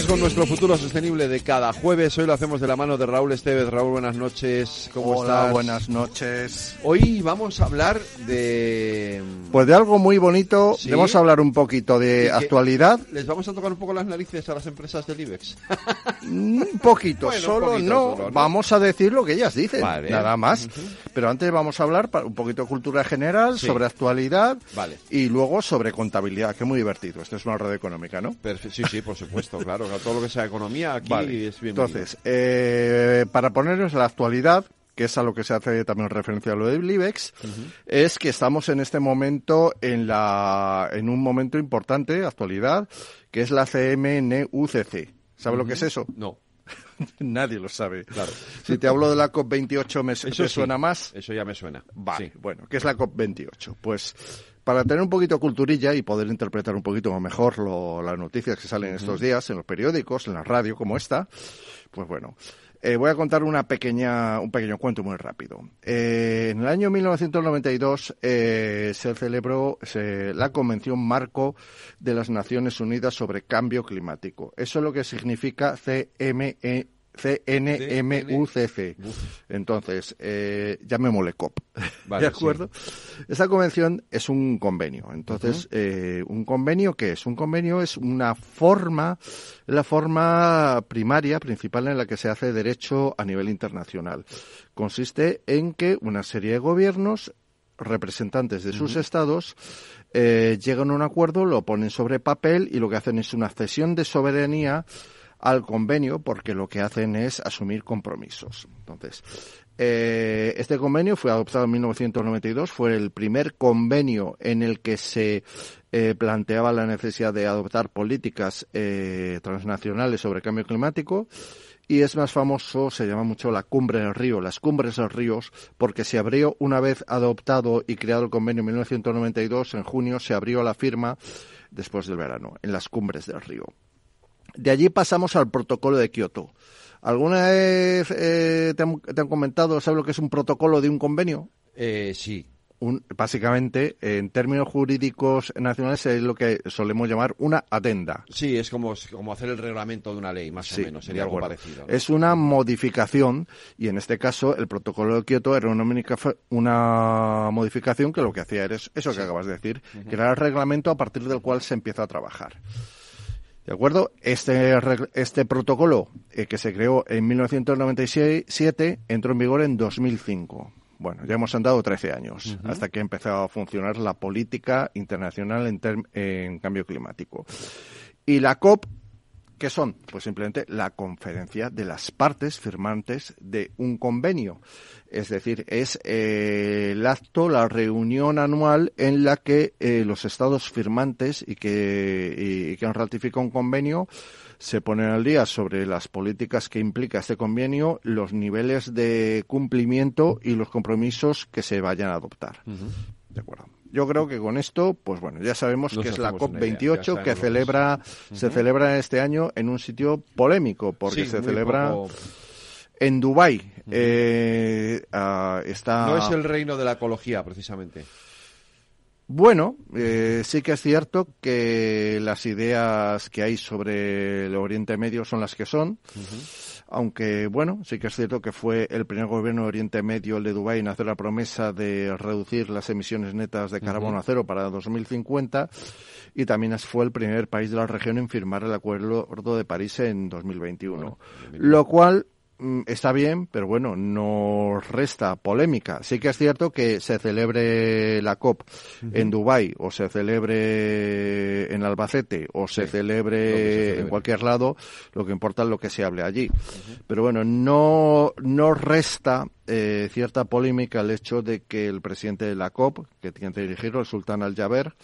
vamos con nuestro futuro sostenible de cada jueves. Hoy lo hacemos de la mano de Raúl Estevez. Raúl, buenas noches. ¿Cómo Hola, estás? buenas noches. Hoy vamos a hablar de... Pues de algo muy bonito, Sí. vamos a hablar un poquito ¿Y de actualidad. ¿Les vamos a tocar un poco las narices a las empresas del IBEX? Un poquito, Bueno, un solo poquito no. solo, ¿no? Vamos a decir lo que ellas dicen, Vale. nada más. Pero antes vamos a hablar pa- un poquito de cultura general, Sí. sobre actualidad Vale. y luego sobre contabilidad, que es muy divertido. Esto es una red económica, ¿no? Perfe- sí, sí, por supuesto, claro. Todo lo que sea economía aquí Vale. es bien Entonces, eh, para ponernos la actualidad, que es a lo que se hace también referencia a lo del IBEX, es que estamos en este momento en la en un momento importante, actualidad, que es la CMNUCC. ¿Sabe lo que es eso? No, Nadie lo sabe. Claro. Si te hablo de la COP28, ¿me, eso te sí. suena más? Eso ya me suena. Vale, Sí. bueno, ¿qué es la COP28? Pues para tener un poquito de culturilla y poder interpretar un poquito mejor lo- las noticias que salen estos días en los periódicos, en la radio como esta, pues bueno, eh, voy a contar una pequeña, un pequeño cuento muy rápido. Eh, en el año 1992 eh, se celebró se- la Convención Marco de las Naciones Unidas sobre Cambio Climático. Eso es lo que significa CME. CNMUCC. Entonces, eh, llamémosle COP. Vale, ¿De acuerdo? Esa convención es un convenio. Entonces, eh, ¿un convenio qué es? Un convenio es una forma, la forma primaria, principal en la que se hace derecho a nivel internacional. Consiste en que una serie de gobiernos representantes de sus estados eh, llegan a un acuerdo, lo ponen sobre papel y lo que hacen es una cesión de soberanía al convenio porque lo que hacen es asumir compromisos. Entonces, eh, este convenio fue adoptado en 1992, fue el primer convenio en el que se eh, planteaba la necesidad de adoptar políticas eh, transnacionales sobre cambio climático y es más famoso, se llama mucho la cumbre del río, las cumbres de los ríos, porque se abrió una vez adoptado y creado el convenio en 1992, en junio se abrió la firma después del verano, en las cumbres del río. De allí pasamos al protocolo de Kioto. ¿Alguna vez eh, te, han, te han comentado, sabes lo que es un protocolo de un convenio? Eh, sí. Un, básicamente, en términos jurídicos nacionales, es lo que solemos llamar una adenda. Sí, es como, como hacer el reglamento de una ley, más Sí, o menos. Sería algo parecido. ¿no? Es una modificación y en este caso el protocolo de Kioto era una, modifica- una modificación que lo que hacía era eso que acabas de decir, que era el reglamento a partir del cual se empieza a trabajar. ¿De acuerdo? Este, este protocolo eh, que se creó en 1997 entró en vigor en 2005. Bueno, ya hemos andado 13 años hasta que empezó a funcionar la política internacional en, en cambio climático. Y la COP ¿Qué son? Pues simplemente la conferencia de las partes firmantes de un convenio. Es decir, es eh, el acto, la reunión anual en la que eh, los estados firmantes y que, y- y que han ratificado un convenio se ponen al día sobre las políticas que implica este convenio, los niveles de cumplimiento y los compromisos que se vayan a adoptar. De acuerdo. Yo creo que con esto, pues bueno, ya sabemos Nos que es la hacemos una idea, ya COP28 sabemos lo que celebra, se celebra este año en un sitio polémico, porque Sí, se celebra poco- en Dubái. Eh, ah, está No es el reino de la ecología, precisamente. bueno, eh, sí que es cierto que las ideas que hay sobre el Oriente Medio son las que son, aunque bueno, sí que es cierto que fue el primer gobierno de Oriente Medio, el de Dubái, en hacer la promesa de reducir las emisiones netas de carbono a cero para 2050 y también fue el primer país de la región en firmar el Acuerdo de París en 2021, lo cual está bien, pero bueno, no resta polémica. Sí que es cierto que se celebre la COP en Dubái o se celebre en Albacete o se celebre en cualquier lado, lo que importa es lo que se hable allí. Pero bueno, no, no resta eh, cierta polémica el hecho de que el presidente de la COP, que tiene que dirigirlo, el sultán Al-Jaber,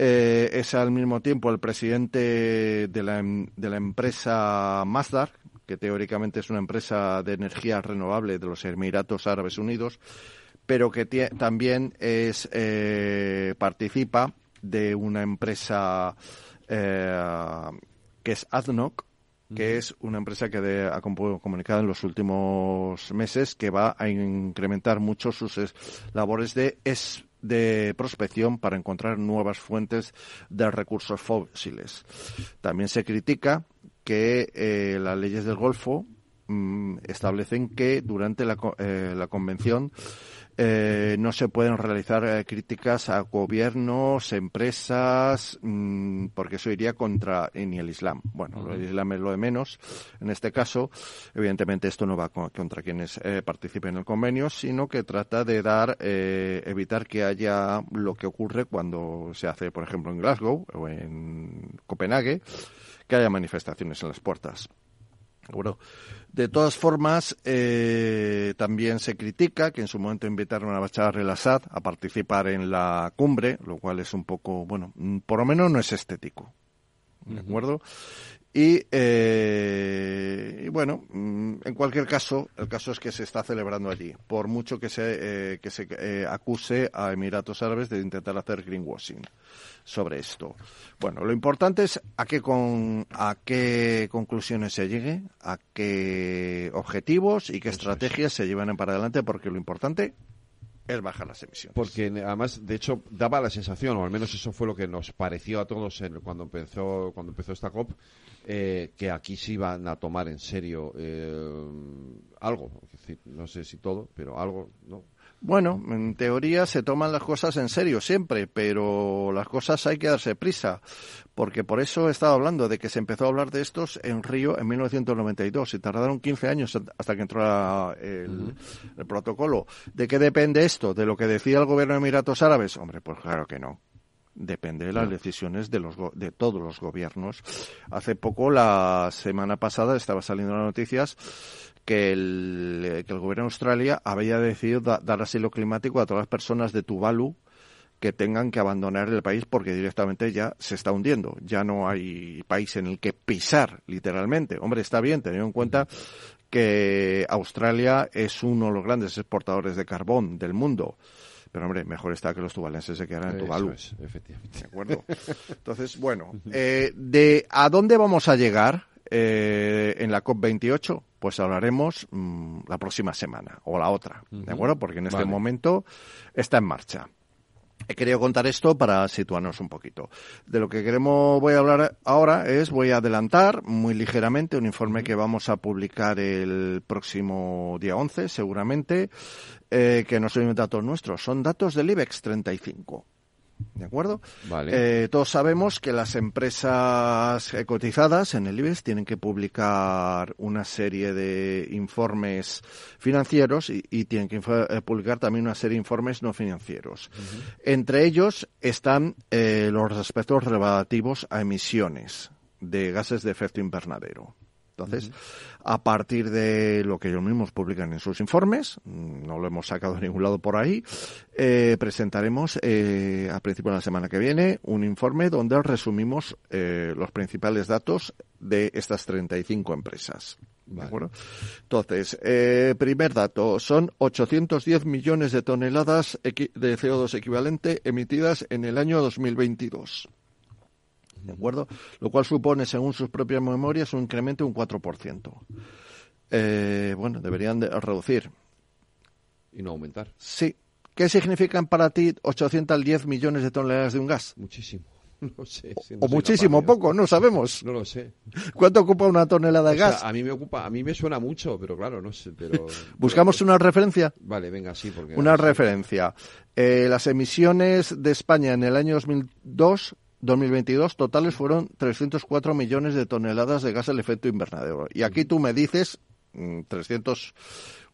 eh, es al mismo tiempo el presidente de la, em- de la empresa Masdar, que teóricamente es una empresa de energía renovable de los Emiratos Árabes Unidos, pero que también es eh, participa de una empresa eh, que es ADNOC, que es una empresa que de, ha comunicado en los últimos meses que va a incrementar mucho sus labores de de prospección para encontrar nuevas fuentes de recursos fósiles. También se critica que eh, las leyes del Golfo mm, establecen que durante la, eh, la convención eh, no se pueden realizar eh, críticas a gobiernos, empresas, mm, porque eso iría contra ni el Islam. Bueno, el Islam es lo de menos. En este caso, evidentemente, esto no va contra quienes eh, participen en el convenio, sino que trata de dar, evitar que haya lo que ocurre cuando se hace, por ejemplo, en Glasgow o en Copenhague, que haya manifestaciones en las puertas. Bueno, de todas formas, eh, también se critica que en su momento invitaron a Bachar el-Assad a participar en la cumbre, lo cual es un poco, bueno, mm, por lo menos no es estético. ¿De acuerdo? Eh, y, bueno, mm, en cualquier caso, el caso es que se está celebrando allí, por mucho que se, eh, que se eh, acuse a Emiratos Árabes de intentar hacer greenwashing sobre esto. Bueno, lo importante es a qué, con, a qué conclusiones se llegue, a qué objetivos y qué estrategias se llevan para adelante, porque lo importante es bajar las emisiones. Porque además, de hecho, daba la sensación, o al menos eso fue lo que nos pareció a todos cuando empezó cuando empezó esta COP, eh, que aquí sí iban a tomar en serio eh, algo, no sé si todo, pero algo, ¿no? Bueno, en teoría se toman las cosas en serio siempre, pero las cosas hay que darse prisa, porque por eso he estado hablando de que se empezó a hablar de estos en Río en 1992 y tardaron 15 años hasta que entró el, el protocolo. ¿De qué depende esto? ¿De lo que decía el gobierno de Emiratos Árabes? Hombre, pues claro que no depende de las decisiones de los de todos los gobiernos. Hace poco, la semana pasada, estaba saliendo las noticias que el, que el gobierno de Australia había decidido dar asilo climático a todas las personas de Tuvalu que tengan que abandonar el país porque directamente ya se está hundiendo. Ya no hay país en el que pisar, literalmente. Hombre, está bien, teniendo en cuenta que Australia es uno de los grandes exportadores de carbón del mundo. Pero, hombre, mejor está que los tuvalenses se quedaran en Tuvalu. efectivamente. ¿De acuerdo? Entonces, bueno, eh, ¿de a dónde vamos a llegar eh, en la COP28? pues hablaremos mm, la próxima semana o la otra, ¿de acuerdo? Porque en este momento está en marcha. He querido contar esto para situarnos un poquito. De lo que queremos, voy a hablar ahora es, voy a adelantar muy ligeramente un informe que vamos a publicar el próximo día 11, seguramente, eh, que no son datos nuestros, son datos del IBEX 35. ¿De acuerdo? Vale. Eh, todos sabemos que las empresas cotizadas en el IBEX tienen que publicar una serie de informes financieros y, tienen que eh, publicar también una serie de informes no financieros. Entre ellos están eh, los aspectos relativos a emisiones de gases de efecto invernadero. Entonces, a partir de lo que ellos mismos publican en sus informes, no lo hemos sacado de ningún lado por ahí, eh, presentaremos eh, a principio de la semana que viene un informe donde resumimos eh, los principales datos de estas 35 empresas. ¿De acuerdo? Entonces, eh, primer dato, son 810 millones de toneladas de CO2 equivalente emitidas en el año 2022. ¿De acuerdo? Lo cual supone, según sus propias memorias, un incremento de un 4%. Eh, bueno, deberían de reducir. Y no aumentar. Sí. ¿Qué significan para ti 810 millones de toneladas de un gas? Muchísimo. No sé, o muchísimo poco, no sabemos. No lo sé. ¿Cuánto ocupa una tonelada de gas? a mí me ocupa, a mí me suena mucho, pero claro, no sé. Pero, Buscamos una referencia. Vale, venga, sí, porque una referencia. Eh, las emisiones de España en el año 2002 2022 totales fueron 304 millones de toneladas de gas del efecto invernadero. Y aquí tú me dices 300,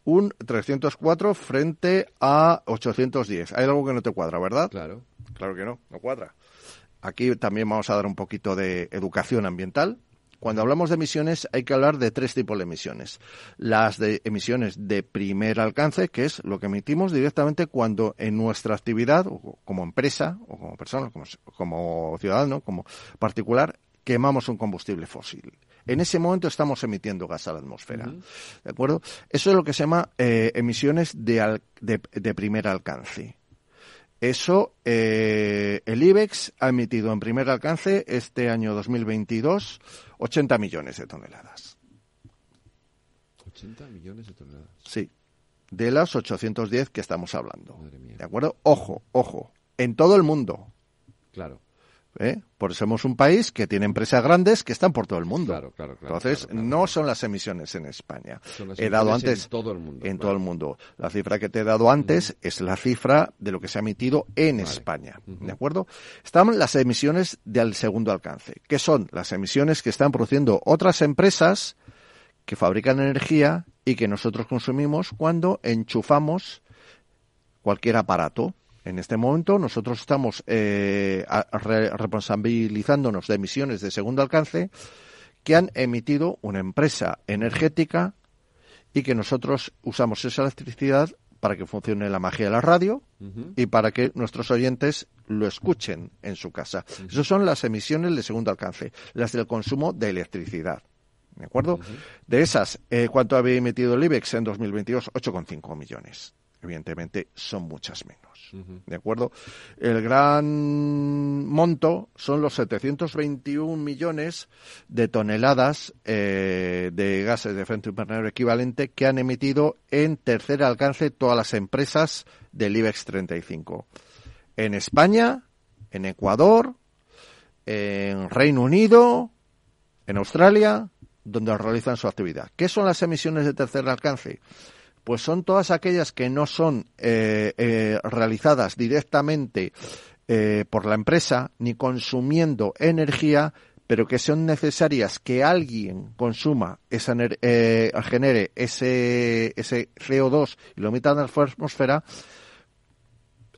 mm, un 304 frente a 810. Hay algo que no te cuadra, ¿verdad? Claro. Claro que no, no cuadra. Aquí también vamos a dar un poquito de educación ambiental. Cuando hablamos de emisiones hay que hablar de tres tipos de emisiones. Las de emisiones de primer alcance, que es lo que emitimos directamente cuando en nuestra actividad, como empresa, o como persona, como, ciudadano, como particular, quemamos un combustible fósil. En ese momento estamos emitiendo gas a la atmósfera. ¿De acuerdo? Eso es lo que se llama eh, emisiones de, de primer alcance. Eso, eh, el IBEX ha emitido en primer alcance este año 2022 80 millones de toneladas. 80 millones de toneladas. Sí, de las 810 que estamos hablando. Madre mía. ¿De acuerdo? Ojo, ojo. En todo el mundo. Claro. ¿Eh? Por eso somos un país que tiene empresas grandes que están por todo el mundo. Claro, claro, claro, Entonces, no son las emisiones en España. Son las he dado antes en todo el mundo, En claro. todo el mundo. La cifra que te he dado antes es la cifra de lo que se ha emitido en España. ¿De acuerdo? Están las emisiones del segundo alcance, que son las emisiones que están produciendo otras empresas que fabrican energía y que nosotros consumimos cuando enchufamos cualquier aparato. En este momento nosotros estamos eh, responsabilizándonos de emisiones de segundo alcance que han emitido una empresa energética y que nosotros usamos esa electricidad para que funcione la magia de la radio y para que nuestros oyentes lo escuchen en su casa. Esas son las emisiones de segundo alcance, las del consumo de electricidad. ¿De acuerdo? De esas, eh, ¿cuánto había emitido el IBEX en 2022? 8,5 millones. Evidentemente, son muchas menos. ¿De acuerdo? El gran monto son los 721 millones de toneladas eh, de gases de efecto invernadero equivalente que han emitido en tercer alcance todas las empresas del IBEX 35. En España, en Ecuador, en Reino Unido, en Australia, donde realizan su actividad. ¿Qué son las emisiones de tercer alcance? Pues son todas aquellas que no son eh, eh, realizadas directamente eh, por la empresa ni consumiendo energía, pero que son necesarias que alguien consuma esa eh, genere ese, ese CO2 y lo emita en la atmósfera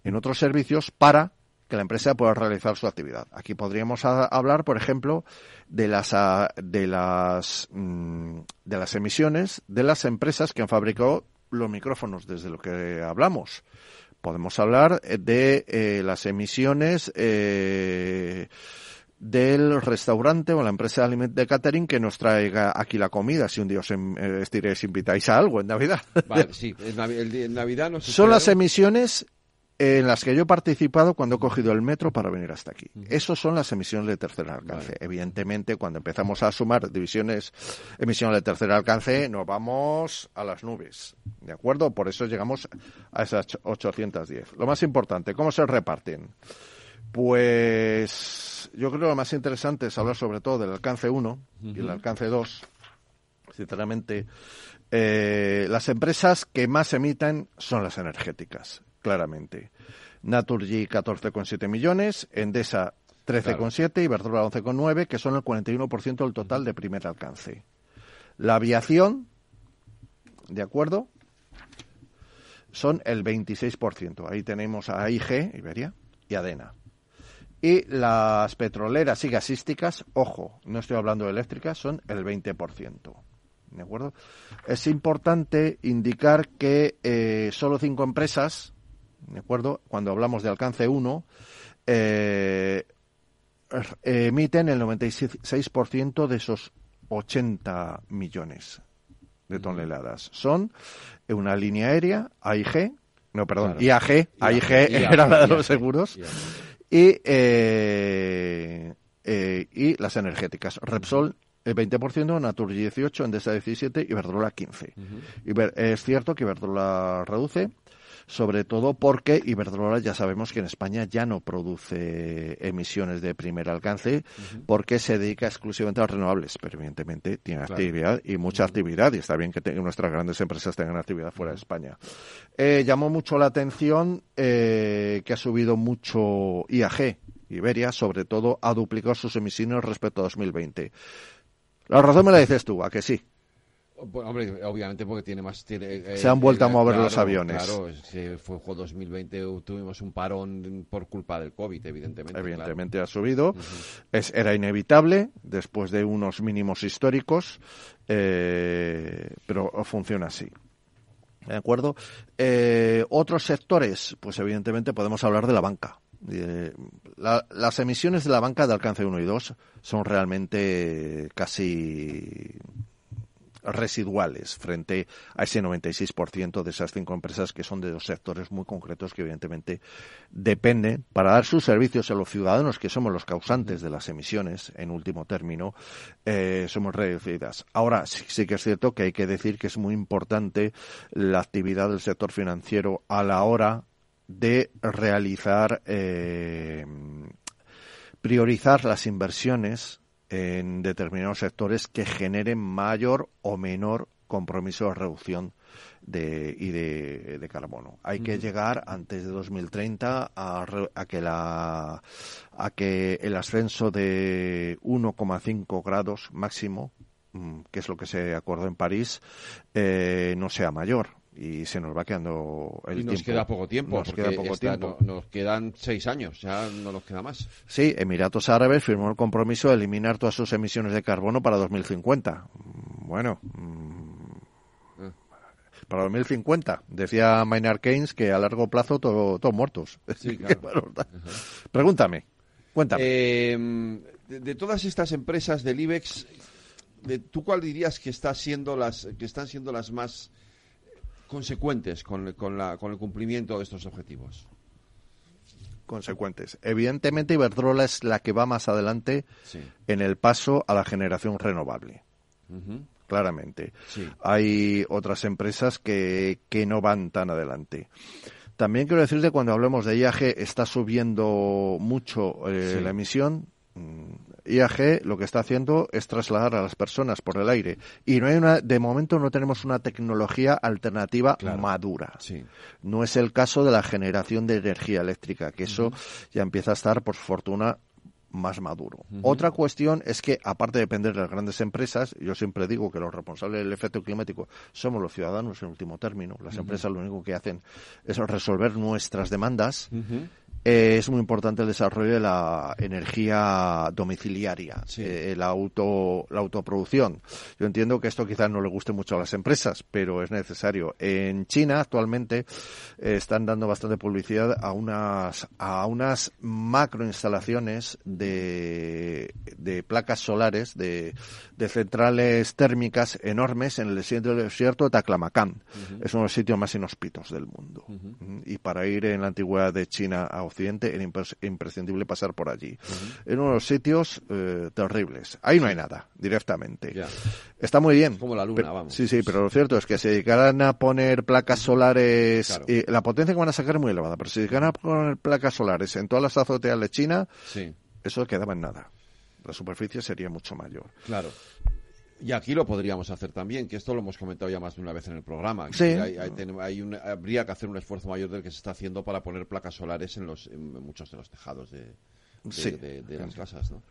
en otros servicios para que la empresa pueda realizar su actividad. Aquí podríamos hablar, por ejemplo, de las ah, de las mm, de las emisiones de las empresas que han fabricado los micrófonos desde lo que hablamos. Podemos hablar eh, de eh, las emisiones eh, del restaurante o la empresa de catering que nos traiga aquí la comida, si un día os em- eh, invitáis a algo en Navidad. Vale, sí, en Navi- el día- en Navidad nos Son las emisiones en las que yo he participado cuando he cogido el metro para venir hasta aquí. Esas son las emisiones de tercer alcance. Vale. Evidentemente, cuando empezamos a sumar divisiones, emisiones de tercer alcance, nos vamos a las nubes. ¿De acuerdo? Por eso llegamos a esas ocho- 810. Lo más importante, ¿cómo se reparten? Pues yo creo que lo más interesante es hablar sobre todo del alcance 1 y el alcance 2 sinceramente, eh, las empresas que más emiten son las energéticas, claramente. Naturgy 14,7 millones, Endesa 13,7 y Iberdrola 11,9, que son el 41% del total de primer alcance. La aviación, ¿de acuerdo? Son el 26%. Ahí tenemos a AIG, Iberia, y Adena. Y las petroleras y gasísticas, ojo, no estoy hablando de eléctricas, son el 20%. ¿De acuerdo? Es importante indicar que eh, solo cinco empresas, ¿de acuerdo? Cuando hablamos de alcance 1, eh, er- emiten el 96% de esos 80 millones de toneladas. Son una línea aérea, AIG, no, perdón, Claro. IAG, AIG era la de los seguros, IAG. y, eh, eh, y las energéticas. Repsol el 20%, Naturgy 18, Endesa 17 y Iberdrola 15. Iber- es cierto que Iberdrola reduce, sobre todo porque Iberdrola ya sabemos que en España ya no produce emisiones de primer alcance porque se dedica exclusivamente a los renovables, pero evidentemente tiene Claro. actividad y mucha actividad y está bien que nuestras grandes empresas tengan actividad fuera de España. Eh, llamó mucho la atención eh, que ha subido mucho IAG, Iberia, sobre todo ha duplicado sus emisiones respecto a 2020. La razón me la dices tú, a que sí. Bueno, hombre, obviamente porque tiene más... tiene, eh, Se han vuelto a eh, mover claro, los aviones. Claro, se fue fue 2020, tuvimos un parón por culpa del COVID, evidentemente. Evidentemente ha subido. es, era inevitable después de unos mínimos históricos, eh, pero funciona así. ¿De acuerdo? Eh, otros sectores, pues evidentemente podemos hablar de la banca. Eh, la- las emisiones de la banca de alcance 1 y 2 son realmente casi residuales frente a ese 96% de esas cinco empresas que son de dos sectores muy concretos que evidentemente dependen para dar sus servicios a los ciudadanos que somos los causantes de las emisiones en último término eh, somos reducidas. Ahora sí, sí que es cierto que hay que decir que es muy importante la actividad del sector financiero a la hora de realizar eh, priorizar las inversiones en determinados sectores que generen mayor o menor compromiso de reducción de, y de, carbono. Hay que llegar antes de 2030 a, a, que la a que el ascenso de 1,5 grados máximo, mm, que es lo que se acordó en París, eh, no sea mayor y se nos va quedando el y nos queda poco tiempo nos queda poco tiempo. nos quedan seis años ya no nos queda más. Sí Emiratos Árabes firmó el compromiso de eliminar todas sus emisiones de carbono para 2050 bueno mm, ah. para 2050 decía Maynard Keynes que a largo plazo todos muertos. Sí, claro. pregúntame cuéntame. Eh, de, todas estas empresas del IBEX de, ¿tú cuál dirías que está siendo las que están siendo las más consecuentes con, con, la, con el cumplimiento de estos objetivos? consecuentes. Evidentemente, Iberdrola es la que va más adelante en el paso a la generación renovable. Claramente. Hay otras empresas que, que no van tan adelante. También quiero decirte, cuando hablemos de IAG, está subiendo mucho eh, la emisión. IAG lo que está haciendo es trasladar a las personas por el aire y no hay una de momento no tenemos una tecnología alternativa madura. No es el caso de la generación de energía eléctrica, que eso ya empieza a estar por fortuna más maduro. Otra cuestión es que, aparte de depender de las grandes empresas, yo siempre digo que los responsables del efecto climático somos los ciudadanos en último término. Las empresas lo único que hacen es resolver nuestras demandas. Eh, es muy importante el desarrollo de la energía domiciliaria, eh, la, auto, la autoproducción. Yo entiendo que esto quizás no le guste mucho a las empresas, pero es necesario. En China actualmente eh, están dando bastante publicidad a unas, a unas macroinstalaciones de, de placas solares, de, de centrales térmicas enormes en el desierto de Taclamacán. Es uno de los sitios más inhóspitos del mundo. Y para ir en la antigüedad de China a era imprescindible pasar por allí. En uno de los sitios eh, terribles. Ahí no hay nada, directamente. Está muy bien. Como la luna, vamos. Sí, sí, pero lo cierto es que se dedicaran a poner placas solares, y la potencia que van a sacar es muy elevada, pero si dedicaran a poner placas solares en todas las azoteas de China, eso quedaba en nada. La superficie sería mucho mayor. Claro. Y aquí lo podríamos hacer también, que esto lo hemos comentado ya más de una vez en el programa. Sí. habría que hacer un esfuerzo mayor del que se está haciendo para poner placas solares en, los, muchos de los tejados de, de, las casas. ¿no?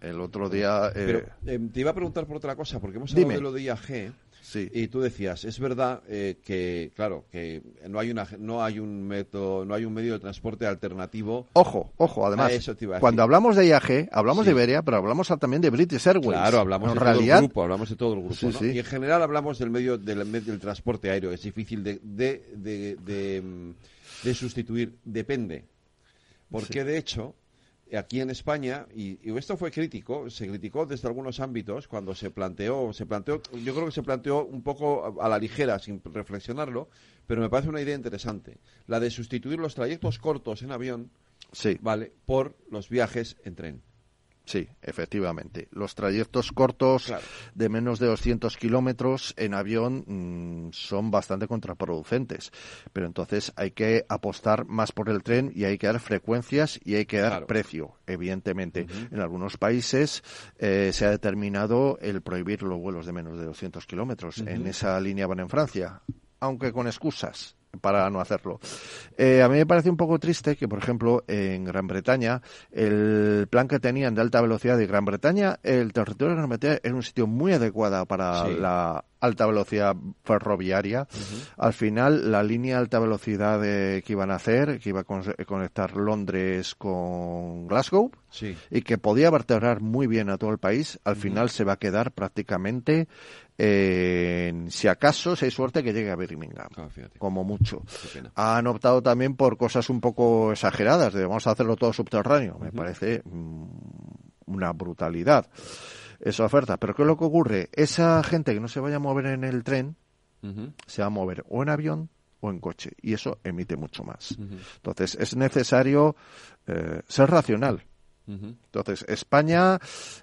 El otro día. Eh, Pero, eh, te iba a preguntar por otra cosa, porque hemos hablado de lo de IAG. Y tú decías, es verdad eh, que, claro, que no hay una, no hay un método, no hay un medio de transporte alternativo. Ojo, ojo, además, cuando hablamos de IAG, hablamos de Iberia, pero hablamos también de British Airways. Claro, hablamos de todo el grupo, hablamos de todo el grupo, Y en general hablamos del medio del, del transporte aéreo, es difícil de, de, de, de sustituir, depende. Porque de hecho, aquí en España, y, esto fue crítico, se criticó desde algunos ámbitos cuando se planteó, se planteó, yo creo que se planteó un poco a, la ligera, sin reflexionarlo, pero me parece una idea interesante, la de sustituir los trayectos cortos en avión, sí. vale, por los viajes en tren. Sí, efectivamente. Los trayectos cortos de menos de 200 kilómetros en avión mm, son bastante contraproducentes. Pero entonces hay que apostar más por el tren y hay que dar frecuencias y hay que dar precio, evidentemente. En algunos países eh, se ha determinado el prohibir los vuelos de menos de 200 kilómetros. En esa línea van en Francia, aunque con excusas para no hacerlo. Eh, a mí me parece un poco triste que, por ejemplo, en Gran Bretaña, el plan que tenían de alta velocidad de Gran Bretaña, el territorio de Gran Bretaña era un sitio muy adecuado para la alta velocidad ferroviaria. Al final, la línea alta velocidad que iban a hacer, que iba a conectar Londres con Glasgow, y que podía vertebrar muy bien a todo el país, al final se va a quedar prácticamente en, si acaso, si hay suerte, que llegue a Birmingham, ah, como mucho. Han optado también por cosas un poco exageradas, de vamos a hacerlo todo subterráneo. Me parece mm, una brutalidad. esa oferta. Pero ¿qué es lo que ocurre? Esa gente que no se vaya a mover en el tren se va a mover o en avión o en coche y eso emite mucho más. Entonces es necesario eh, ser racional. Entonces, España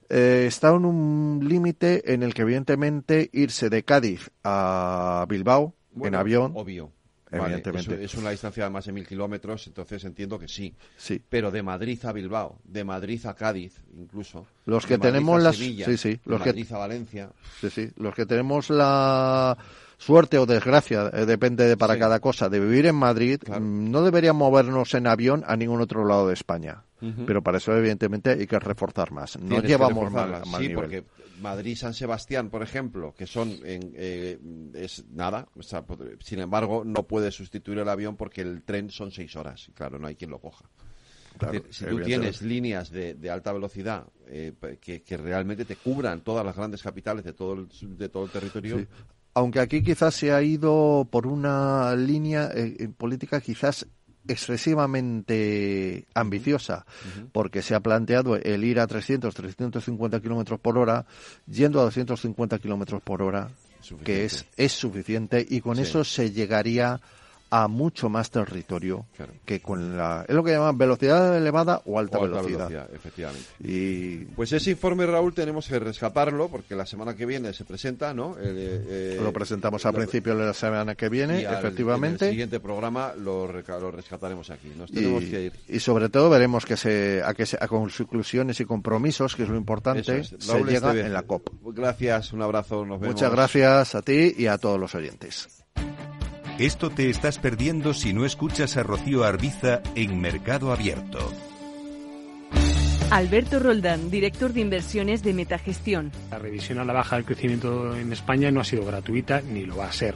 eh, está en un límite en el que, evidentemente, irse de Cádiz a Bilbao en avión, Obvio. Evidentemente. es una distancia de más de mil kilómetros, entonces entiendo que sí. sí. Pero de Madrid a Bilbao, de Madrid a Cádiz, incluso. Los de que Madrid tenemos a las- Sevilla, sí, sí, de los que- Madrid a Valencia. Sí, sí. Los que tenemos la suerte o desgracia, eh, depende de para Sí. cada cosa, de vivir en Madrid, Claro. mm, no deberíamos movernos en avión a ningún otro lado de España. Pero para eso, evidentemente, hay que reforzar más. No Tienes llevamos mal, mal Sí, nivel. porque Madrid-San Sebastián, por ejemplo, que son en, eh, es nada, o sea, sin embargo, no puede sustituir el avión porque el tren son seis horas. y Claro, no hay quien lo coja. Claro, Es decir, si tú tienes líneas de, de alta velocidad eh, que, que realmente te cubran todas las grandes capitales de todo el, de todo el territorio, Sí. Aunque aquí quizás se ha ido por una línea eh, política quizás excesivamente ambiciosa, porque se ha planteado el ir a 300, 350 kilómetros por hora, yendo a 250 kilómetros por hora, que es, es suficiente, y con Sí. eso se llegaría a mucho más territorio Claro. que con la. Es lo que llaman velocidad elevada o alta, o alta velocidad. velocidad, efectivamente. Y Pues ese informe, Raúl, tenemos que rescatarlo porque la semana que viene se presenta, ¿no? El, eh, lo presentamos a lo- principio de la semana que viene, y al- efectivamente. En el siguiente programa lo, lo rescataremos aquí. Nos tenemos que ir. y, y sobre todo veremos que se a que se, a conclusiones y compromisos que es lo importante es. se llega en la COP Gracias, un abrazo, nos vemos. muchas gracias a ti y a todos los oyentes Esto te estás perdiendo si no escuchas a Rocío Arbiza en Mercado Abierto. Alberto Roldán, director de inversiones de Metagestión. La revisión a la baja del crecimiento en España no ha sido gratuita ni lo va a ser.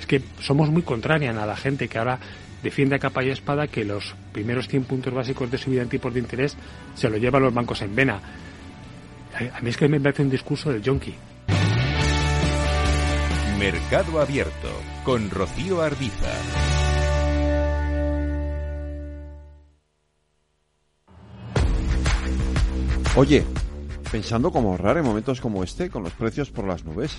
Es que somos muy contrarian a la gente que ahora defiende a capa y espada que los primeros 100 puntos básicos de subida en tipos de interés se lo llevan los bancos en vena. A a mí es que me parece un discurso del yonki. Mercado Abierto con Rocío Arbiza. Oye, pensando cómo ahorrar en momentos como este con los precios por las nubes.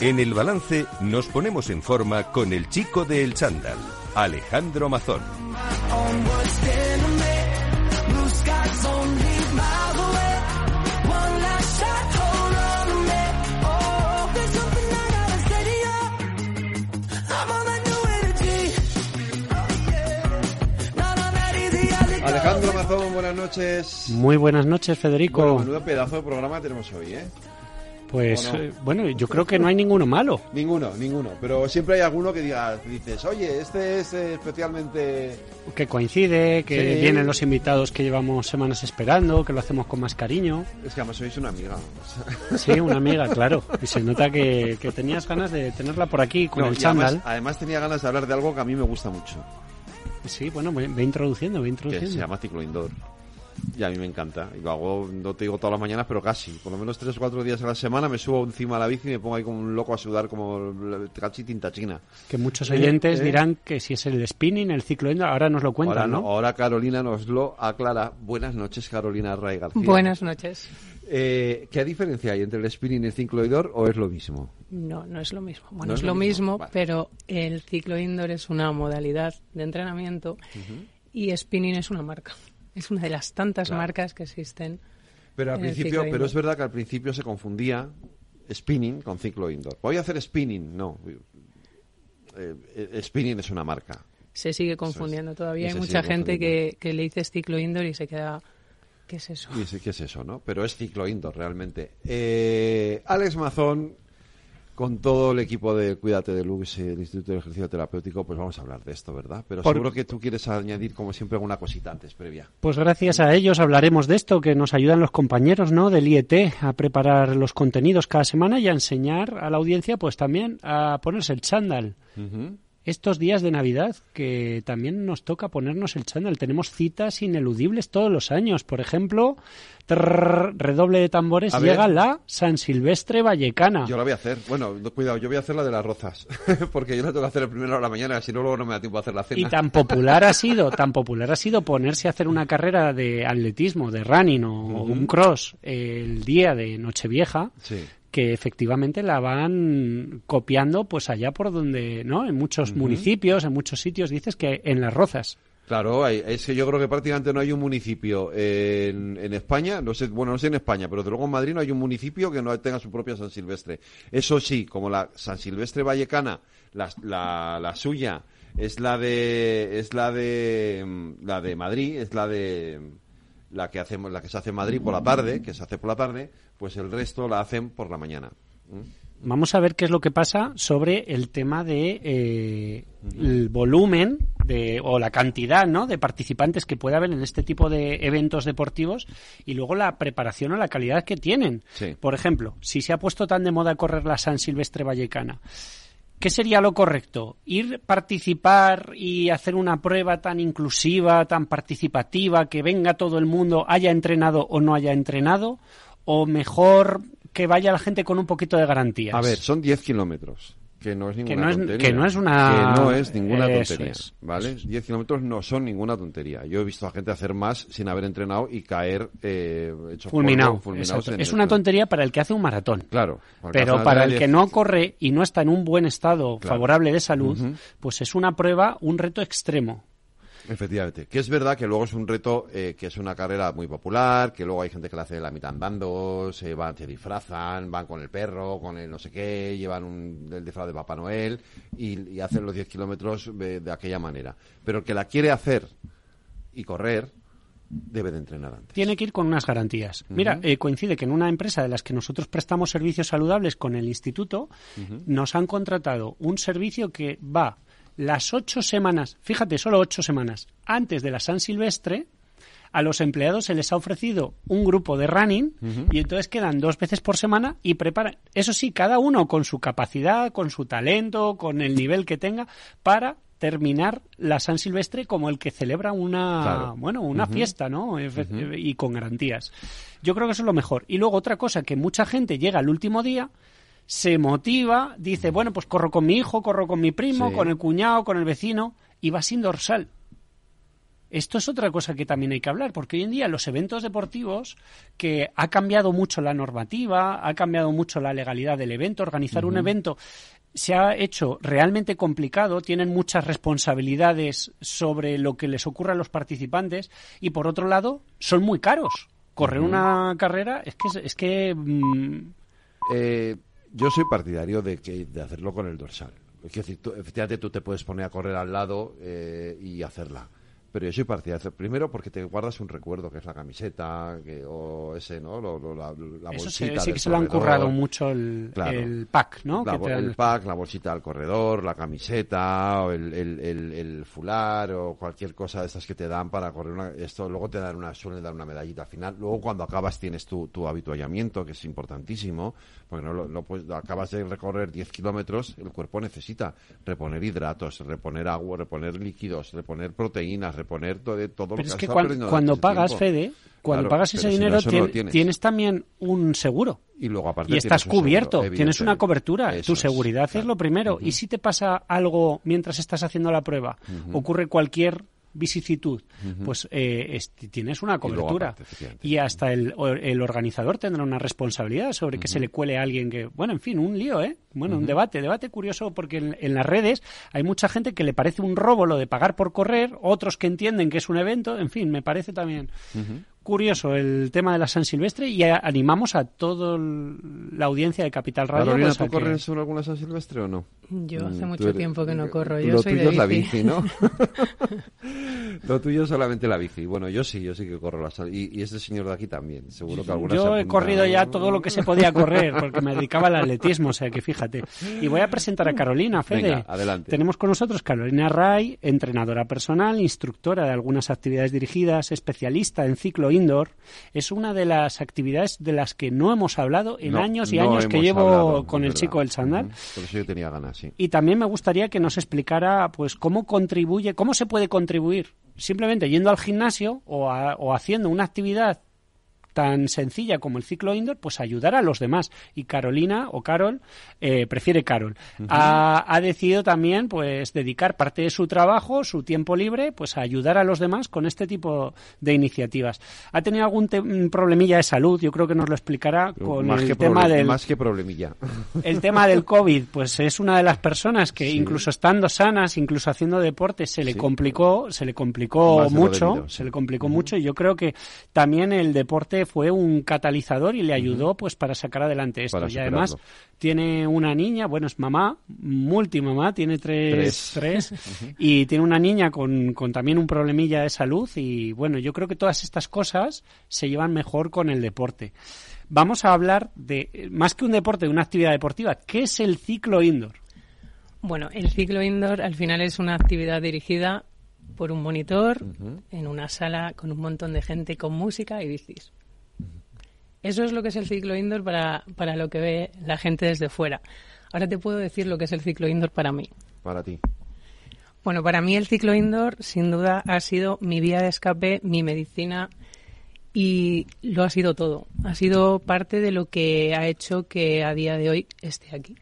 En el balance nos ponemos en forma con el chico de El Chándal, Alejandro Mazón. Alejandro Mazón, buenas noches. Muy buenas noches, Federico. Bueno, menudo pedazo de programa tenemos hoy, ¿eh? Pues eh, bueno, yo creo que no hay ninguno malo. Ninguno, ninguno. Pero siempre hay alguno que diga, dices, oye, este es eh, especialmente... Que coincide, que Sí. vienen los invitados que llevamos semanas esperando, que lo hacemos con más cariño. Es que además sois una amiga. Sí, una amiga, claro. Y se nota que, que tenías ganas de tenerla por aquí con No, el además, chándal. además tenía ganas de hablar de algo que a mí me gusta mucho, Sí, bueno, ve, ve introduciendo, ve que introduciendo. se llama ciclo indoor. Y a mí me encanta. Y lo hago, no te digo todas las mañanas, pero casi. Por lo menos tres o cuatro días a la semana me subo encima de la bici y me pongo ahí como un loco a sudar como casi tinta china. Que muchos Eh, oyentes eh. dirán que si es el spinning, el ciclo indoor, ahora nos lo Ahora, cuentan, no, ¿no? ahora Carolina nos lo aclara. Buenas noches, Carolina Ray García. Buenas noches. Eh, ¿Qué diferencia hay entre el spinning y el ciclo indoor o es lo mismo? No, no es lo mismo. Bueno, No es, es lo mismo, mismo, vale. pero el ciclo indoor es una modalidad de entrenamiento y spinning es una marca. Es una de las tantas Claro. marcas que existen. Pero al principio, pero es verdad que al principio se confundía spinning con ciclo indoor. Voy a hacer spinning, no. Eh, eh, spinning es una marca. Se sigue confundiendo todavía. Hay mucha gente que, que le dices ciclo indoor y se queda... ¿Qué es eso? ¿Qué es eso, no? Pero es ciclo indoor realmente. Eh, Alex Mazón, con todo el equipo de Cuídate de Lux, el Instituto de Ejercicio Terapéutico, pues vamos a hablar de esto, ¿verdad? Pero Por- seguro que tú quieres añadir, como siempre, alguna cosita antes, previa. Pues gracias a ellos hablaremos de esto, que nos ayudan los compañeros ¿no? del IET a preparar los contenidos cada semana y a enseñar a la audiencia pues también a ponerse el chándal. Estos días de Navidad, que también nos toca ponernos el chándal. Tenemos citas ineludibles todos los años. Por ejemplo, trrr, redoble de tambores, A ver. llega la San Silvestre Vallecana. Yo la voy a hacer. Bueno, no, cuidado, yo voy a hacer la de las rozas. Porque yo la tengo que hacer el primero de la mañana, si no, luego no me da tiempo a hacer la cena. Y tan popular ha sido, tan popular ha sido ponerse a hacer una carrera de atletismo, de running o un cross el día de Nochevieja, Sí. que efectivamente la van copiando pues allá por donde, ¿no? En muchos municipios, en muchos sitios, dices que en las rozas. Claro, hay- es que yo creo que prácticamente no hay un municipio en, en España, no sé, bueno, no sé en España, pero desde luego en Madrid no hay un municipio que no tenga su propia San Silvestre. Eso sí, como la San Silvestre Vallecana, la, la, suya es la de es la de la de Madrid, es la de la que hacemos, la que se hace en Madrid por la tarde, que se hace por la tarde, pues el resto la hacen por la mañana. Vamos a ver qué es lo que pasa sobre el tema de eh, el volumen de, o la cantidad ¿no? de participantes que puede haber en este tipo de eventos deportivos y luego la preparación o la calidad que tienen. Sí. Por ejemplo, si se ha puesto tan de moda correr la San Silvestre Vallecana, ¿qué sería lo correcto? ¿Ir participar y hacer una prueba tan inclusiva, tan participativa, que venga todo el mundo, haya entrenado o no haya entrenado? ¿O mejor que vaya la gente con un poquito de garantías? A ver, son 10 kilómetros. Que no es ninguna no es- tontería. que no es una- Que no es ninguna tontería. es. ¿Vale? 10 kilómetros no son ninguna tontería. Yo he visto a gente hacer más sin haber entrenado y caer eh, hecho fulminado. polvo, en Es una tontería para el que hace un maratón. Claro. Pero para el 10 que no corre y no está en un buen estado Claro. favorable de salud, pues es una prueba, un reto extremo. Efectivamente. Que es verdad que luego es un reto eh, que es una carrera muy popular, que luego hay gente que la hace la mitad andando, se van, se disfrazan, van con el perro, con el no sé qué, llevan un, el disfraz de Papá Noel y, y hacen los 10 kilómetros de, de aquella manera. Pero el que la quiere hacer y correr debe de entrenar antes. Tiene que ir con unas garantías. Mira, eh, coincide que en una empresa de las que nosotros prestamos servicios saludables con el instituto, nos han contratado un servicio que va las ocho semanas, fíjate, solo ocho semanas antes de la San Silvestre, a los empleados se les ha ofrecido un grupo de running y entonces quedan dos veces por semana y preparan, eso sí, cada uno con su capacidad, con su talento, con el nivel que tenga, para terminar la San Silvestre como el que celebra una, Claro. bueno, una fiesta, ¿no? Efe- Y con garantías. Yo creo que eso es lo mejor. Y luego otra cosa, que mucha gente llega al último día, se motiva, dice, bueno, pues corro con mi hijo, corro con mi primo, Sí. con el cuñado, con el vecino, y va sin dorsal. Esto es otra cosa que también hay que hablar, porque hoy en día los eventos deportivos, que ha cambiado mucho la normativa, ha cambiado mucho la legalidad del evento, organizar un evento se ha hecho realmente complicado, tienen muchas responsabilidades sobre lo que les ocurre a los participantes y por otro lado son muy caros. Correr una carrera es que es que mm, Eh, yo soy partidario de que de hacerlo con el dorsal. Es decir, tú- efectivamente tú te puedes poner a correr al lado eh, y hacerla. Pero yo soy partidario. Primero porque te guardas un recuerdo, que es la camiseta, que, o ese, ¿no? Lo- lo- la, la Eso bolsita sí, sí que se lo han currado mucho el, Claro. el pack, ¿no? La Que bo- te dan- el pack, la bolsita del corredor, la camiseta, o el, el, el, fular, o cualquier cosa de estas que te dan para correr una, esto, luego te dan una, suelen dar una medallita al final. Luego cuando acabas tienes tu, tu habituallamiento, que es importantísimo, porque no, lo- no puedes- acabas de recorrer 10 kilómetros, el cuerpo necesita reponer hidratos, reponer agua, reponer líquidos, reponer proteínas, reponer todo, todo lo que es has que estado cuan- perdiendo cuando ese pagas, tiempo. Fede, cuando Claro, pagas ese pero si no, dinero, tien- tienes. tienes también un seguro. Y luego aparte Y estás seguro, cubierto, tienes una cobertura. Eso tu es, seguridad es lo primero. Y si te pasa algo mientras estás haciendo la prueba, ocurre cualquier vicisitud, pues eh, este, tienes una Y cobertura. aparte. Y hasta el, o- el organizador tendrá una responsabilidad sobre que se le cuele a alguien que, bueno, en fin, un lío, ¿eh? Bueno, un debate, debate curioso porque en, en las redes hay mucha gente que le parece un robo lo de pagar por correr, otros que entienden que es un evento, en fin, me parece también curioso el tema de la San Silvestre y a- animamos a toda la audiencia de Capital Radio. Carolina, pues, a ¿tú que- corres en alguna San Silvestre o no? Yo hace Mm, mucho tú eres- tiempo que no corro, Lo yo soy de tuyo es la bici. ¿no? Lo tuyo es solamente la bici. Bueno, yo sí, yo sí que corro la sal- y, y este señor de aquí también. Seguro que alguna se Yo he corrido ya todo lo que se podía correr porque me dedicaba al atletismo, o sea que fíjate. Y voy a presentar a Carolina, Fede. Venga, adelante. Tenemos con nosotros Carolina Ray, entrenadora personal, instructora de algunas actividades dirigidas, especialista en ciclo indoor. Es una de las actividades de las que no hemos hablado en No, años y no años que llevo hablado, con el verdad. chico del Sandal. Por eso yo tenía ganas, sí. Y también me gustaría que nos explicara, pues, cómo contribuye, cómo se puede contribuir simplemente yendo al gimnasio o, a- o haciendo una actividad tan sencilla como el ciclo indoor, pues ayudar a los demás. Y Carolina o Carol eh, prefiere Carol. ha, ha decidido también, pues, dedicar parte de su trabajo, su tiempo libre, pues, a ayudar a los demás con este tipo de iniciativas. Ha tenido algún problemilla de salud, yo creo que nos lo explicará con más, el tema del más que problemilla. el tema del COVID, pues es una de las personas que incluso estando sanas, incluso haciendo deporte, se le Sí. complicó, se le complicó Más mucho, debido, sí. se le complicó mucho y yo creo que también el deporte fue un catalizador y le ayudó pues para sacar adelante esto. Para y además tiene una niña, bueno, es mamá, multimamá, tiene tres, Tres. tres, y tiene una niña con, con también un problemilla de salud y bueno, yo creo que todas estas cosas se llevan mejor con el deporte. Vamos a hablar de, más que un deporte, de una actividad deportiva. ¿Qué es el ciclo indoor? Bueno, el ciclo indoor al final es una actividad dirigida por un monitor en una sala con un montón de gente con música y bicis. Eso es lo que es el ciclo indoor para, para lo que ve la gente desde fuera. Ahora te puedo decir lo que es el ciclo indoor para mí. Para ti. Bueno, para mí el ciclo indoor sin duda ha sido mi vía de escape, mi medicina y lo ha sido todo. Ha sido parte de lo que ha hecho que a día de hoy esté aquí.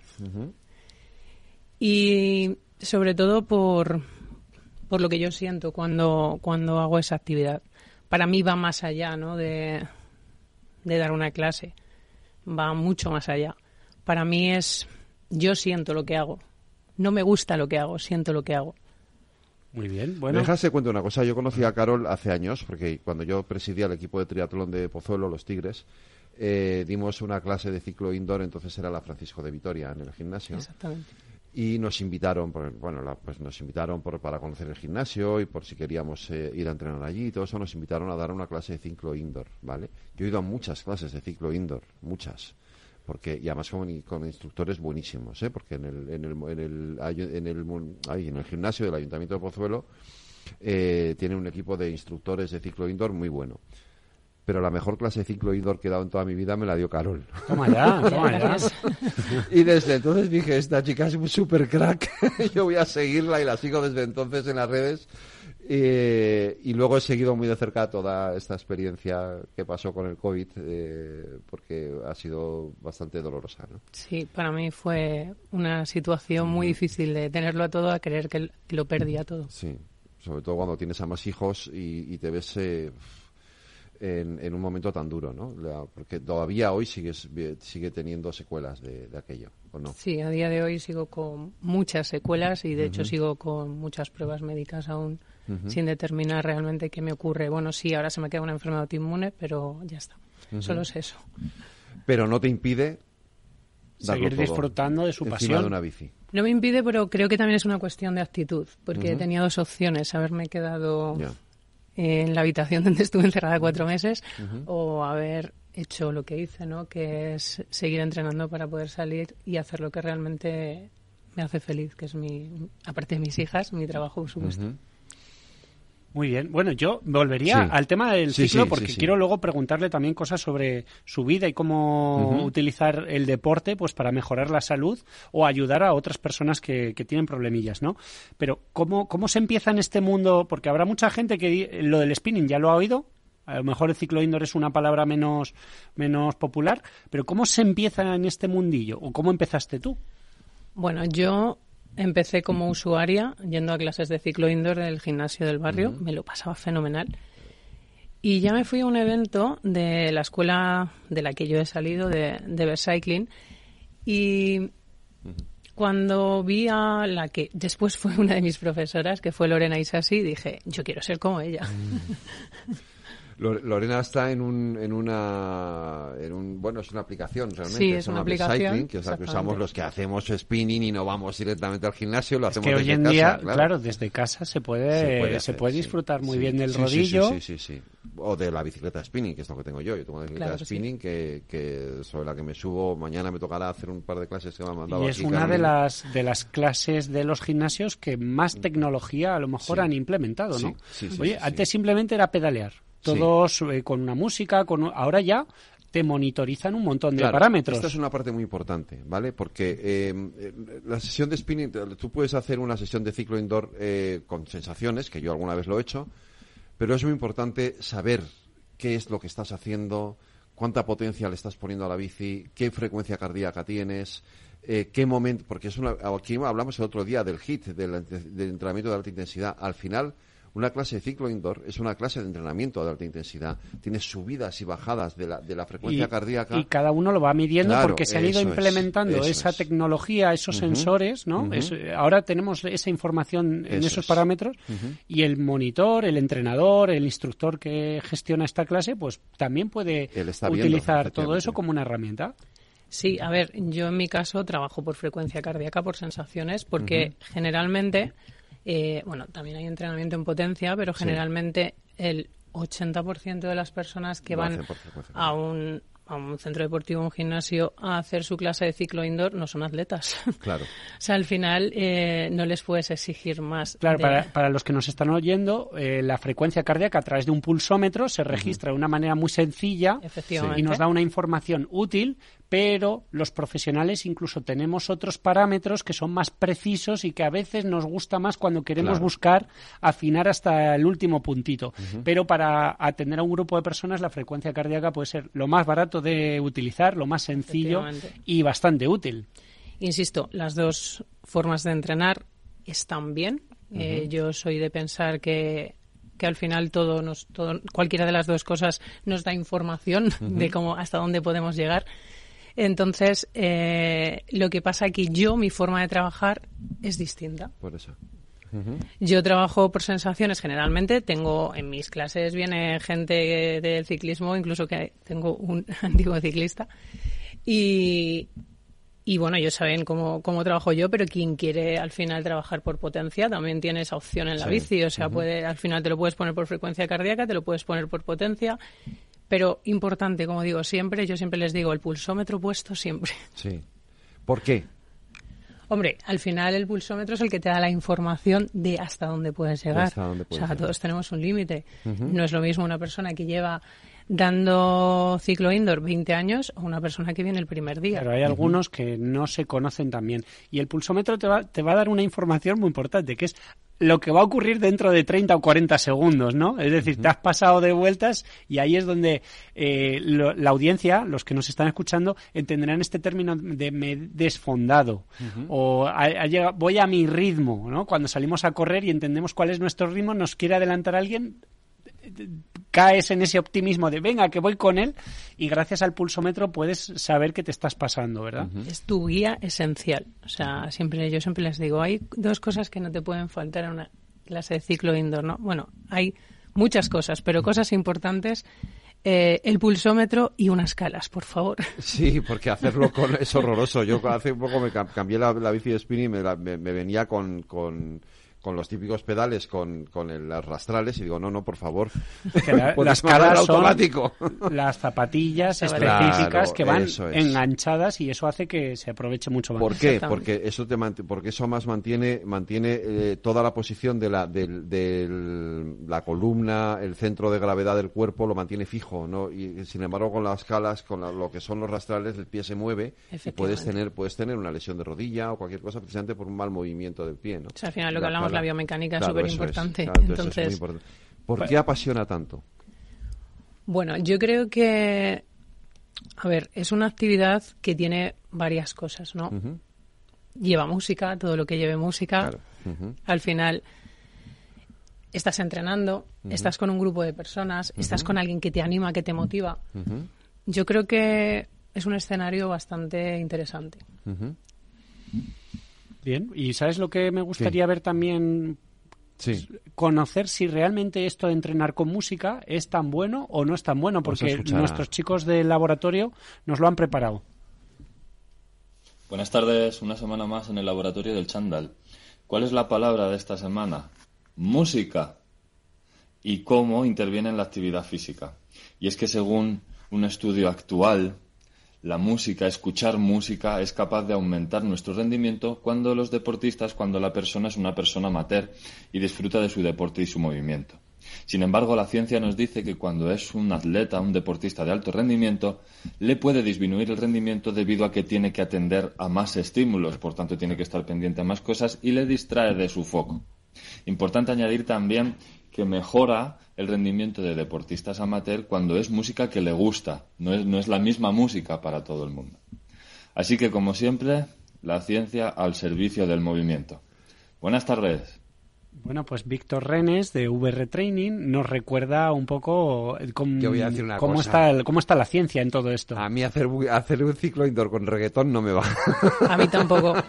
Y sobre todo por, por lo que yo siento cuando, cuando hago esa actividad. Para mí va más allá ¿no? de, de dar una clase. Va mucho más allá. Para mí es, yo siento lo que hago. No me gusta lo que hago, siento lo que hago. Muy bien, bueno. Déjase cuento una cosa. Yo conocí a Carol hace años, porque cuando yo presidía el equipo de triatlón de Pozuelo, los Tigres, eh, dimos una clase de ciclo indoor, entonces era la Francisco de Vitoria en el gimnasio. Exactamente. Y nos invitaron, por- bueno, la- pues nos invitaron por, para conocer el gimnasio y por si queríamos eh, ir a entrenar allí y todo eso, nos invitaron a dar una clase de ciclo indoor, ¿vale? Yo he ido a muchas clases de ciclo indoor, muchas. Porque, y además con, instructores buenísimos, ¿eh? Porque en el, en el, en el, en el, ay, en el gimnasio del Ayuntamiento de Pozuelo eh, tiene un equipo de instructores de ciclo indoor muy bueno. Pero la mejor clase de ciclo indoor que he dado en toda mi vida me la dio Carol. Toma ya, toma ya. Y desde entonces dije, esta chica es un super crack, yo voy a seguirla y la sigo desde entonces en las redes. Eh, y luego he seguido muy de cerca toda esta experiencia que pasó con el COVID, eh, porque ha sido bastante dolorosa. ¿no? Sí, para mí fue una situación muy difícil de tenerlo a todo a creer que lo perdía todo. Sí, sobre todo cuando tienes a más hijos y, y te ves eh, en, en un momento tan duro, ¿no? La- porque todavía hoy sigues, sigue teniendo secuelas de, de aquello, ¿o no? Sí, a día de hoy sigo con muchas secuelas y de hecho sigo con muchas pruebas médicas aún sin determinar realmente qué me ocurre. Bueno, sí, ahora se me queda una enfermedad autoinmune, pero ya está. Solo es eso. Pero no te impide Seguir todo disfrutando de su pasión. de una bici. No me impide, pero creo que también es una cuestión de actitud, porque tenía dos opciones, haberme quedado. En la habitación donde estuve encerrada cuatro meses o haber hecho lo que hice, ¿no? Que es seguir entrenando para poder salir y hacer lo que realmente me hace feliz, que es mi, aparte de mis hijas, mi trabajo, por supuesto. Muy bien. Bueno, yo volvería Sí. al tema del Sí, ciclo sí, porque sí, sí. quiero luego preguntarle también cosas sobre su vida y cómo utilizar el deporte pues para mejorar la salud o ayudar a otras personas que, que tienen problemillas, ¿no? Pero ¿cómo, ¿cómo se empieza en este mundo? Porque habrá mucha gente que lo del spinning ya lo ha oído. A lo mejor el ciclo indoor es una palabra menos, menos popular, pero ¿cómo se empieza en este mundillo? ¿O cómo empezaste tú? Bueno, yo empecé como usuaria yendo a clases de ciclo indoor del gimnasio del barrio, me lo pasaba fenomenal. Y ya me fui a un evento de la escuela de la que yo he salido, de, de Vercycling, y cuando vi a la que después fue una de mis profesoras, que fue Lorena Isasi, dije, yo quiero ser como ella. Lore- Lorena está en un, en una, en un, bueno, es una aplicación realmente. Sí, es una aplicación, Cycling, que es la que usamos los que hacemos spinning y no vamos directamente al gimnasio, lo Es hacemos que hoy desde en casa, día, claro. claro. desde casa se puede, se puede, hacer, disfrutar muy Sí, bien del rodillo. Sí, sí, sí, sí. O de la bicicleta spinning, que es lo que tengo yo. Yo tengo una bicicleta Claro que sí. spinning que, que sobre la que me subo. Mañana me tocará hacer un par de clases que me ha mandado Y es aquí una de las de las clases de los gimnasios que más tecnología a lo mejor Sí. han implementado, ¿no? Sí, sí, sí, Oye, sí, antes simplemente era pedalear. Todos eh, con una música, con ahora ya te monitorizan un montón de Claro, parámetros. Esta es una parte muy importante, ¿vale? Porque eh, la sesión de spinning, tú puedes hacer una sesión de ciclo indoor eh, con sensaciones, que yo alguna vez lo he hecho, pero es muy importante saber qué es lo que estás haciendo, cuánta potencia le estás poniendo a la bici, qué frecuencia cardíaca tienes, eh, qué momento, porque es una, aquí hablamos el otro día del HIT, del, del entrenamiento de alta intensidad. Al final, una clase de ciclo indoor es una clase de entrenamiento de alta intensidad. Tienes subidas y bajadas de la, de la frecuencia cardíaca. y cada uno lo va midiendo Claro, porque se han ido es, implementando esa es. tecnología, esos sensores, ¿no? Es- eh, ahora tenemos esa información en Eso esos es. parámetros y el monitor, el entrenador, el instructor que gestiona esta clase, pues también puede viendo, utilizar todo eso como una herramienta. Sí, a ver, yo en mi caso trabajo por frecuencia cardíaca, por sensaciones, porque generalmente, eh, bueno, también hay entrenamiento en potencia, pero Sí. generalmente el 80% de las personas que van a un, a un centro deportivo, un gimnasio, a hacer su clase de ciclo indoor no son atletas. Claro. o sea, al final eh, no les puedes exigir más. Claro, de- para, para los que nos están oyendo, eh, la frecuencia cardíaca a través de un pulsómetro se registra de una manera muy sencilla Efectivamente. y nos da una información útil, pero los profesionales incluso tenemos otros parámetros que son más precisos y que a veces nos gusta más cuando queremos Claro. buscar afinar hasta el último puntito. Pero para atender a un grupo de personas la frecuencia cardíaca puede ser lo más barato de utilizar, lo más sencillo y bastante útil. Insisto, las dos formas de entrenar están bien. Eh, yo soy de pensar que, que al final todo nos, todo, cualquiera de las dos cosas nos da información de cómo hasta dónde podemos llegar. Entonces, eh, lo que pasa que yo, mi forma de trabajar es distinta. Por eso. Yo trabajo por sensaciones generalmente. Tengo en mis clases viene gente del ciclismo, incluso que tengo un antiguo ciclista. Y, y bueno, ellos saben cómo, cómo trabajo yo, pero quien quiere al final trabajar por potencia también tiene esa opción en la Sí. bici. O sea, puede, al final te lo puedes poner por frecuencia cardíaca, te lo puedes poner por potencia. Pero importante, como digo siempre, yo siempre les digo, el pulsómetro puesto siempre. Sí. ¿Por qué? Hombre, al final el pulsómetro es el que te da la información de hasta dónde puedes llegar. hasta dónde puedes o sea, llegar. todos tenemos un límite. No es lo mismo una persona que lleva dando ciclo indoor 20 años o una persona que viene el primer día. Pero hay algunos que no se conocen también. Y el pulsómetro te va, te va a dar una información muy importante, que es lo que va a ocurrir dentro de 30 o 40 segundos, ¿no? Es decir, te has pasado de vueltas y ahí es donde eh, lo- la audiencia, los que nos están escuchando, entenderán este término de me desfondado. O ha llegado- voy a mi ritmo, ¿no? Cuando salimos a correr y entendemos cuál es nuestro ritmo, nos quiere adelantar alguien, caes en ese optimismo de venga, que voy con él y gracias al pulsómetro puedes saber que te estás pasando, ¿verdad? Es tu guía esencial. O sea, siempre yo siempre les digo, hay dos cosas que no te pueden faltar en una clase de ciclo indoor, ¿no? Bueno, hay muchas cosas, pero cosas importantes eh, el pulsómetro y unas calas, por favor. Sí, porque hacerlo con es horroroso. Yo hace un poco me cam- cambié la, la bici de spinning y me, la- me- me venía con, con, con los típicos pedales, con, con el- las rastrales y digo, no, no, por favor. La- las son automático. las zapatillas Claro, específicas que van es. enganchadas y eso hace que se aproveche mucho más. ¿Por qué? Porque eso te mant- porque eso más mantiene mantiene eh, toda la posición de la del, del- la columna, el centro de gravedad del cuerpo lo mantiene fijo, ¿no? Y sin embargo con las calas, con la- lo que son los rastrales, el pie se mueve y puedes tener puedes tener una lesión de rodilla o cualquier cosa precisamente por un mal movimiento del pie, ¿no? O sea, al final lo que hablamos, la biomecánica es superimportante. claro, entonces es importante. ¿Por qué apasiona tanto? Bueno, yo creo que, a ver, es una actividad que tiene varias cosas, ¿no? Lleva música, todo lo que lleve música. claro, Al final estás entrenando, estás con un grupo de personas, estás con alguien que te anima, que te motiva. Yo creo que es un escenario bastante interesante. Bien, y ¿sabes lo que me gustaría ver también? Sí. Conocer si realmente esto de entrenar con música es tan bueno o no es tan bueno, porque nuestros chicos del laboratorio nos lo han preparado. Buenas tardes, una semana más en el laboratorio del Chandal. ¿Cuál es la palabra de esta semana? Música. ¿Y cómo interviene en la actividad física? Y es que según un estudio actual, la música, escuchar música, es capaz de aumentar nuestro rendimiento cuando los deportistas, cuando la persona es una persona amateur y disfruta de su deporte y su movimiento. Sin embargo, la ciencia nos dice que cuando es un atleta, un deportista de alto rendimiento, le puede disminuir el rendimiento debido a que tiene que atender a más estímulos, por tanto tiene que estar pendiente a más cosas y le distrae de su foco. Importante añadir también que mejora el rendimiento de deportistas amateur cuando es música que le gusta, no es, no es la misma música para todo el mundo. Así que, como siempre, la ciencia al servicio del movimiento. Buenas tardes. Bueno, pues Víctor Renes de VR Training nos recuerda un poco el cómo, Yo voy a decir una cómo cosa. está el- cómo está la ciencia en todo esto. A mí hacer, un ciclo indoor con reggaetón no me va. A mí tampoco.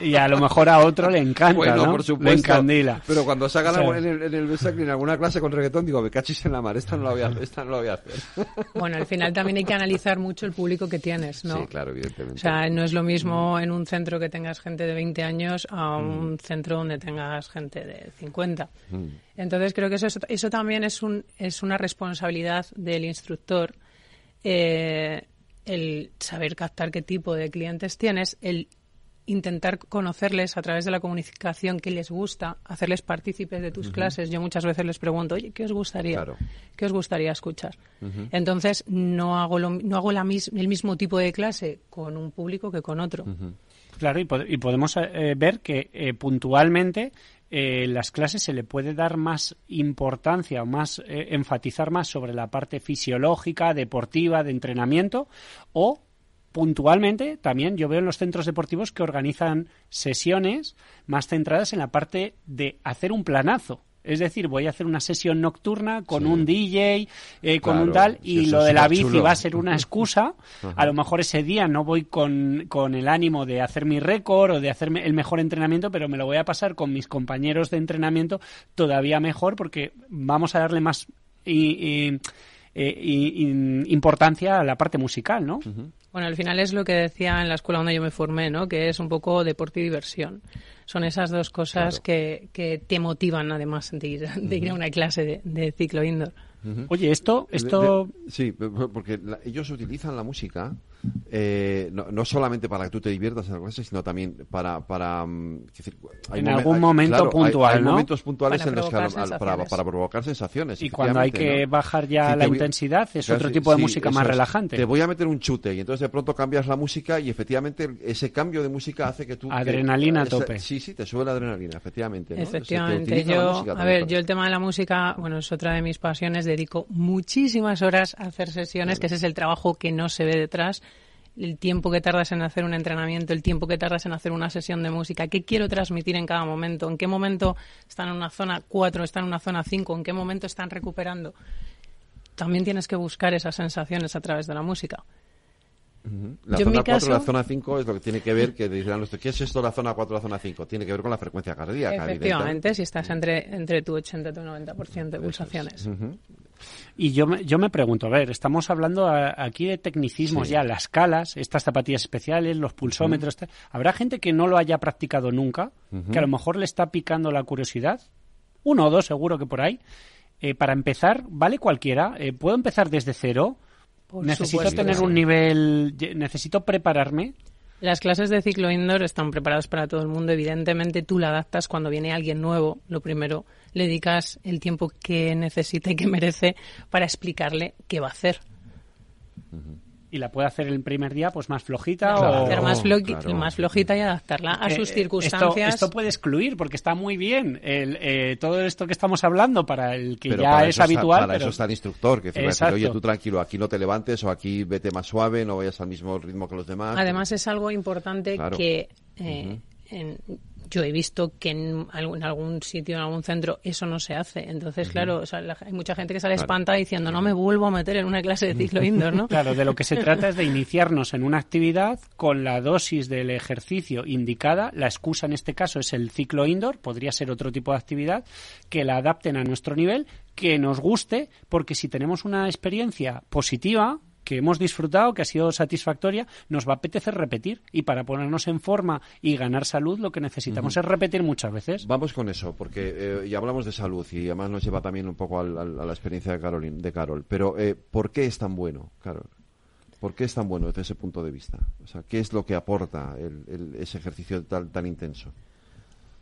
Y a lo mejor a otro le encanta, Bueno, ¿no? por supuesto. Le encandila. Pero cuando sacan O sea, algo en el, en el en alguna clase con reggaetón, digo, me cachis en la mar, esta no la voy a, esta no la voy a hacer. Bueno, al final también hay que analizar mucho el público que tienes, ¿no? Sí, claro, evidentemente. O sea, no es lo mismo en un centro que tengas gente de 20 años a Mm. un centro donde tengas gente de 50. Mm. Entonces creo que eso, eso también es, un, es una responsabilidad del instructor, eh, el saber captar qué tipo de clientes tienes, el intentar conocerles a través de la comunicación qué les gusta, hacerles partícipes de tus clases. Yo muchas veces les pregunto, oye, ¿qué os gustaría? Claro. ¿Qué os gustaría escuchar? Entonces no hago, lo- no hago la mis- el mismo tipo de clase con un público que con otro. Claro, y, pod- y podemos eh, ver que eh, puntualmente eh, en las clases se le puede dar más importancia o más eh, enfatizar más sobre la parte fisiológica, deportiva, de entrenamiento o puntualmente también yo veo en los centros deportivos que organizan sesiones más centradas en la parte de hacer un planazo. Es decir, voy a hacer una sesión nocturna con un DJ, eh, con un tal, y lo de la bici va a ser una excusa. A lo mejor ese día no voy con, con el ánimo de hacer mi récord o de hacerme el mejor entrenamiento, pero me lo voy a pasar con mis compañeros de entrenamiento todavía mejor porque vamos a darle más y- y- eh, y- y- importancia a la parte musical, ¿no? Bueno, al final es lo que decía en la escuela donde yo me formé, ¿no? Que es un poco deporte y diversión. Son esas dos cosas que, que te motivan además de ir, de ir a una clase de, de ciclo indoor. Oye, esto, esto de- sí, porque la- ellos utilizan la música eh, no, no solamente para que tú te diviertas en la clase, sino también para... para mm, En momen- algún momento claro, hay- puntual, hay, ¿no? momentos puntuales Para en los que al- para, sensaciones. para provocar sensaciones. y cuando hay que ¿no? bajar ya Sí, la intensidad es Claro, otro tipo de sí, música más es. relajante. Te voy a meter un chute y entonces de pronto cambias la música y efectivamente ese cambio de música hace que tú... que- Adrenalina a esa- tope. Sí, sí, te sube la adrenalina, efectivamente. Efectivamente, yo, a ver, yo el tema de la música, bueno, es otra de mis pasiones, dedico muchísimas horas a hacer sesiones, que ese es el trabajo que no se ve detrás, el tiempo que tardas en hacer un entrenamiento, el tiempo que tardas en hacer una sesión de música, qué quiero transmitir en cada momento, en qué momento están en una zona 4, están en una zona 5, en qué momento están recuperando. También tienes que buscar esas sensaciones a través de la música. La Yo zona mi 4 caso- la zona 5 es lo que tiene que ver, que dirán ¿qué es esto la zona 4 la zona 5? Tiene que ver con la frecuencia cardíaca, Efectivamente, si estás entre, entre tu 80 y tu 90% de pulsaciones. Y yo me, yo me pregunto, a ver, estamos hablando a- aquí de tecnicismos Sí. ya, las calas, estas zapatillas especiales, los pulsómetros. ¿Habrá gente que no lo haya practicado nunca, que a lo mejor le está picando la curiosidad? Uno o dos seguro que por ahí. Eh, para empezar, ¿vale cualquiera? Eh, ¿Puedo empezar desde cero? Por ¿Necesito supuesto tener un nivel, necesito prepararme? Las clases de ciclo indoor están preparadas para todo el mundo. Evidentemente, tú la adaptas cuando viene alguien nuevo. Lo primero, le dedicas el tiempo que necesita y que merece para explicarle qué va a hacer. Y la puede hacer el primer día pues más flojita Claro, o... hacer más, flojita y adaptarla a Eh, sus eh, circunstancias. Esto, esto puede excluir porque está muy bien el, eh, todo esto que estamos hablando para el que Pero ya es está- habitual. para pero... eso está el instructor, que decir, oye, tú tranquilo, aquí no te levantes o aquí vete más suave, no vayas al mismo ritmo que los demás. Además, es algo importante Claro. que eh, en- yo he visto que en algún, en algún sitio, en algún centro, eso no se hace. Entonces, claro, o sea, la- hay mucha gente que sale Claro. espanta diciendo, no me vuelvo a meter en una clase de ciclo indoor, ¿no? Claro, de lo que se trata es de iniciarnos en una actividad con la dosis del ejercicio indicada. La excusa en este caso es el ciclo indoor, podría ser otro tipo de actividad, que la adapten a nuestro nivel, que nos guste, porque si tenemos una experiencia positiva, que hemos disfrutado, que ha sido satisfactoria, nos va a apetecer repetir. Y para ponernos en forma y ganar salud, lo que necesitamos es repetir muchas veces. Vamos con eso, porque eh, ya hablamos de salud y además nos lleva también un poco al- al- a la experiencia de, Carolyn, de Carol. Pero, eh, ¿por qué es tan bueno, Carol? ¿Por qué es tan bueno desde ese punto de vista? O sea, ¿qué es lo que aporta el- el- ese ejercicio tan, tan intenso?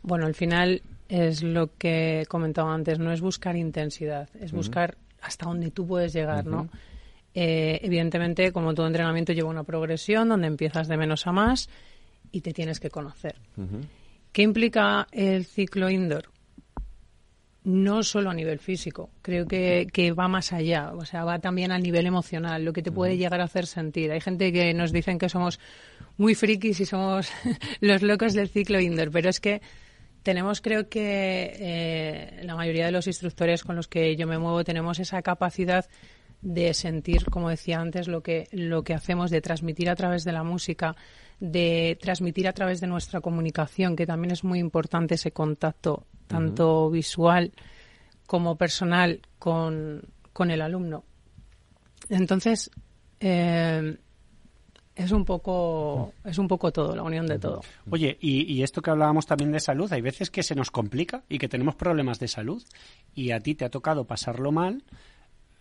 Bueno, al final es lo que comentaba antes, no es buscar intensidad, es buscar hasta dónde tú puedes llegar, ¿no? Eh, evidentemente, como todo entrenamiento lleva una progresión donde empiezas de menos a más y te tienes que conocer. ¿Qué implica el ciclo indoor? No solo a nivel físico, creo que, que va más allá, o sea, va también a nivel emocional, lo que te puede llegar a hacer sentir. Hay gente que nos dicen que somos muy frikis y somos los locos del ciclo indoor, pero es que tenemos, creo que eh, la mayoría de los instructores con los que yo me muevo tenemos esa capacidad de sentir, como decía antes, lo que, lo que hacemos, de transmitir a través de la música, de transmitir a través de nuestra comunicación, que también es muy importante ese contacto, tanto visual como personal, con, con el alumno. Entonces, eh, es un poco es un poco todo, la unión de todo. Oye, y, y esto que hablábamos también de salud, hay veces que se nos complica y que tenemos problemas de salud y a ti te ha tocado pasarlo mal.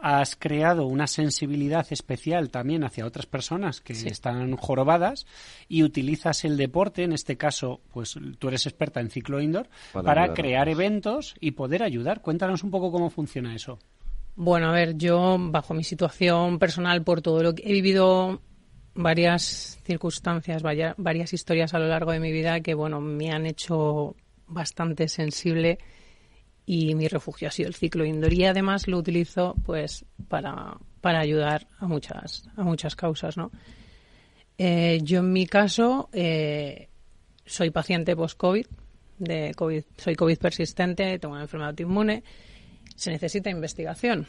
Has creado una sensibilidad especial también hacia otras personas que Sí. están jorobadas y utilizas el deporte, en este caso, pues tú eres experta en ciclo indoor, Para crear eventos y poder ayudar. Cuéntanos un poco cómo funciona eso. Bueno, a ver, yo bajo mi situación personal, por todo lo que he vivido varias circunstancias, varias historias a lo largo de mi vida que, bueno, me han hecho bastante sensible y mi refugio ha sido el ciclo indoor y además lo utilizo pues para, para ayudar a muchas, a muchas causas, ¿no? Eh, yo en mi caso eh, soy paciente post-COVID, de COVID, soy COVID persistente, tengo una enfermedad autoinmune, se necesita investigación.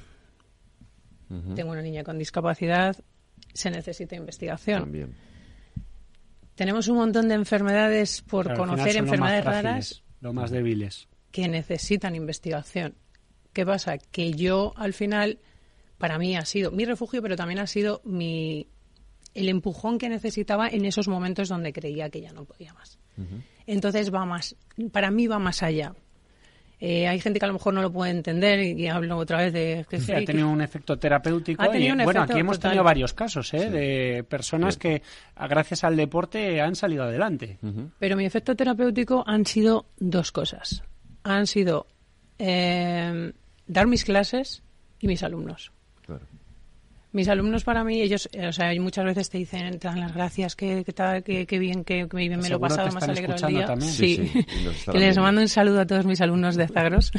Tengo una niña con discapacidad, se necesita investigación. También. Tenemos un montón de enfermedades por Claro, conocer, enfermedades raras Lo más débiles. Que necesitan investigación. ¿Qué pasa? Que yo al final, para mí ha sido mi refugio, pero también ha sido mi el empujón que necesitaba en esos momentos donde creía que ya no podía más. Entonces va más, para mí va más allá. Eh, hay gente que a lo mejor no lo puede entender y, y hablo otra vez de que Sí, ha tenido un efecto terapéutico. Ha tenido y, un bueno, efecto aquí hemos total. tenido varios casos ¿eh? de personas que, gracias al deporte, han salido adelante. Pero mi efecto terapéutico han sido dos cosas. Han sido eh, dar mis clases y mis alumnos. Claro. Mis alumnos para mí, ellos, eh, o sea, muchas veces te dicen, te dan las gracias, que, que, tal, que, que bien, que, que bien me lo he pasado, más alegre el día. también. Sí, Sí, les mando un saludo a todos mis alumnos de Zagros,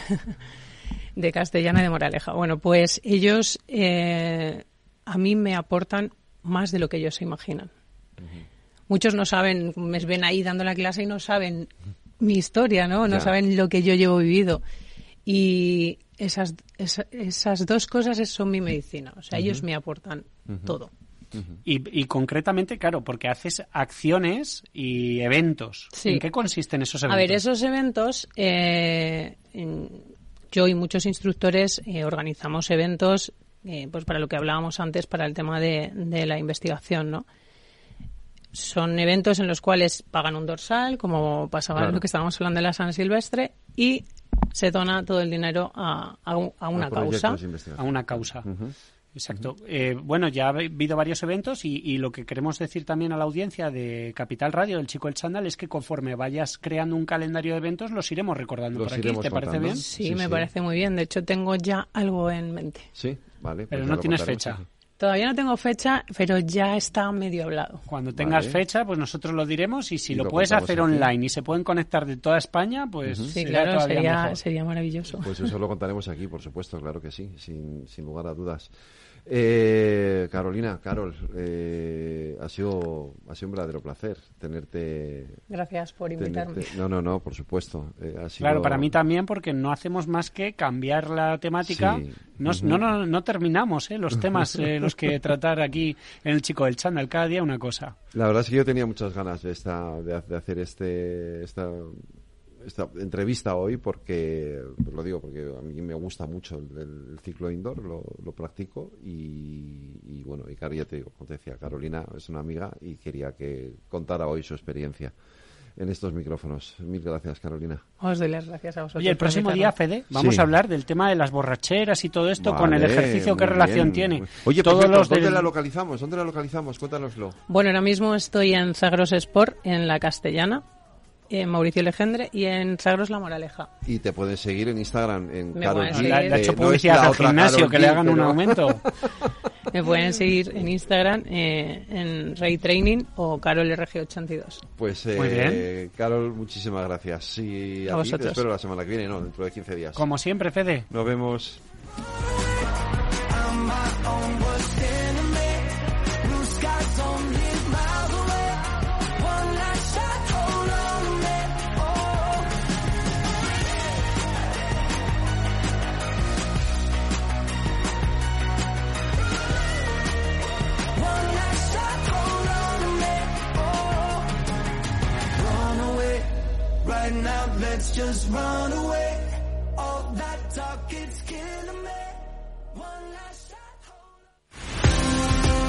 de Castellana y de Moraleja. Bueno, pues ellos eh, a mí me aportan más de lo que ellos se imaginan. Muchos no saben, me ven ahí dando la clase y no saben mi historia, ¿no? No Ya. saben lo que yo llevo vivido. Y esas, esa- esas dos cosas es- son mi medicina. O sea, ellos me aportan todo. Y, y concretamente, claro, porque haces acciones y eventos. Sí. ¿En qué consisten esos A eventos? ver, esos eventos, eh, yo y muchos instructores eh, organizamos eventos, eh, pues para lo que hablábamos antes, para el tema de, de la investigación, ¿no? Son eventos en los cuales pagan un dorsal, como pasaba Claro. lo que estábamos hablando de la San Silvestre, y se dona todo el dinero a, a un- a una causa. A una causa. Exacto. Eh, bueno, ya ha habido varios eventos y, y lo que queremos decir también a la audiencia de Capital Radio, del Chico del Chándal, es que conforme vayas creando un calendario de eventos, los iremos recordando Los por aquí. ¿Te parece bien? Sí, me parece muy bien. De hecho, tengo ya algo en mente. Sí, vale. Pero pues no tienes contaremos fecha. Todavía no tengo fecha, pero ya está medio hablado. Cuando tengas Vale. fecha, pues nosotros lo diremos y si Y lo, lo puedes hacer aquí. online y se pueden conectar de toda España, pues Sí, será claro, todavía sería, mejor. sería maravilloso. Pues eso lo contaremos aquí, por supuesto, claro que sí, sin, sin lugar a dudas. Eh, Carolina, Carol, eh, ha sido ha sido un verdadero placer tenerte. Gracias por invitarme. tenerte- No, no, no, por supuesto. eh, ha sido- Claro, para mí también, porque no hacemos más que cambiar la temática. Sí. No, no, no, no terminamos ¿eh? los temas eh, los que tratar aquí en el Chico del Chándal. Cada día una cosa. La verdad es que yo tenía muchas ganas de esta de, ha- de hacer este esta esta entrevista hoy porque lo digo porque a mí me gusta mucho el, el ciclo indoor lo, lo practico y, y bueno y claro ya te digo como te decía Carolina es una amiga y quería que contara hoy su experiencia en estos micrófonos mil gracias Carolina Os doy las gracias a vosotros. Oye, el próximo día. Fede, vamos Sí. a hablar del tema de las borracheras y todo esto con el ejercicio. ¿Qué relación bien. tiene? oye Todos los ¿dónde del- la localizamos? ¿dónde la localizamos? cuéntanoslo Bueno, ahora mismo estoy en Zagros Sport, en la Castellana, en Mauricio Legendre y en Zagros La Moraleja. y te puedes seguir en Instagram en Me Carol pueden G. Le ha- eh, hecho publicidad al gimnasio, Karol que le hagan un aumento. Me pueden seguir en Instagram eh, en Ray Training o CarolRG82. Pues, Muy eh, Carol, muchísimas gracias. Y a, A ti te vosotros. espero la semana que viene, no, dentro de 15 días. Como siempre, Fede. Nos vemos. Right now, let's just run away. All that talk, it's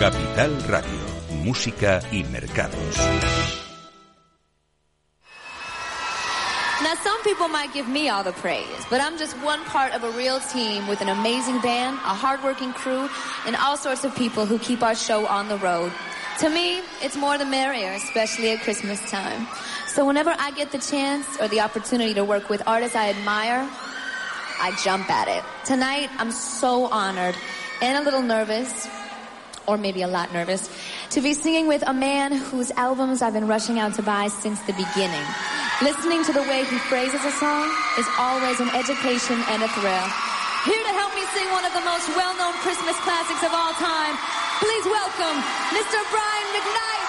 Capital Radio, música y mercados. Now, some people might give me all the praise, but I'm just one part of a real team with an amazing band, a hardworking crew, and all sorts of people who keep our show on the road. To me, it's more the merrier, especially at Christmas time. So whenever I get the chance or the opportunity to work with artists I admire, I jump at it. Tonight, I'm so honored and a little nervous, or maybe a lot nervous, to be singing with a man whose albums I've been rushing out to buy since the beginning. Listening to the way he phrases a song is always an education and a thrill. Here to help me sing one of the most well-known Christmas classics of all time, please welcome Mr. Brian McKnight.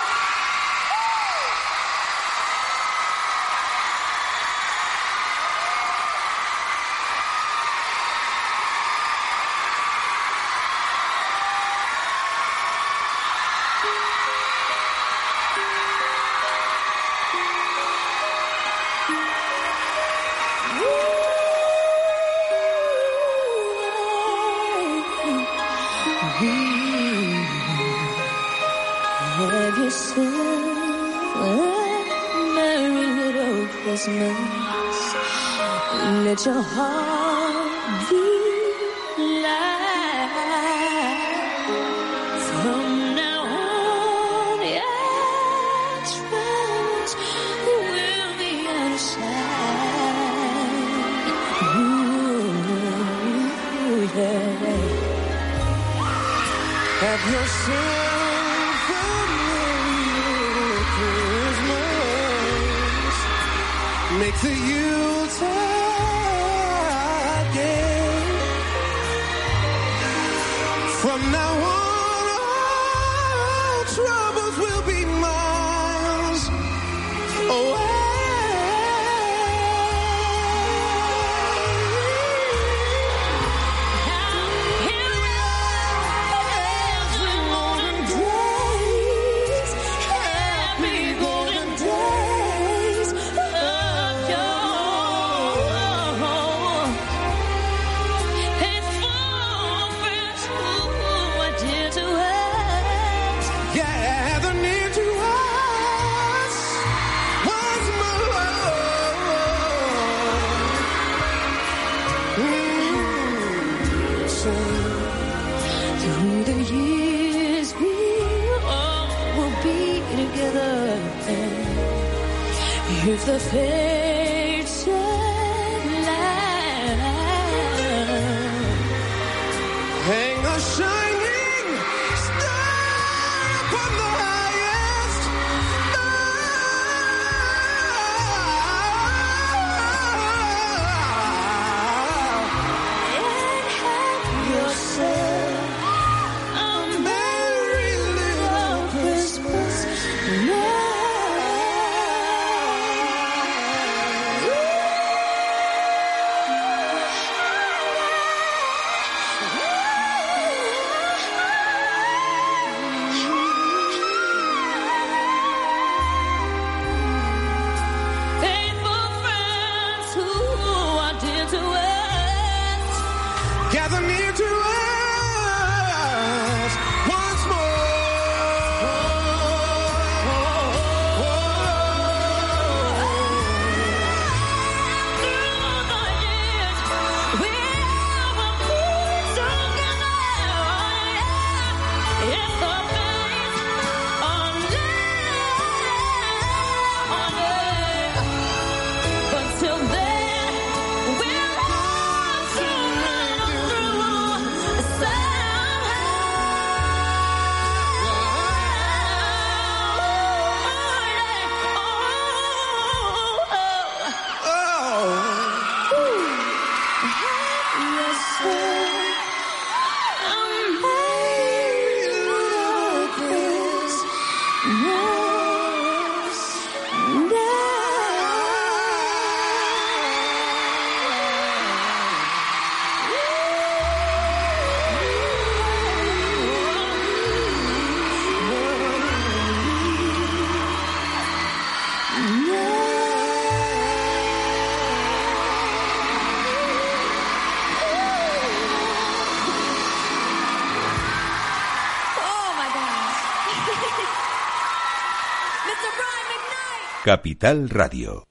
Capital Radio.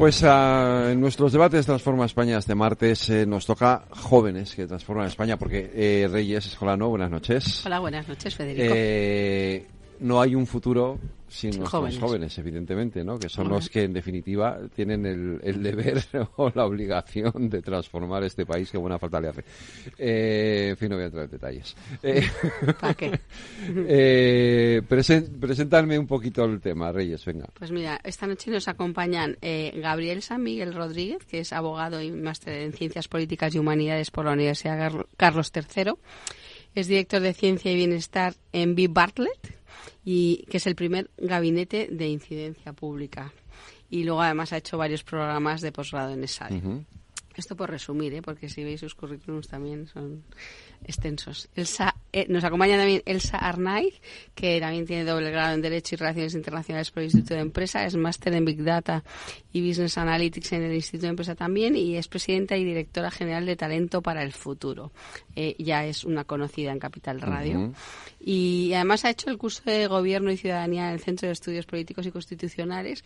Pues ah, en nuestros debates Transforma España este martes eh, nos toca jóvenes que transforman España, porque eh, Reyes Escolano, buenas noches. Hola, buenas noches, Federico. Eh, no hay un futuro sin Sin nuestros jóvenes. jóvenes. evidentemente, ¿no? Que son los que, en definitiva, tienen el, el deber o la obligación de transformar este país que buena falta le hace. Eh, en fin, no voy a entrar en detalles. Eh, ¿Para qué? eh, presen- preséntame un poquito el tema, Reyes, venga. Pues mira, esta noche nos acompañan eh, Gabriel San Miguel Rodríguez, que es abogado y máster en Ciencias Políticas y Humanidades por la Universidad Carlos III. Es director de Ciencia y Bienestar en B. Bartlett, y que es el primer gabinete de incidencia pública. Y luego además ha hecho varios programas de posgrado en. Ujú. Esto por resumir, ¿eh? porque si veis sus currículums también son extensos. Elsa, eh, nos acompaña también Elsa Arnaiz, que también tiene doble grado en Derecho y Relaciones Internacionales por el Instituto de Empresa, es máster en Big Data y Business Analytics en el Instituto de Empresa también y es presidenta y directora general de Talento para el Futuro. Eh, ya es una conocida en Capital Radio. Y además ha hecho el curso de Gobierno y Ciudadanía en el Centro de Estudios Políticos y Constitucionales.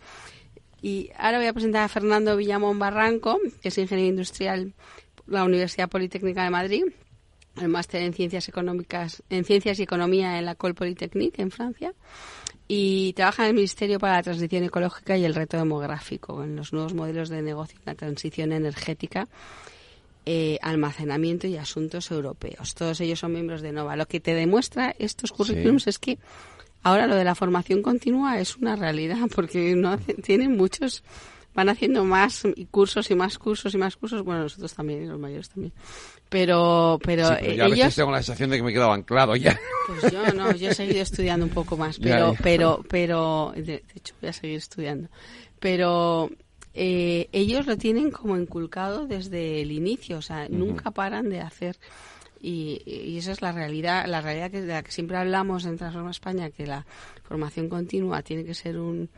Y ahora voy a presentar a Fernando Villamón Barranco, que es ingeniero industrial la Universidad Politécnica de Madrid, el máster en Ciencias Económicas, en Ciencias y Economía en la École Polytechnique en Francia. Y trabaja en el Ministerio para la Transición Ecológica y el Reto Demográfico, en los nuevos modelos de negocio la transición energética eh, almacenamiento y asuntos europeos. Todos ellos son miembros de NOVA. Lo que te demuestra estos currículums es que ahora lo de la formación continua es una realidad porque no hace- tienen muchos van haciendo más y cursos y más cursos y más cursos bueno nosotros también y los mayores también pero pero, Sí, pero eh, yo a veces ellos tengo la sensación de que me he quedado anclado ya. pues yo no, yo he seguido estudiando un poco más, Ya, pero, ya. pero, pero, de, de hecho voy a seguir estudiando. Pero eh, ellos lo tienen como inculcado desde el inicio, o sea, nunca paran de hacer. Y, y esa es la realidad, la realidad que, de la que siempre hablamos en Transforma España, que la formación continua tiene que ser un,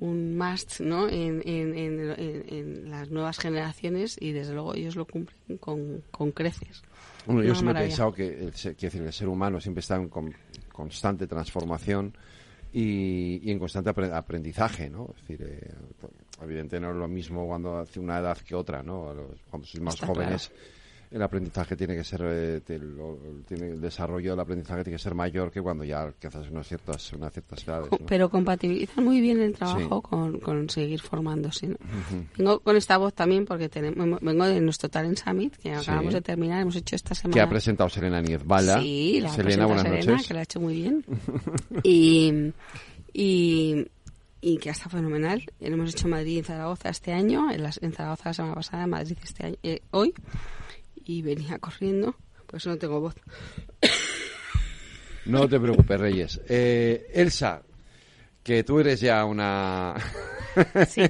un must ¿no? en, en, en- en- las nuevas generaciones y desde luego ellos lo cumplen con, con creces. Bueno, yo siempre he pensado que el, decir, el ser humano siempre está en con- constante transformación y, y en constante apre- aprendizaje, ¿no? Es decir, eh, evidentemente no es lo mismo cuando hace una edad que otra, ¿no? Cuando sois más Está jóvenes, el aprendizaje tiene que ser, eh, lo- tiene, el desarrollo del aprendizaje tiene que ser mayor que cuando ya alcanzas unas ciertas, unas ciertas edades, ¿no? Pero compatibilizan muy bien el trabajo Sí. con, con seguir formándose. ¿no? Ujú. Vengo con esta voz también porque tenemos, vengo de nuestro Talent Summit que Sí. acabamos de terminar, hemos hecho esta semana. Que ha presentado Selena Niezbala. Sí, la Selena, buenas noches. que la ha hecho muy bien. y, y, y que está fenomenal. Lo hemos hecho en Madrid y en Zaragoza este año, en, las- en Zaragoza la semana pasada, en Madrid este año, eh, hoy. Y venía corriendo, por eso no tengo voz. No te preocupes, Reyes. Eh, Elsa, que tú eres ya una Sí.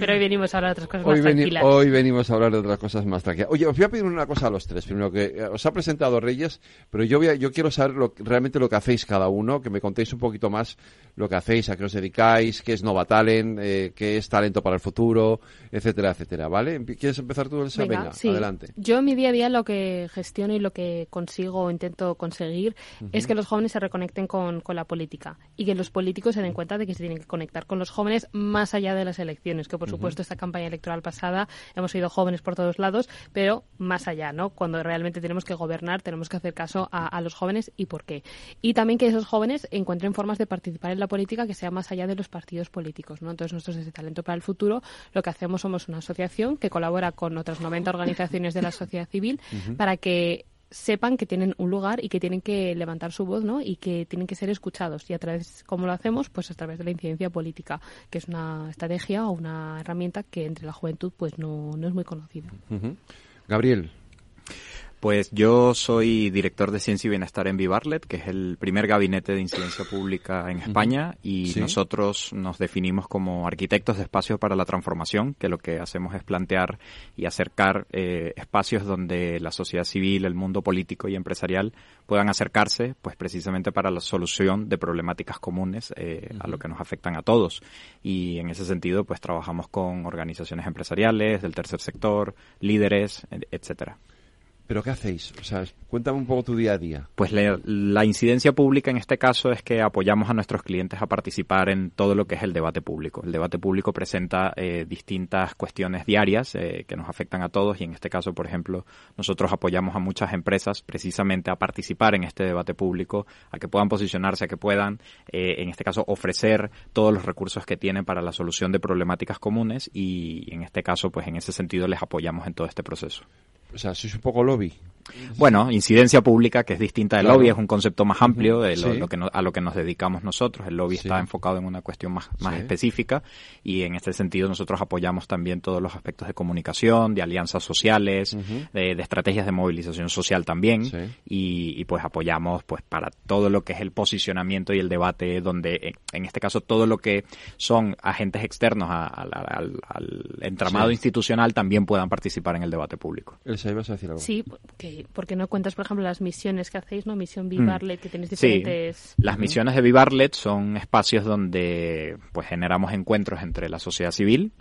Pero hoy venimos a hablar de otras cosas Hoy, más tranquilas. hoy venimos a hablar de otras cosas más tranquilas. Oye, os voy a pedir una cosa a los tres. Primero, que eh, os ha presentado Reyes, pero yo, voy a- yo quiero saber lo, realmente lo que hacéis cada uno, que me contéis un poquito más lo que hacéis, a qué os dedicáis, qué es Nova Talent, eh, qué es talento para el futuro, etcétera, etcétera. ¿Vale? ¿Quieres empezar tú, Elsa? Venga, sí. adelante. Yo en mi día a día lo que gestiono y lo que consigo o intento conseguir es Ujú. que los jóvenes se reconecten con, con la política y que los políticos se den cuenta de que se tienen que conectar con los jóvenes más allá de las elecciones, que por supuesto esta campaña electoral pasada hemos oído jóvenes por todos lados, pero más allá, ¿no? Cuando realmente tenemos que gobernar tenemos que hacer caso a, a los jóvenes y por qué. Y también que esos jóvenes encuentren formas de participar en la política que sea más allá de los partidos políticos, ¿no? Entonces nosotros desde Talento para el Futuro lo que hacemos somos una asociación que colabora con otras 90 organizaciones de la sociedad civil para que sepan que tienen un lugar y que tienen que levantar su voz, ¿no? Y que tienen que ser escuchados. Y a través, ¿cómo lo hacemos? Pues a través de la incidencia política, que es una estrategia o una herramienta que entre la juventud pues no, no es muy conocida. Gabriel. Pues yo soy director de Ciencia y Bienestar en Vivarlet, que es el primer gabinete de incidencia pública en España, y Sí. nosotros nos definimos como arquitectos de espacios para la transformación, que lo que hacemos es plantear y acercar eh, espacios donde la sociedad civil, el mundo político y empresarial puedan acercarse, pues precisamente para la solución de problemáticas comunes eh, a lo que nos afectan a todos. Y en ese sentido, pues trabajamos con organizaciones empresariales, del tercer sector, líderes, etcétera. ¿Pero qué hacéis? O sea, cuéntame un poco tu día a día. Pues la, incidencia pública en este caso es que apoyamos a nuestros clientes a participar en todo lo que es el debate público. El debate público presenta eh, distintas cuestiones diarias eh, que nos afectan a todos y en este caso, por ejemplo, nosotros apoyamos a muchas empresas precisamente a participar en este debate público, a que puedan posicionarse, a que puedan, eh, en este caso, ofrecer todos los recursos que tienen para la solución de problemáticas comunes y en este caso, pues en ese sentido les apoyamos en todo este proceso. O sea, sois un poco lobby. Bueno, incidencia pública, que es distinta del Claro. lobby, es un concepto más amplio de lo, Sí. lo que no- a lo que nos dedicamos nosotros. El lobby Sí. está enfocado en una cuestión más, más Sí. específica y en este sentido nosotros apoyamos también todos los aspectos de comunicación, de alianzas sociales, de, de estrategias de movilización social también y, y, pues apoyamos pues para todo lo que es el posicionamiento y el debate donde en este caso todo lo que son agentes externos a- al, al entramado Sí. institucional también puedan participar en el debate público. A decir algo. Sí, que, porque no cuentas, por ejemplo, las misiones que hacéis, ¿no? Misión Mm. Vivarlet, que tenéis diferentes... Sí, las misiones de Vivarlet son espacios donde pues generamos encuentros entre la sociedad civil,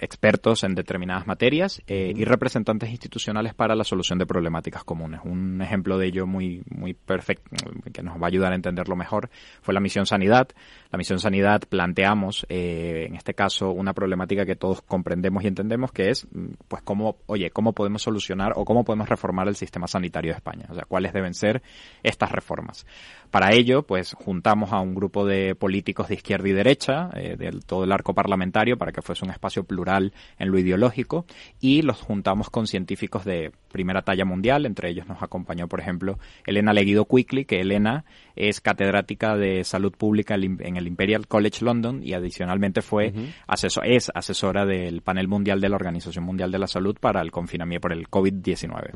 expertos en determinadas materias eh, y representantes institucionales para la solución de problemáticas comunes. Un ejemplo de ello muy muy perfecto que nos va a ayudar a entenderlo mejor fue la misión Sanidad. La misión Sanidad planteamos eh, en este caso una problemática que todos comprendemos y entendemos que es mm, pues cómo oye cómo podemos solucionar o cómo podemos reformar el sistema sanitario de España. O sea, cuáles deben ser estas reformas. Para ello, pues juntamos a un grupo de políticos de izquierda y derecha, eh, de todo el arco parlamentario, para que fuese un espacio plural en lo ideológico, y los juntamos con científicos de primera talla mundial. Entre ellos nos acompañó, por ejemplo, Elena Leguido Quickly, que Elena es catedrática de salud pública en el Imperial College London y adicionalmente fue asesor, es asesora del panel mundial de la Organización Mundial de la Salud para el confinamiento por el COVID-19.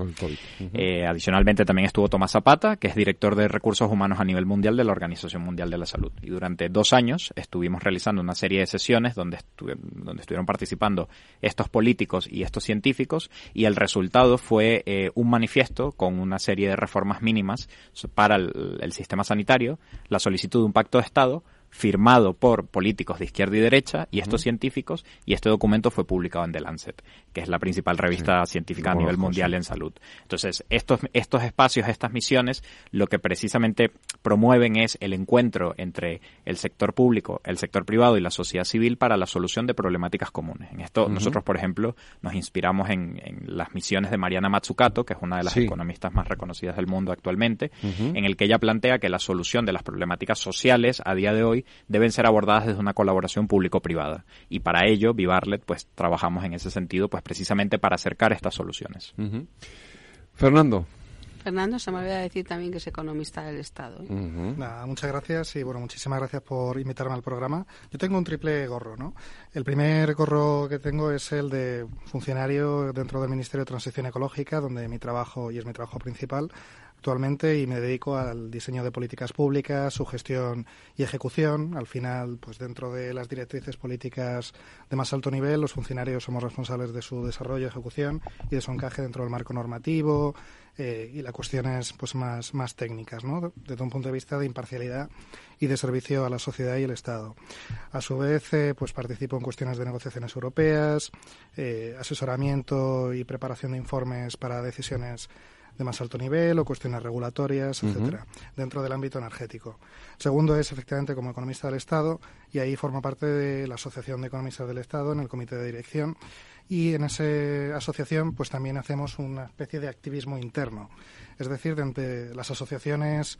Eh, adicionalmente también estuvo Tomás Zapata, que es director de recursos humanos a nivel mundial de la Organización Mundial de la Salud. Y durante dos años estuvimos realizando una serie de sesiones donde, estu- donde estuvieron participando estos políticos y estos científicos y el resultado fue eh, un manifiesto con una serie de reformas mínimas para el, el sistema sanitario, la solicitud de un pacto de Estado, firmado por políticos de izquierda y derecha y estos científicos y este documento fue publicado en The Lancet, que es la principal revista científica a nivel conozco, mundial en salud. Entonces, estos, estos espacios, estas misiones, lo que precisamente promueven es el encuentro entre el sector público, el sector privado y la sociedad civil para la solución de problemáticas comunes. En esto, nosotros, por ejemplo, nos inspiramos en, en las misiones de Mariana Mazzucato, que es una de las Sí. economistas más reconocidas del mundo actualmente, en el que ella plantea que la solución de las problemáticas sociales a día de hoy deben ser abordadas desde una colaboración público-privada. Y para ello, Vivarlet, pues trabajamos en ese sentido, pues precisamente para acercar estas soluciones. Fernando. Fernando, se me olvida decir también que es economista del Estado. ¿eh? Nada, muchas gracias y bueno, muchísimas gracias por invitarme al programa. Yo tengo un triple gorro, ¿no? El primer gorro que tengo es el de funcionario dentro del Ministerio de Transición Ecológica, donde mi trabajo, y es mi trabajo principal, actualmente y me dedico al diseño de políticas públicas, su gestión y ejecución. Al final, pues dentro de las directrices políticas de más alto nivel, los funcionarios somos responsables de su desarrollo, ejecución y de su encaje dentro del marco normativo eh, y las cuestiones pues más, más técnicas, ¿no? Desde un punto de vista de imparcialidad y de servicio a la sociedad y el Estado. A su vez, eh, pues participo en cuestiones de negociaciones europeas, eh, asesoramiento y preparación de informes para decisiones de más alto nivel o cuestiones regulatorias, etcétera, dentro del ámbito energético. Segundo es efectivamente como economista del Estado y ahí formo parte de la Asociación de Economistas del Estado en el comité de dirección y en esa asociación pues también hacemos una especie de activismo interno, es decir, de entre las asociaciones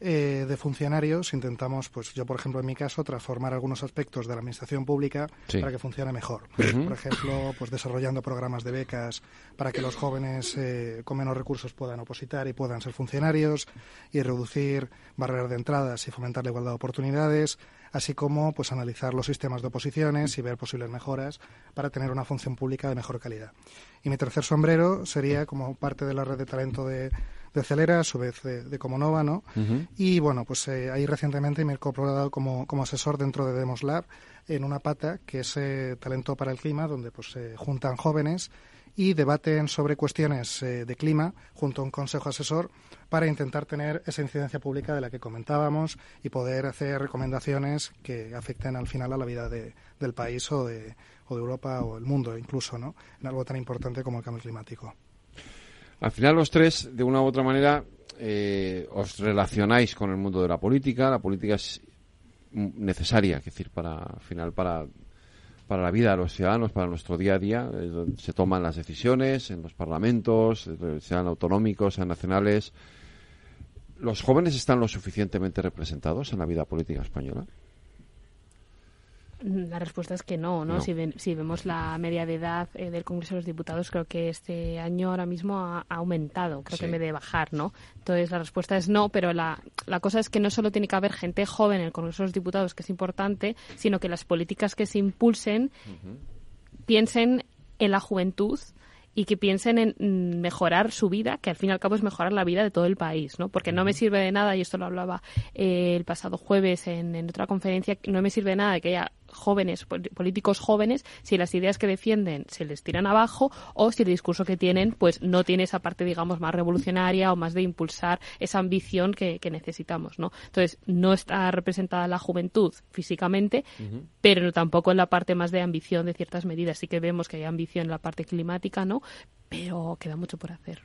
eh, de funcionarios intentamos, pues yo por ejemplo en mi caso, transformar algunos aspectos de la administración pública Sí. para que funcione mejor. Por ejemplo, pues desarrollando programas de becas para que los jóvenes eh, con menos recursos puedan opositar y puedan ser funcionarios y reducir barreras de entradas y fomentar la igualdad de oportunidades, así como pues analizar los sistemas de oposiciones y ver posibles mejoras para tener una función pública de mejor calidad. Y mi tercer sombrero sería como parte de la red de talento de, de Celera, a su vez de, de Comonova, ¿no? Y bueno, pues eh, ahí recientemente me he incorporado como, como asesor dentro de Demos Lab en una pata que es eh, Talento para el Clima, donde pues se juntan jóvenes y debaten sobre cuestiones eh, de clima junto a un consejo asesor para intentar tener esa incidencia pública de la que comentábamos y poder hacer recomendaciones que afecten al final a la vida de- del país o de, o de Europa o el mundo incluso, ¿no? En algo tan importante como el cambio climático. Al final los tres, de una u otra manera, eh, os relacionáis con el mundo de la política. La política es necesaria, es decir, para al final para para la vida de los ciudadanos, para nuestro día a día, se toman las decisiones en los parlamentos, sean autonómicos, sean nacionales. ¿Los jóvenes están lo suficientemente representados en la vida política española? La respuesta es que no, ¿no? No. Si, ven- si vemos la media de edad eh, del Congreso de los Diputados, creo que este año ahora mismo ha, ha aumentado, creo que en vez de bajar, ¿no? Entonces la respuesta es no, pero la, la cosa es que no solo tiene que haber gente joven en el Congreso de los Diputados, que es importante, sino que las políticas que se impulsen piensen en la juventud y que piensen en mm, mejorar su vida, que al fin y al cabo es mejorar la vida de todo el país, ¿no? Porque no me sirve de nada, y esto lo hablaba eh, el pasado jueves en, en otra conferencia, no me sirve de nada que haya jóvenes, pol- políticos jóvenes, si las ideas que defienden se les tiran abajo o si el discurso que tienen pues no tiene esa parte, digamos, más revolucionaria o más de impulsar esa ambición que, que necesitamos, ¿no? Entonces, no está representada la juventud físicamente, pero tampoco en la parte más de ambición de ciertas medidas. Sí que vemos que hay ambición en la parte climática, ¿no? Pero queda mucho por hacer.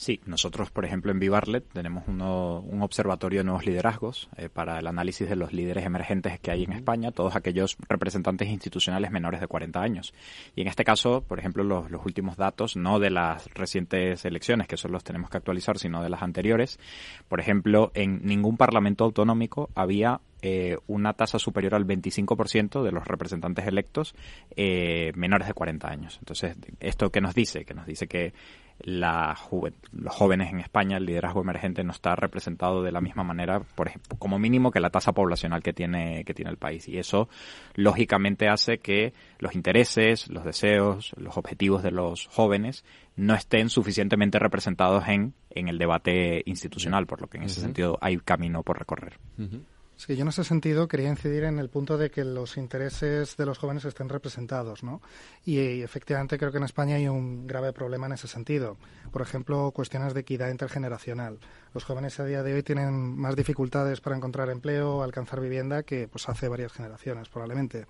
Sí, nosotros, por ejemplo, en Vivarlet tenemos uno- un observatorio de nuevos liderazgos eh, para el análisis de los líderes emergentes que hay en España, todos aquellos representantes institucionales menores de 40 años. Y en este caso, por ejemplo, los, los últimos datos, no de las recientes elecciones, que eso los tenemos que actualizar, sino de las anteriores, por ejemplo, en ningún parlamento autonómico había eh, una tasa superior al 25% de los representantes electos eh, menores de 40 años. Entonces, ¿esto qué nos dice? Que nos dice que la juve- los jóvenes en España, el liderazgo emergente no está representado de la misma manera, por ejemplo, como mínimo que la tasa poblacional que tiene, que tiene el país. Y eso, lógicamente, hace que los intereses, los deseos, los objetivos de los jóvenes no estén suficientemente representados en, en el debate institucional, por lo que en ese sentido hay camino por recorrer. Sí, yo en ese sentido quería incidir en el punto de que los intereses de los jóvenes estén representados, ¿no? Y, eh, efectivamente creo que en España hay un grave problema en ese sentido. Por ejemplo, cuestiones de equidad intergeneracional. Los jóvenes a día de hoy tienen más dificultades para encontrar empleo alcanzar vivienda que pues hace varias generaciones, probablemente.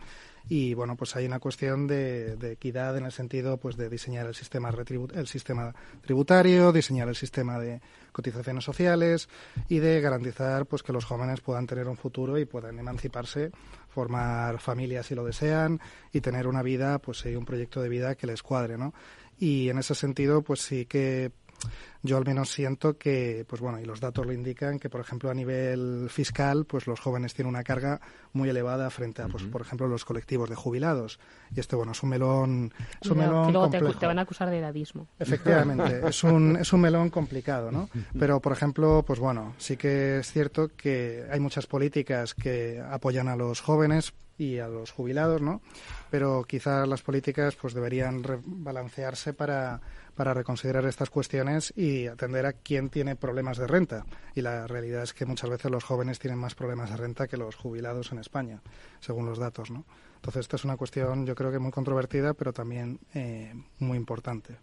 Y bueno, pues hay una cuestión de, de equidad en el sentido pues de diseñar el sistema el sistema tributario, diseñar el sistema de cotizaciones sociales y de garantizar pues que los jóvenes puedan tener un futuro y puedan emanciparse, formar familias si lo desean y tener una vida, pues sí, un proyecto de vida que les cuadre, ¿no? Y en ese sentido, pues sí que yo al menos siento que, pues bueno, y los datos lo indican, que por ejemplo a nivel fiscal, pues los jóvenes tienen una carga muy elevada frente a, pues por ejemplo, los colectivos de jubilados. Y este, bueno, es un melón, es un melón que luego te van a acusar de edadismo. Efectivamente, es un, es un melón complicado, ¿no? Pero, por ejemplo, pues bueno, sí que es cierto que hay muchas políticas que apoyan a los jóvenes, y a los jubilados, ¿no? Pero quizás las políticas pues deberían balancearse para, para reconsiderar estas cuestiones y atender a quién tiene problemas de renta. Y la realidad es que muchas veces los jóvenes tienen más problemas de renta que los jubilados en España, según los datos, ¿no? Entonces, esta es una cuestión, yo creo que muy controvertida, pero también eh, muy importante.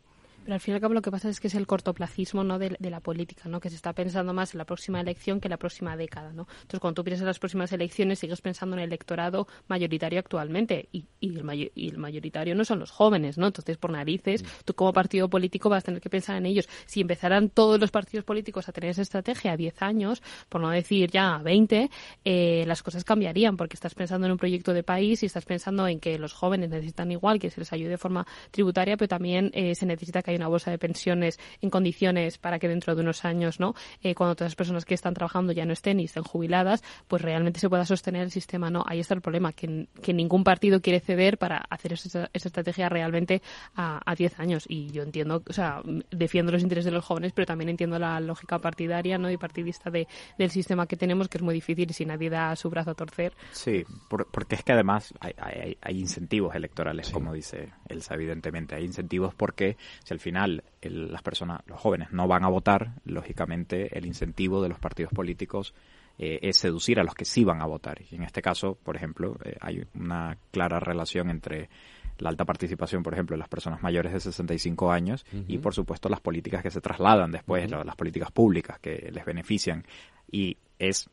Pero al fin y al cabo lo que pasa es que es el cortoplacismo ¿no? de, la política, ¿no? que se está pensando más en la próxima elección que en la próxima década. ¿no? Entonces, cuando tú piensas en las próximas elecciones, sigues pensando en el electorado mayoritario actualmente y, y, el, y el, mayoritario no son los jóvenes. ¿no? Entonces, por narices, mm. tú como partido político vas a tener que pensar en ellos. Si empezaran todos los partidos políticos a tener esa estrategia a 10 años, por no decir ya a 20, eh, las cosas cambiarían porque estás pensando en un proyecto de país y estás pensando en que los jóvenes necesitan igual que se les ayude de forma tributaria, pero también eh, se necesita que una bolsa de pensiones en condiciones para que dentro de unos años, ¿no? Eh, cuando todas las personas que están trabajando ya no estén y estén jubiladas, pues realmente se pueda sostener el sistema. No, ahí está el problema, que, que ningún partido quiere ceder para hacer esa, estrategia realmente a, 10 años. Y yo entiendo, o sea, defiendo los intereses de los jóvenes, pero también entiendo la lógica partidaria ¿no? y partidista de, del sistema que tenemos, que es muy difícil si nadie da su brazo a torcer. Sí, porque es que además hay, hay, incentivos electorales, como dice Elsa, evidentemente. Hay incentivos porque si al final las personas, los jóvenes no van a votar, lógicamente el incentivo de los partidos políticos eh, es seducir a los que sí van a votar. Y en este caso, por ejemplo, eh, hay una clara relación entre la alta participación, por ejemplo, de las personas mayores de 65 años y, por supuesto, las políticas que se trasladan después, las políticas públicas que les benefician. Y es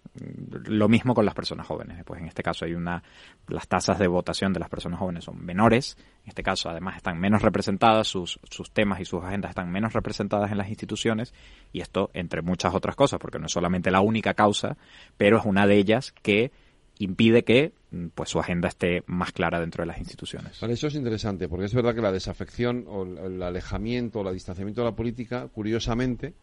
lo mismo con las personas jóvenes. Pues en este caso hay una las tasas de votación de las personas jóvenes son menores. En este caso, además, están menos representadas, sus, sus temas y sus agendas están menos representadas en las instituciones. Y esto, entre muchas otras cosas, porque no es solamente la única causa, pero es una de ellas que impide que pues su agenda esté más clara dentro de las instituciones. Vale, eso es interesante, porque es verdad que la desafección o el alejamiento o el distanciamiento de la política, curiosamente,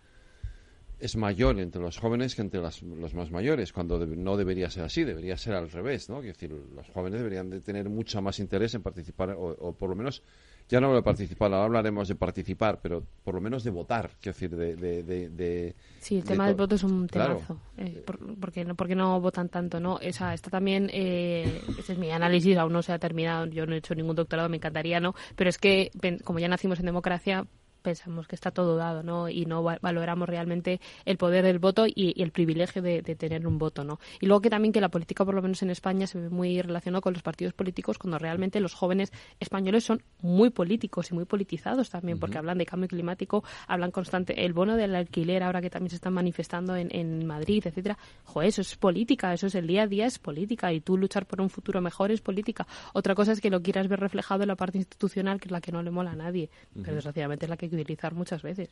es mayor entre los jóvenes que entre los más mayores, cuando no debería ser así, debería ser al revés, ¿no? Es decir, los jóvenes deberían de tener mucho más interés en participar, o, por lo menos, ya no hablo de participar, ahora hablaremos de participar, pero por lo menos de votar, quiero decir, de... de, de, sí, el tema del voto es un temazo, eh, porque, no, porque no votan tanto, ¿no? Esa, está también, eh, ese es mi análisis, aún no se ha terminado, yo no he hecho ningún doctorado, me encantaría, ¿no? Pero es que, como ya nacimos en democracia, pensamos que está todo dado, ¿no? Y no valoramos realmente el poder del voto y, el privilegio de, tener un voto, ¿no? Y luego que también que la política, por lo menos en España, se ve muy relacionada con los partidos políticos cuando realmente los jóvenes españoles son muy políticos y muy politizados también, porque hablan de cambio climático, hablan constante el bono del alquiler, ahora que también se están manifestando en, en Madrid, etcétera. Joder, eso es política, eso es el día a día, es política, y tú luchar por un futuro mejor es política. Otra cosa es que lo quieras ver reflejado en la parte institucional, que es la que no le mola a nadie, pero desgraciadamente es la que utilizar muchas veces.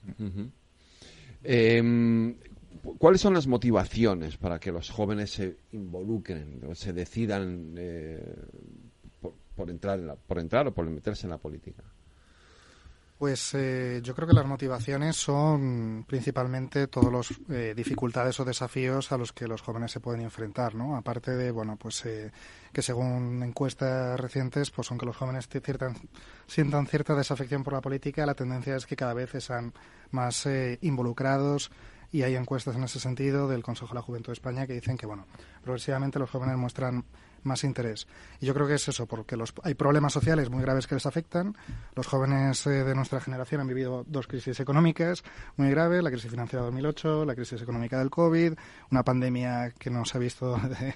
Em, ¿Cuáles son las motivaciones para que los jóvenes se involucren o se decidan eh, por, entrar por entrar o por meterse en la política? Pues eh, yo creo que las motivaciones son principalmente todas las eh, dificultades o desafíos a los que los jóvenes se pueden enfrentar, ¿no? Aparte de, bueno, pues eh, que según encuestas recientes, pues aunque los jóvenes sientan cierta desafección por la política, la tendencia es que cada vez están más involucrados y hay encuestas en ese sentido del Consejo de la Juventud de España que dicen que, bueno, progresivamente los jóvenes muestran más interés. Y yo creo que es eso, porque los, hay problemas sociales muy graves que les afectan. Los jóvenes eh, de nuestra generación han vivido dos crisis económicas muy graves, la crisis financiera de 2008, la crisis económica del COVID, una pandemia que nos ha visto de,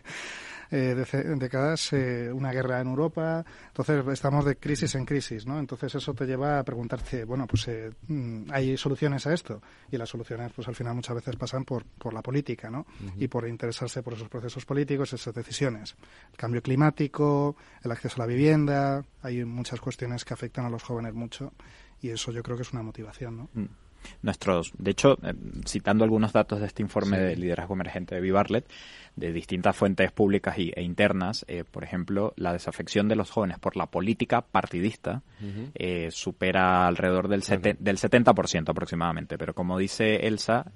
eh, décadas, eh, una guerra en Europa. Entonces, estamos de crisis en crisis, ¿no? Entonces, eso te lleva a preguntarte, bueno, pues eh, mm, hay soluciones a esto. Y las soluciones, pues al final muchas veces pasan por, por la política, ¿no? Y por interesarse por esos procesos políticos, esas decisiones. El cambio climático, el acceso a la vivienda, hay muchas cuestiones que afectan a los jóvenes mucho. Y eso yo creo que es una motivación, ¿no? Mm nuestros, de hecho, eh, citando algunos datos de este informe de liderazgo emergente de Vivarlet, de distintas fuentes públicas y, e internas, eh, por ejemplo, la desafección de los jóvenes por la política partidista eh, supera alrededor del, del 70% aproximadamente. Pero como dice Elsa,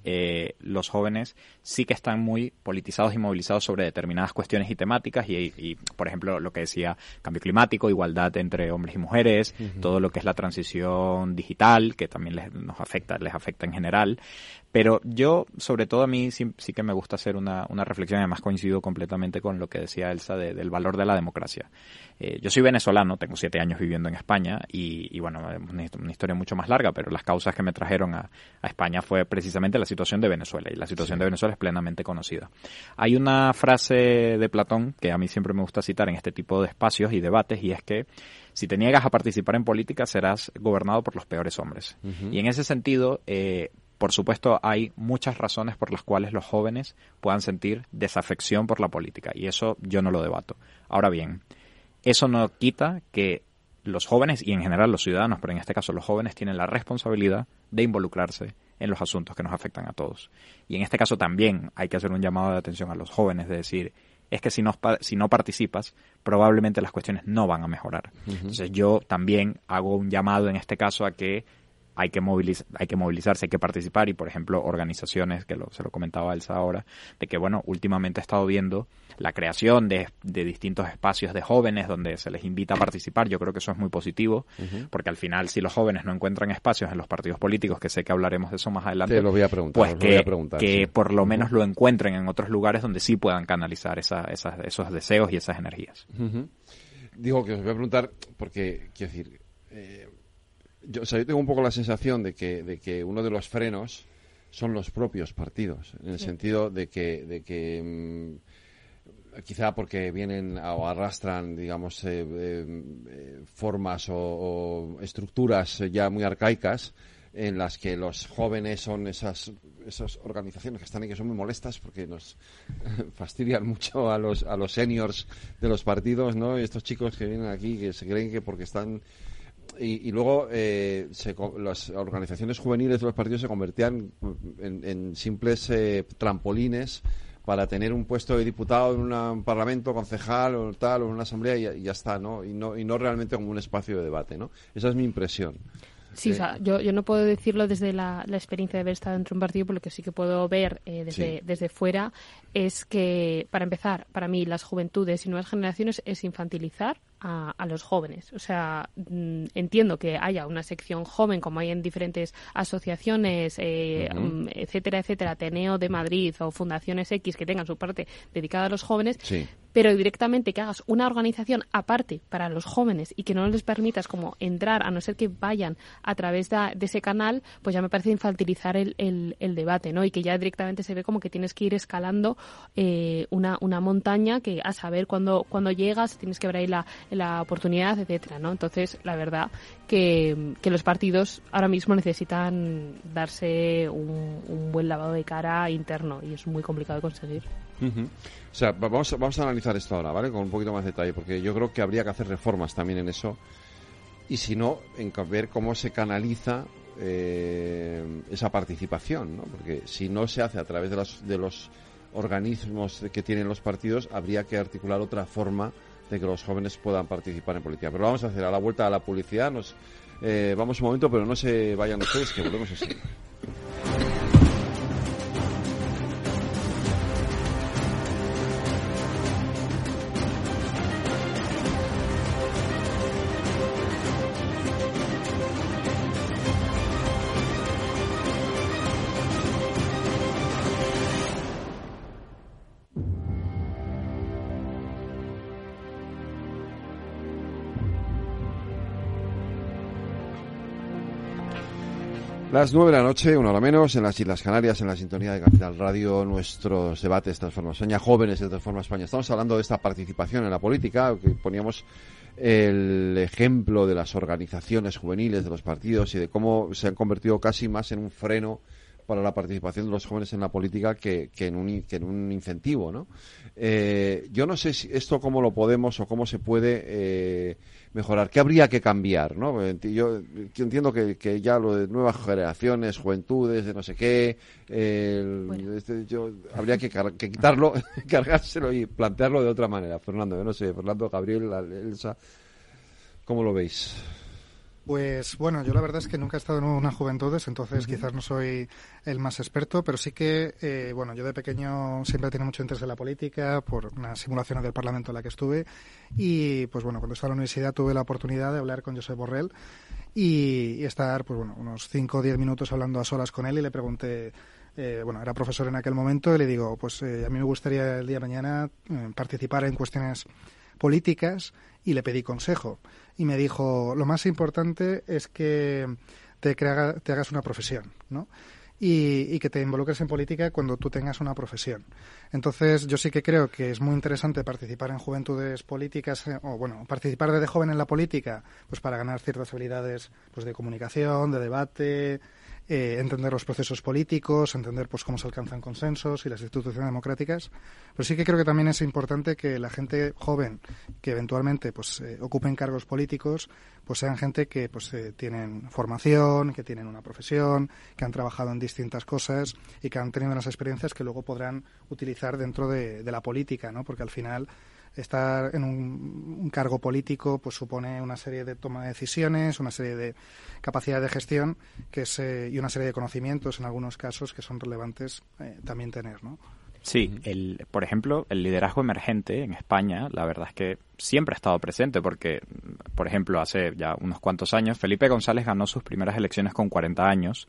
los jóvenes sí que están muy politizados y movilizados sobre determinadas cuestiones y temáticas y, por ejemplo, lo que decía cambio climático, igualdad entre hombres y mujeres, todo lo que es la transición digital, que también les, nos afecta les afecta en general. Pero yo, sobre todo a mí, sí, sí que me gusta hacer una, una reflexión, además coincido completamente con lo que decía Elsa de- del valor de la democracia. Eh, yo soy venezolano, tengo siete años viviendo en España y, y bueno, una, una historia mucho más larga, pero las causas que me trajeron a, a España fue precisamente la situación de Venezuela y la situación de Venezuela es plenamente conocida. Hay una frase de Platón que a mí siempre me gusta citar en este tipo de espacios y debates y es que si te niegas a participar en política serás gobernado por los peores hombres. Y en ese sentido, eh, por supuesto, hay muchas razones por las cuales los jóvenes puedan sentir desafección por la política y eso yo no lo debato. Ahora bien, eso no quita que los jóvenes y en general los ciudadanos, pero en este caso los jóvenes tienen la responsabilidad de involucrarse en los asuntos que nos afectan a todos. Y en este caso también hay que hacer un llamado de atención a los jóvenes de decir, es que si no, si no participas, probablemente las cuestiones no van a mejorar. Entonces yo también hago un llamado en este caso a que hay que, moviliz- hay que movilizarse, hay que participar y, por ejemplo, organizaciones, que lo- se lo comentaba Elsa ahora, de que, bueno, últimamente he estado viendo la creación de, de distintos espacios de jóvenes donde se les invita a participar. Yo creo que eso es muy positivo, porque al final, si los jóvenes no encuentran espacios en los partidos políticos, que sé que hablaremos de eso más adelante, Te lo voy a preguntar, pues que, voy a preguntar, que sí. por lo menos lo encuentren en otros lugares donde sí puedan canalizar esa, esas- esos deseos y esas energías. Ujú. Digo que os voy a preguntar porque, quiero decir, eh, yo, o sea, yo tengo un poco la sensación de que, de que uno de los frenos son los propios partidos, en el Sí. sentido de que, de que mm, quizá porque vienen o arrastran, digamos, eh, eh, eh, formas o, o estructuras ya muy arcaicas en las que los jóvenes son esas esas organizaciones que están ahí que son muy molestas porque nos fastidian mucho a los a los seniors de los partidos, ¿no? Y estos chicos que vienen aquí que se creen que porque están y, y luego eh, se las organizaciones juveniles de los partidos se convertían en, en simples eh, trampolines para tener un puesto de diputado en una- un parlamento, concejal o tal, o en una asamblea y, ya- y ya está, ¿no? Y, ¿no? y no realmente como un espacio de debate, ¿no? Esa es mi impresión. Sí, Eh, o sea, yo, yo no puedo decirlo desde la, la experiencia de haber estado dentro de un partido, pero lo que sí que puedo ver eh, desde, Sí. desde fuera es que, para empezar, para mí las juventudes y nuevas generaciones es infantilizar a, a los jóvenes. O sea, mm, entiendo que haya una sección joven, como hay en diferentes asociaciones, eh, mm, etcétera, etcétera, Ateneo de Madrid o Fundaciones X que tengan su parte dedicada a los jóvenes, Sí. Pero directamente que hagas una organización aparte para los jóvenes y que no les permitas como entrar, a no ser que vayan a través de, ese canal, pues ya me parece infantilizar el, debate, ¿no? Y que ya directamente se ve como que tienes que ir escalando eh, una, una montaña que a saber cuándo cuando llegas, tienes que ver ahí la, la oportunidad, etcétera, ¿no? Entonces, la verdad que, que los partidos ahora mismo necesitan darse un, un buen lavado de cara interno y es muy complicado de conseguir. Ujú. O sea, va- vamos, a- vamos a analizar esto ahora, ¿vale? Con un poquito más de detalle, porque yo creo que habría que hacer reformas también en eso. Y si no, en ver cómo se canaliza eh, esa participación, ¿no? Porque si no se hace a través de los, de los organismos que tienen los partidos, habría que articular otra forma de que los jóvenes puedan participar en política. Pero vamos a hacer a la vuelta a la publicidad. Nos, eh, vamos un momento, pero no se vayan ustedes, que volvemos así. Las nueve de la noche, una hora menos, en las Islas Canarias, en la sintonía de Capital Radio, nuestros debates Transforma España, jóvenes de Transforma España. Estamos hablando de esta participación en la política, que poníamos el ejemplo de las organizaciones juveniles de los partidos y de cómo se han convertido casi más en un freno para la participación de los jóvenes en la política que, que, en, un, in- que en un incentivo, ¿no? Eh, yo no sé si esto cómo lo podemos o cómo se puede eh, mejorar. ¿Qué habría que cambiar, no? Yo, yo entiendo que, que ya lo de nuevas generaciones, juventudes, de no sé qué, el- este, yo, habría que, que quitarlo, cargárselo y plantearlo de otra manera. Fernando, yo no sé, Fernando, Gabriel, Elsa, ¿cómo lo veis? Pues bueno, yo la verdad es que nunca he estado en una juventudes, entonces quizás no soy el más experto, pero sí que, eh, bueno, yo de pequeño siempre he tenido mucho interés en la política por unas simulaciones del Parlamento en la que estuve y, pues bueno, cuando estaba en la universidad tuve la oportunidad de hablar con Josep Borrell y, y estar, pues bueno, unos 5 o 10 minutos hablando a solas con él y le pregunté, eh, bueno, era profesor en aquel momento y le digo, pues eh, a mí me gustaría el día de mañana eh, participar en cuestiones políticas y le pedí consejo. Y me dijo, lo más importante es que te, crea- te hagas una profesión, ¿no? Y, y que te involucres en política cuando tú tengas una profesión. Entonces, yo sí que creo que es muy interesante participar en juventudes políticas, eh, o bueno, participar desde joven en la política, pues para ganar ciertas habilidades pues de comunicación, de debate, eh, entender los procesos políticos, entender pues cómo se alcanzan consensos y las instituciones democráticas. Pero sí que creo que también es importante que la gente joven que eventualmente pues eh, ocupen cargos políticos, pues sean gente que pues eh, tienen formación, que tienen una profesión, que han trabajado en distintas cosas y que han tenido unas experiencias que luego podrán utilizar dentro de, de la política, ¿no? Porque al final estar en un, un cargo político pues supone una serie de toma de decisiones, una serie de capacidad de gestión que es, eh, y una serie de conocimientos en algunos casos que son relevantes eh, también tener, ¿no? Sí, el, por ejemplo, el liderazgo emergente en España, la verdad es que siempre ha estado presente porque, por ejemplo, hace ya unos cuantos años, Felipe González ganó sus primeras elecciones con 40 años.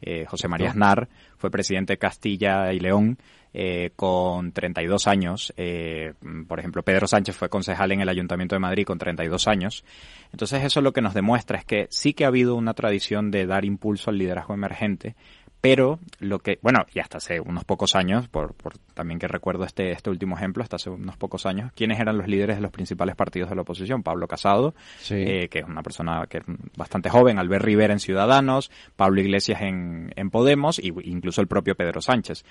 Eh, José María. Aznar fue presidente de Castilla y León eh, con 32 años. Eh, por ejemplo, Pedro Sánchez fue concejal en el Ayuntamiento de Madrid con 32 años. Entonces eso lo que nos demuestra es que sí que ha habido una tradición de dar impulso al liderazgo emergente, pero lo que, bueno, y hasta hace unos pocos años, por, por también que recuerdo este, este último ejemplo, hasta hace unos pocos años, ¿quiénes eran los líderes de los principales partidos de la oposición? Pablo Casado, eh, que es una persona que es bastante joven, Albert Rivera en Ciudadanos, Pablo Iglesias en, en Podemos, y incluso el propio Pedro Sánchez.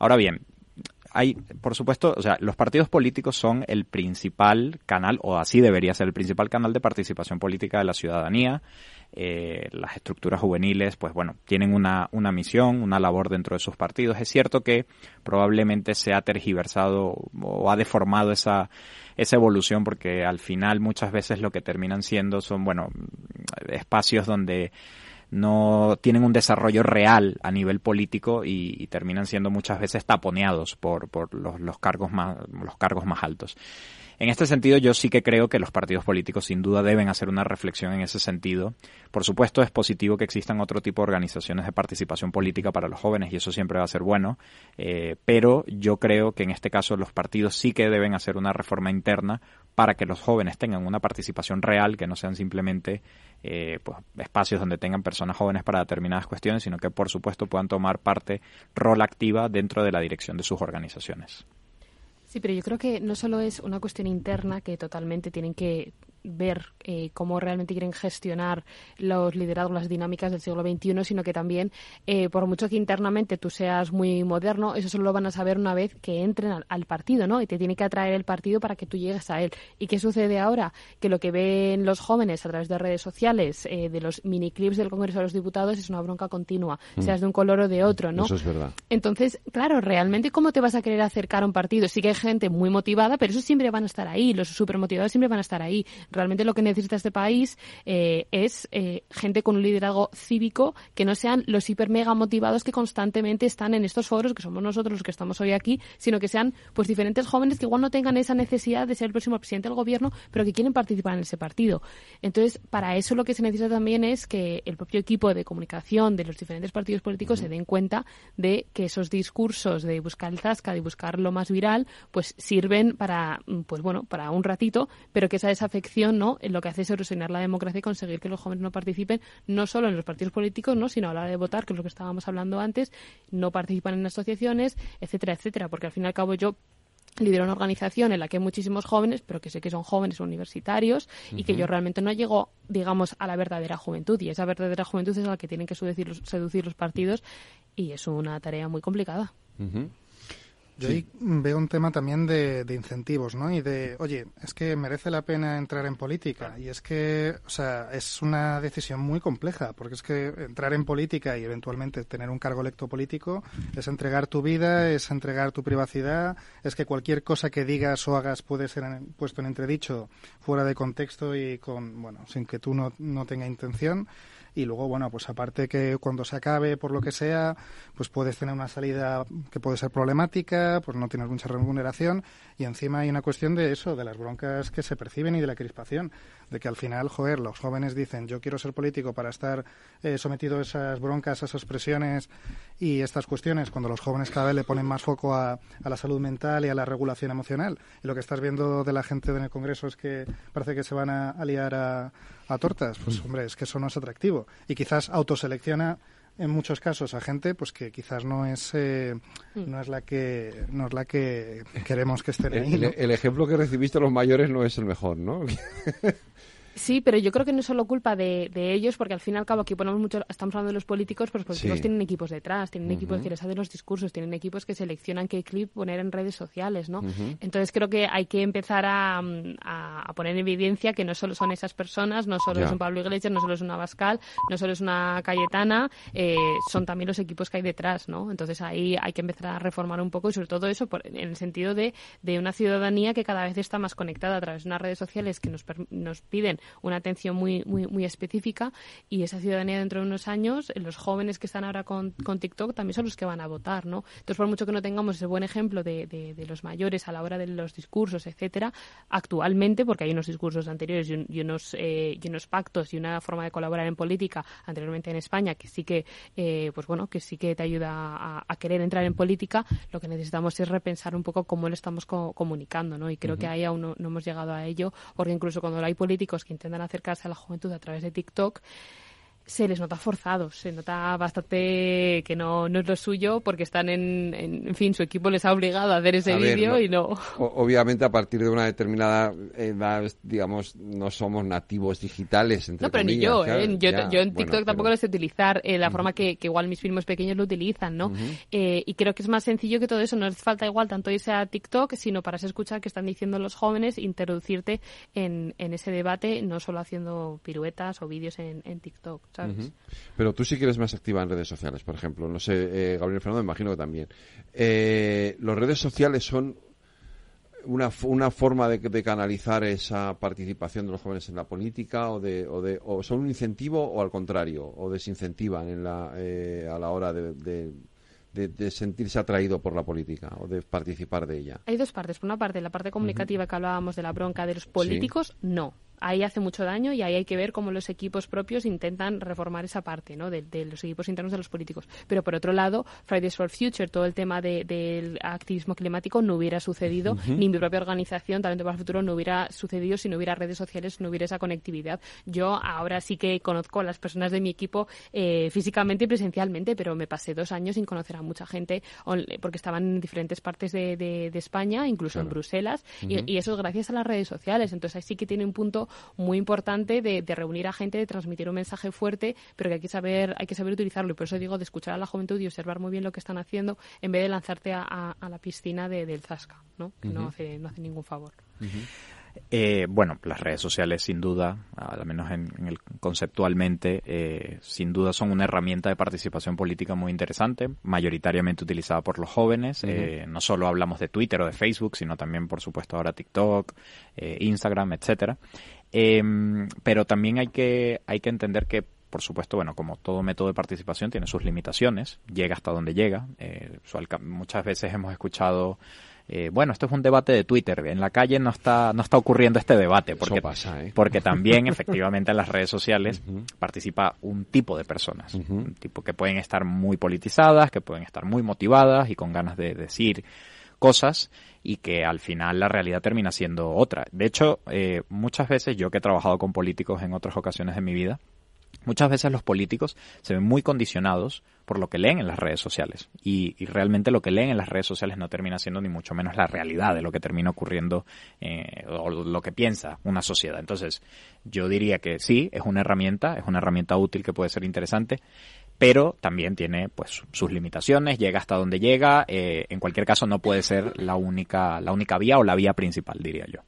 Ahora bien, hay, por supuesto, o sea, los partidos políticos son el principal canal, o así debería ser el principal canal de participación política de la ciudadanía. Eh, las estructuras juveniles, pues bueno, tienen una, una misión, una labor dentro de sus partidos. Es cierto que probablemente se ha tergiversado o ha deformado esa, esa evolución porque al final muchas veces lo que terminan siendo son, bueno, espacios donde no tienen un desarrollo real a nivel político y, terminan siendo muchas veces taponeados por, por los, los cargos más los cargos más altos. En este sentido, yo sí que creo que los partidos políticos sin duda deben hacer una reflexión en ese sentido. Por supuesto, es positivo que existan otro tipo de organizaciones de participación política para los jóvenes y eso siempre va a ser bueno, eh, pero yo creo que en este caso los partidos sí que deben hacer una reforma interna para que los jóvenes tengan una participación real, que no sean simplemente eh, pues, espacios donde tengan personas jóvenes para determinadas cuestiones, sino que por supuesto puedan tomar parte rol activa dentro de la dirección de sus organizaciones. Sí, pero yo creo que no solo es una cuestión interna que totalmente tienen que ver eh, cómo realmente quieren gestionar los liderazgos, las dinámicas del siglo XXI, sino que también, eh, por mucho que internamente tú seas muy moderno, eso solo lo van a saber una vez que entren al, al, partido, ¿no? Y te tiene que atraer el partido para que tú llegues a él. ¿Y qué sucede ahora? Que lo que ven los jóvenes a través de redes sociales, eh, de los miniclips del Congreso de los Diputados, es una bronca continua, mm. seas de un color o de otro, ¿no? Eso es verdad. Entonces, claro, realmente, ¿cómo te vas a querer acercar a un partido? Sí que hay gente muy motivada, pero esos siempre van a estar ahí, los súper motivados siempre van a estar ahí realmente lo que necesita este país eh, es eh, gente con un liderazgo cívico que no sean los hiper mega motivados que constantemente están en estos foros, que somos nosotros los que estamos hoy aquí, sino que sean pues diferentes jóvenes que igual no tengan esa necesidad de ser el próximo presidente del gobierno, pero que quieren participar en ese partido. Entonces, para eso lo que se necesita también es que el propio equipo de comunicación de los diferentes partidos políticos se den cuenta de que esos discursos de buscar el zasca, de buscar lo más viral, pues sirven para, pues bueno, para un ratito, pero que esa desafección, ¿no? lo que hace es erosionar la democracia y conseguir que los jóvenes no participen no solo en los partidos políticos, no, sino a la hora de votar, que es lo que estábamos hablando antes, no participan en asociaciones, etcétera, etcétera, porque al fin y al cabo yo lidero una organización en la que hay muchísimos jóvenes, pero que sé que son jóvenes universitarios y uh -huh. que yo realmente no llego, digamos, a la verdadera juventud. Y esa verdadera juventud es a la que tienen que seducir los, seducir los partidos y es una tarea muy complicada. Uh -huh. Yo ahí veo un tema también de, de, incentivos, ¿no? Y de, oye, es que merece la pena entrar en política. Y es que, o sea, es una decisión muy compleja, porque es que entrar en política y eventualmente tener un cargo electo político es entregar tu vida, es entregar tu privacidad, es que cualquier cosa que digas o hagas puede ser en, puesto en entredicho fuera de contexto y con, bueno, sin que tú no, no tenga intención. Y luego, bueno, pues aparte que cuando se acabe, por lo que sea, pues puedes tener una salida que puede ser problemática, pues no tienes mucha remuneración y encima hay una cuestión de eso, de las broncas que se perciben y de la crispación, de que al final, joder, los jóvenes dicen yo quiero ser político para estar eh, sometido a esas broncas, a esas presiones y estas cuestiones, cuando los jóvenes cada vez le ponen más foco a, a la salud mental y a la regulación emocional. Y lo que estás viendo de la gente en el Congreso es que parece que se van a, a liar a, a tortas. Pues hombre, es que eso no es atractivo. Y quizás autoselecciona en muchos casos a gente pues que quizás no es eh, no es la que no es la que queremos que estén ahí El, ¿no? el ejemplo que recibiste los mayores no es el mejor, ¿no? Sí, pero yo creo que no es solo culpa de, de ellos, porque al fin y al cabo aquí ponemos mucho, estamos hablando de los políticos, pero los políticos Sí. tienen equipos detrás, tienen equipos que les hacen los discursos, tienen equipos que seleccionan qué clip poner en redes sociales, ¿no? Entonces creo que hay que empezar a, a- a poner en evidencia que no solo son esas personas, no solo es un Pablo Iglesias, no solo es una Bascal, no solo es una Cayetana, eh, son también los equipos que hay detrás, ¿no? Entonces ahí hay que empezar a reformar un poco y sobre todo eso por- en el sentido de, de una ciudadanía que cada vez está más conectada a través de unas redes sociales que nos, nos piden una atención muy, muy, muy específica y esa ciudadanía dentro de unos años, eh, los jóvenes que están ahora con, con TikTok también son los que van a votar, ¿no? Entonces, por mucho que no tengamos ese buen ejemplo de, de- de los mayores a la hora de los discursos, etcétera, actualmente, porque hay unos discursos anteriores y, un- y unos, eh, y unos pactos y una forma de colaborar en política anteriormente en España que sí que, eh, pues bueno, que sí que te ayuda a, a querer entrar en política, lo que necesitamos es repensar un poco cómo lo estamos co- comunicando, ¿no? Y creo Ujú. que ahí aún no, no hemos llegado a ello, porque incluso cuando hay políticos que intentan acercarse a la juventud a través de TikTok, se les nota forzados, se nota bastante que no, no es lo suyo porque están en, en, en fin, su equipo les ha obligado a hacer ese vídeo no- y no. obviamente a partir de una determinada edad, digamos, no somos nativos digitales, entre No, pero ni yo, ¿eh? Yo, ya, yo en bueno, TikTok tampoco pero- lo sé utilizar eh, la forma que, que igual mis primos pequeños lo utilizan, ¿no? Eh, y creo que es más sencillo que todo eso. No hace falta igual tanto irse a TikTok, sino para escuchar qué están diciendo los jóvenes, introducirte en, en ese debate, no solo haciendo piruetas o vídeos en, en TikTok, ¿sabes? Pero tú sí que eres más activa en redes sociales, por ejemplo. No sé, eh, Gabriel Fernando, me imagino que también. Eh, ¿Los redes sociales son una, una forma de, de canalizar esa participación de los jóvenes en la política o, de, o, de, o son un incentivo o al contrario, o desincentivan en la, eh, a la hora de, de- de- de sentirse atraído por la política o de participar de ella? Hay dos partes. Por una parte, la parte comunicativa que hablábamos de la bronca de los políticos, no. Ahí hace mucho daño y ahí hay que ver cómo los equipos propios intentan reformar esa parte, ¿no? De, de los equipos internos de los políticos. Pero por otro lado, Fridays for Future, todo el tema de- del activismo climático no hubiera sucedido, ni mi propia organización, Talento para el Futuro, no hubiera sucedido si no hubiera redes sociales, no hubiera esa conectividad. Yo ahora sí que conozco a las personas de mi equipo eh, físicamente y presencialmente, pero me pasé dos años sin conocer a mucha gente porque estaban en diferentes partes de, de- España, incluso en. Bruselas, y, y eso es gracias a las redes sociales. Entonces ahí sí que tiene un punto muy importante de, de reunir a gente, de transmitir un mensaje fuerte, pero que hay que saber, hay que saber utilizarlo. Y por eso digo de escuchar a la juventud y observar muy bien lo que están haciendo, en vez de lanzarte a, a- a la piscina de- del zasca, ¿no? Que no hace, no hace ningún favor. Eh, bueno, las redes sociales sin duda, al menos en, en el conceptualmente, eh, sin duda son una herramienta de participación política muy interesante, mayoritariamente utilizada por los jóvenes. Eh, no solo hablamos de Twitter o de Facebook, sino también, por supuesto, ahora TikTok, eh, Instagram, etcétera. Em, pero también hay que, hay que entender que por supuesto, bueno, como todo método de participación tiene sus limitaciones, llega hasta donde llega. Eh, muchas veces hemos escuchado, eh, bueno, esto es un debate de Twitter, en la calle no está, no está ocurriendo este debate, porque, pasa, ¿eh? porque también efectivamente en las redes sociales participa un tipo de personas, un tipo que pueden estar muy politizadas, que pueden estar muy motivadas y con ganas de decir cosas y que al final la realidad termina siendo otra. De hecho, eh, muchas veces yo que he trabajado con políticos en otras ocasiones de mi vida, Muchas veces los políticos se ven muy condicionados por lo que leen en las redes sociales y, realmente lo que leen en las redes sociales no termina siendo ni mucho menos la realidad de lo que termina ocurriendo eh, o lo que piensa una sociedad. Entonces, yo diría que sí, es una herramienta, es una herramienta útil que puede ser interesante, pero también tiene pues sus limitaciones, llega hasta donde llega, eh, en cualquier caso no puede ser la única, la única vía o la vía principal, diría yo.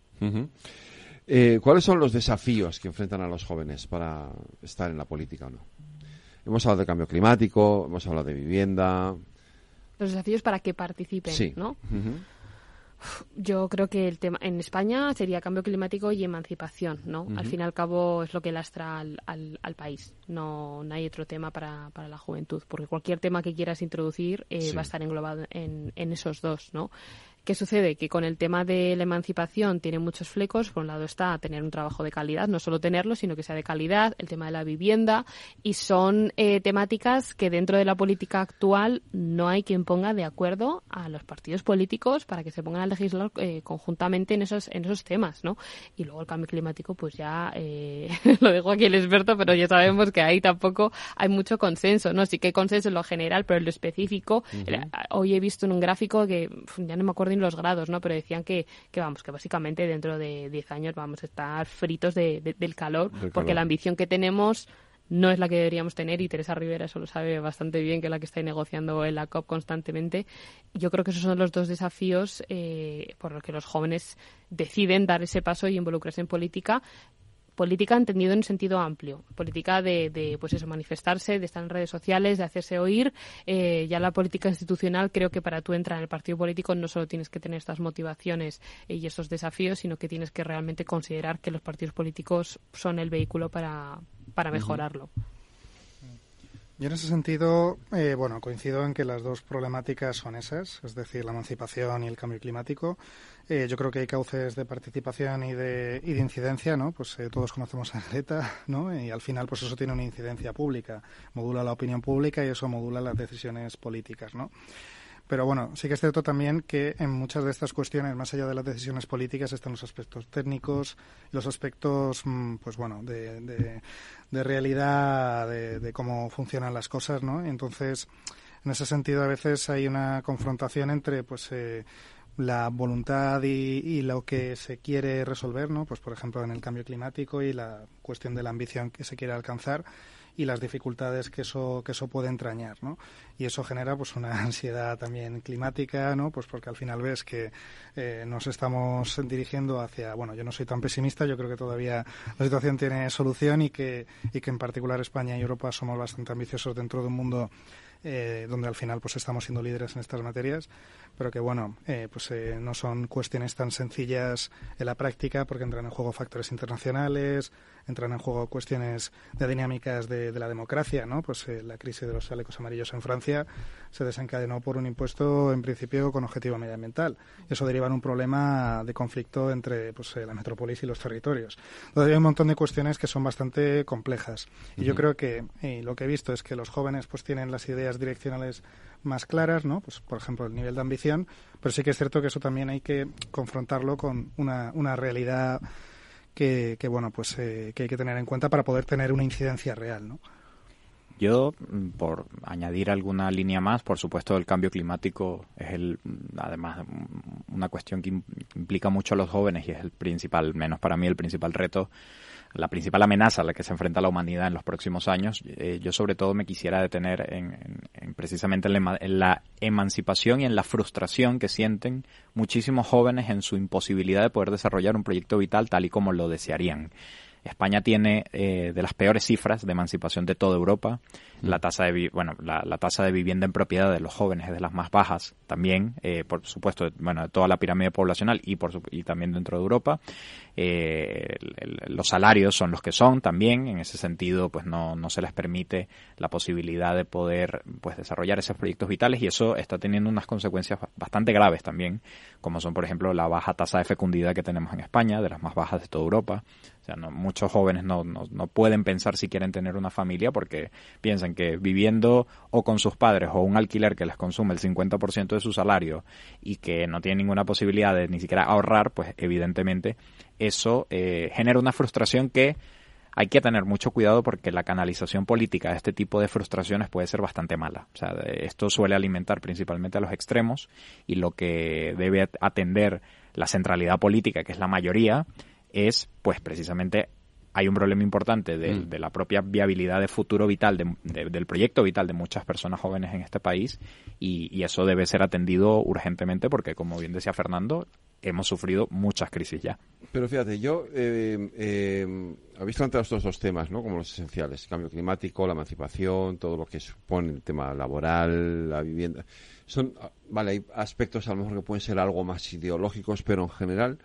Eh, ¿Cuáles son los desafíos que enfrentan a los jóvenes para estar en la política o no? Hemos hablado de cambio climático, hemos hablado de vivienda. Los desafíos para que participen, Sí. ¿no? Ujú. Yo creo que el tema en España sería cambio climático y emancipación, ¿no? Al fin y al cabo es lo que lastra al, al, al país. No, no hay otro tema para, para la juventud, porque cualquier tema que quieras introducir eh, Sí. va a estar englobado en, en esos dos, ¿no? ¿Qué sucede? Que con el tema de la emancipación tiene muchos flecos. Por un lado está tener un trabajo de calidad, no solo tenerlo, sino que sea de calidad, el tema de la vivienda, y son eh, temáticas que dentro de la política actual no hay quien ponga de acuerdo a los partidos políticos para que se pongan a legislar eh, conjuntamente en esos, en esos temas, ¿no? Y luego el cambio climático, pues ya eh, lo dejo aquí el experto, pero ya sabemos que ahí tampoco hay mucho consenso, ¿no? Sí que hay consenso en lo general, pero en lo específico, Ujú. eh, hoy he visto en un gráfico que ya no me acuerdo los grados, ¿no? Pero decían que, que vamos, que básicamente dentro de 10 años vamos a estar fritos de- de- del calor, Del porque la ambición que tenemos no es la que deberíamos tener y Teresa Rivera eso lo sabe bastante bien, que es la que está negociando en la COP constantemente. Yo creo que esos son los dos desafíos eh, por los que los jóvenes deciden dar ese paso y involucrarse en política política entendido en sentido amplio, política de, de, pues eso, manifestarse, de estar en redes sociales, de hacerse oír. Eh, ya la política institucional creo que para tú entrar en el partido político no solo tienes que tener estas motivaciones y esos desafíos, sino que tienes que realmente considerar que los partidos políticos son el vehículo para, para mejorarlo. Yo en ese sentido, eh, bueno, coincido en que las dos problemáticas son esas, es decir, la emancipación y el cambio climático. Eh, yo creo que hay cauces de participación y de, y de incidencia, ¿no? Pues eh, todos conocemos a Greta, ¿no? Y al final, pues eso tiene una incidencia pública, modula la opinión pública y eso modula las decisiones políticas, ¿no? Pero bueno, sí que es cierto también que en muchas de estas cuestiones, más allá de las decisiones políticas, están los aspectos técnicos, los aspectos, mm, pues bueno, de, de, realidad, de, de cómo funcionan las cosas, ¿no? Entonces, en ese sentido, a veces hay una confrontación entre, pues, eh, la voluntad y, y lo que se quiere resolver, ¿no? Pues, por ejemplo, en el cambio climático y la cuestión de la ambición que se quiere alcanzar y las dificultades que eso que eso puede entrañar, ¿no? Y eso genera pues una ansiedad también climática, ¿no? Pues porque al final ves que eh, nos estamos dirigiendo hacia, bueno, yo no soy tan pesimista, yo creo que todavía la situación tiene solución y que y que en particular España y Europa somos bastante ambiciosos dentro de un mundo eh, donde al final pues estamos siendo líderes en estas materias, pero que bueno, eh, pues eh, no son cuestiones tan sencillas en la práctica porque entran en juego factores internacionales, entran en juego cuestiones de dinámicas de, de la democracia, ¿no? Pues eh, la crisis de los chalecos amarillos en Francia se desencadenó por un impuesto en principio con objetivo medioambiental. Eso deriva en un problema de conflicto entre pues, eh, la metrópolis y los territorios. Entonces hay un montón de cuestiones que son bastante complejas. Y yo creo que lo que he visto es que los jóvenes pues tienen las ideas direccionales más claras, ¿no? Pues por ejemplo el nivel de ambición, pero sí que es cierto que eso también hay que confrontarlo con una, una realidad que, que bueno pues eh, que hay que tener en cuenta para poder tener una incidencia real, ¿no? Yo, mm, por añadir alguna línea más, por supuesto el cambio climático es el, mm, además mm, una cuestión que im- implica mucho a los jóvenes y es el principal, menos para mí el principal reto, la principal amenaza a la que se enfrenta la humanidad en los próximos años. Eh, yo sobre todo me quisiera detener en, en- en precisamente en la, en la emancipación y en la frustración que sienten muchísimos jóvenes en su imposibilidad de poder desarrollar un proyecto vital tal y como lo desearían. España tiene eh, de las peores cifras de emancipación de toda Europa. La tasa de bueno, la, la tasa de vivienda en propiedad de los jóvenes es de las más bajas también, eh, por supuesto, bueno, de toda la pirámide poblacional y por y también dentro de Europa. Eh, los salarios son los que son también, en ese sentido, pues no, no se les permite la posibilidad de poder pues desarrollar esos proyectos vitales y eso está teniendo unas consecuencias ba- bastante graves también, como son por ejemplo la baja tasa de fecundidad que tenemos en España, de las más bajas de toda Europa. O sea, no, muchos jóvenes no, no, no pueden pensar si quieren tener una familia porque piensan que viviendo o con sus padres o un alquiler que les consume el 50% de su salario y que no tienen ninguna posibilidad de ni siquiera ahorrar, pues evidentemente eso eh, genera una frustración que hay que tener mucho cuidado porque la canalización política de este tipo de frustraciones puede ser bastante mala. O sea, esto suele alimentar principalmente a los extremos y lo que debe atender la centralidad política, que es la mayoría, es pues precisamente hay un problema importante de, Mm. de la propia viabilidad de futuro vital, de- de- del proyecto vital de muchas personas jóvenes en este país y, y eso debe ser atendido urgentemente porque, como bien decía Fernando, hemos sufrido muchas crisis ya. Pero fíjate, yo eh, eh, habéis planteado estos dos temas, ¿no? Como los esenciales: cambio climático, la emancipación, todo lo que supone el tema laboral, la vivienda. Son, ah, vale, hay aspectos a lo mejor que pueden ser algo más ideológicos, pero en general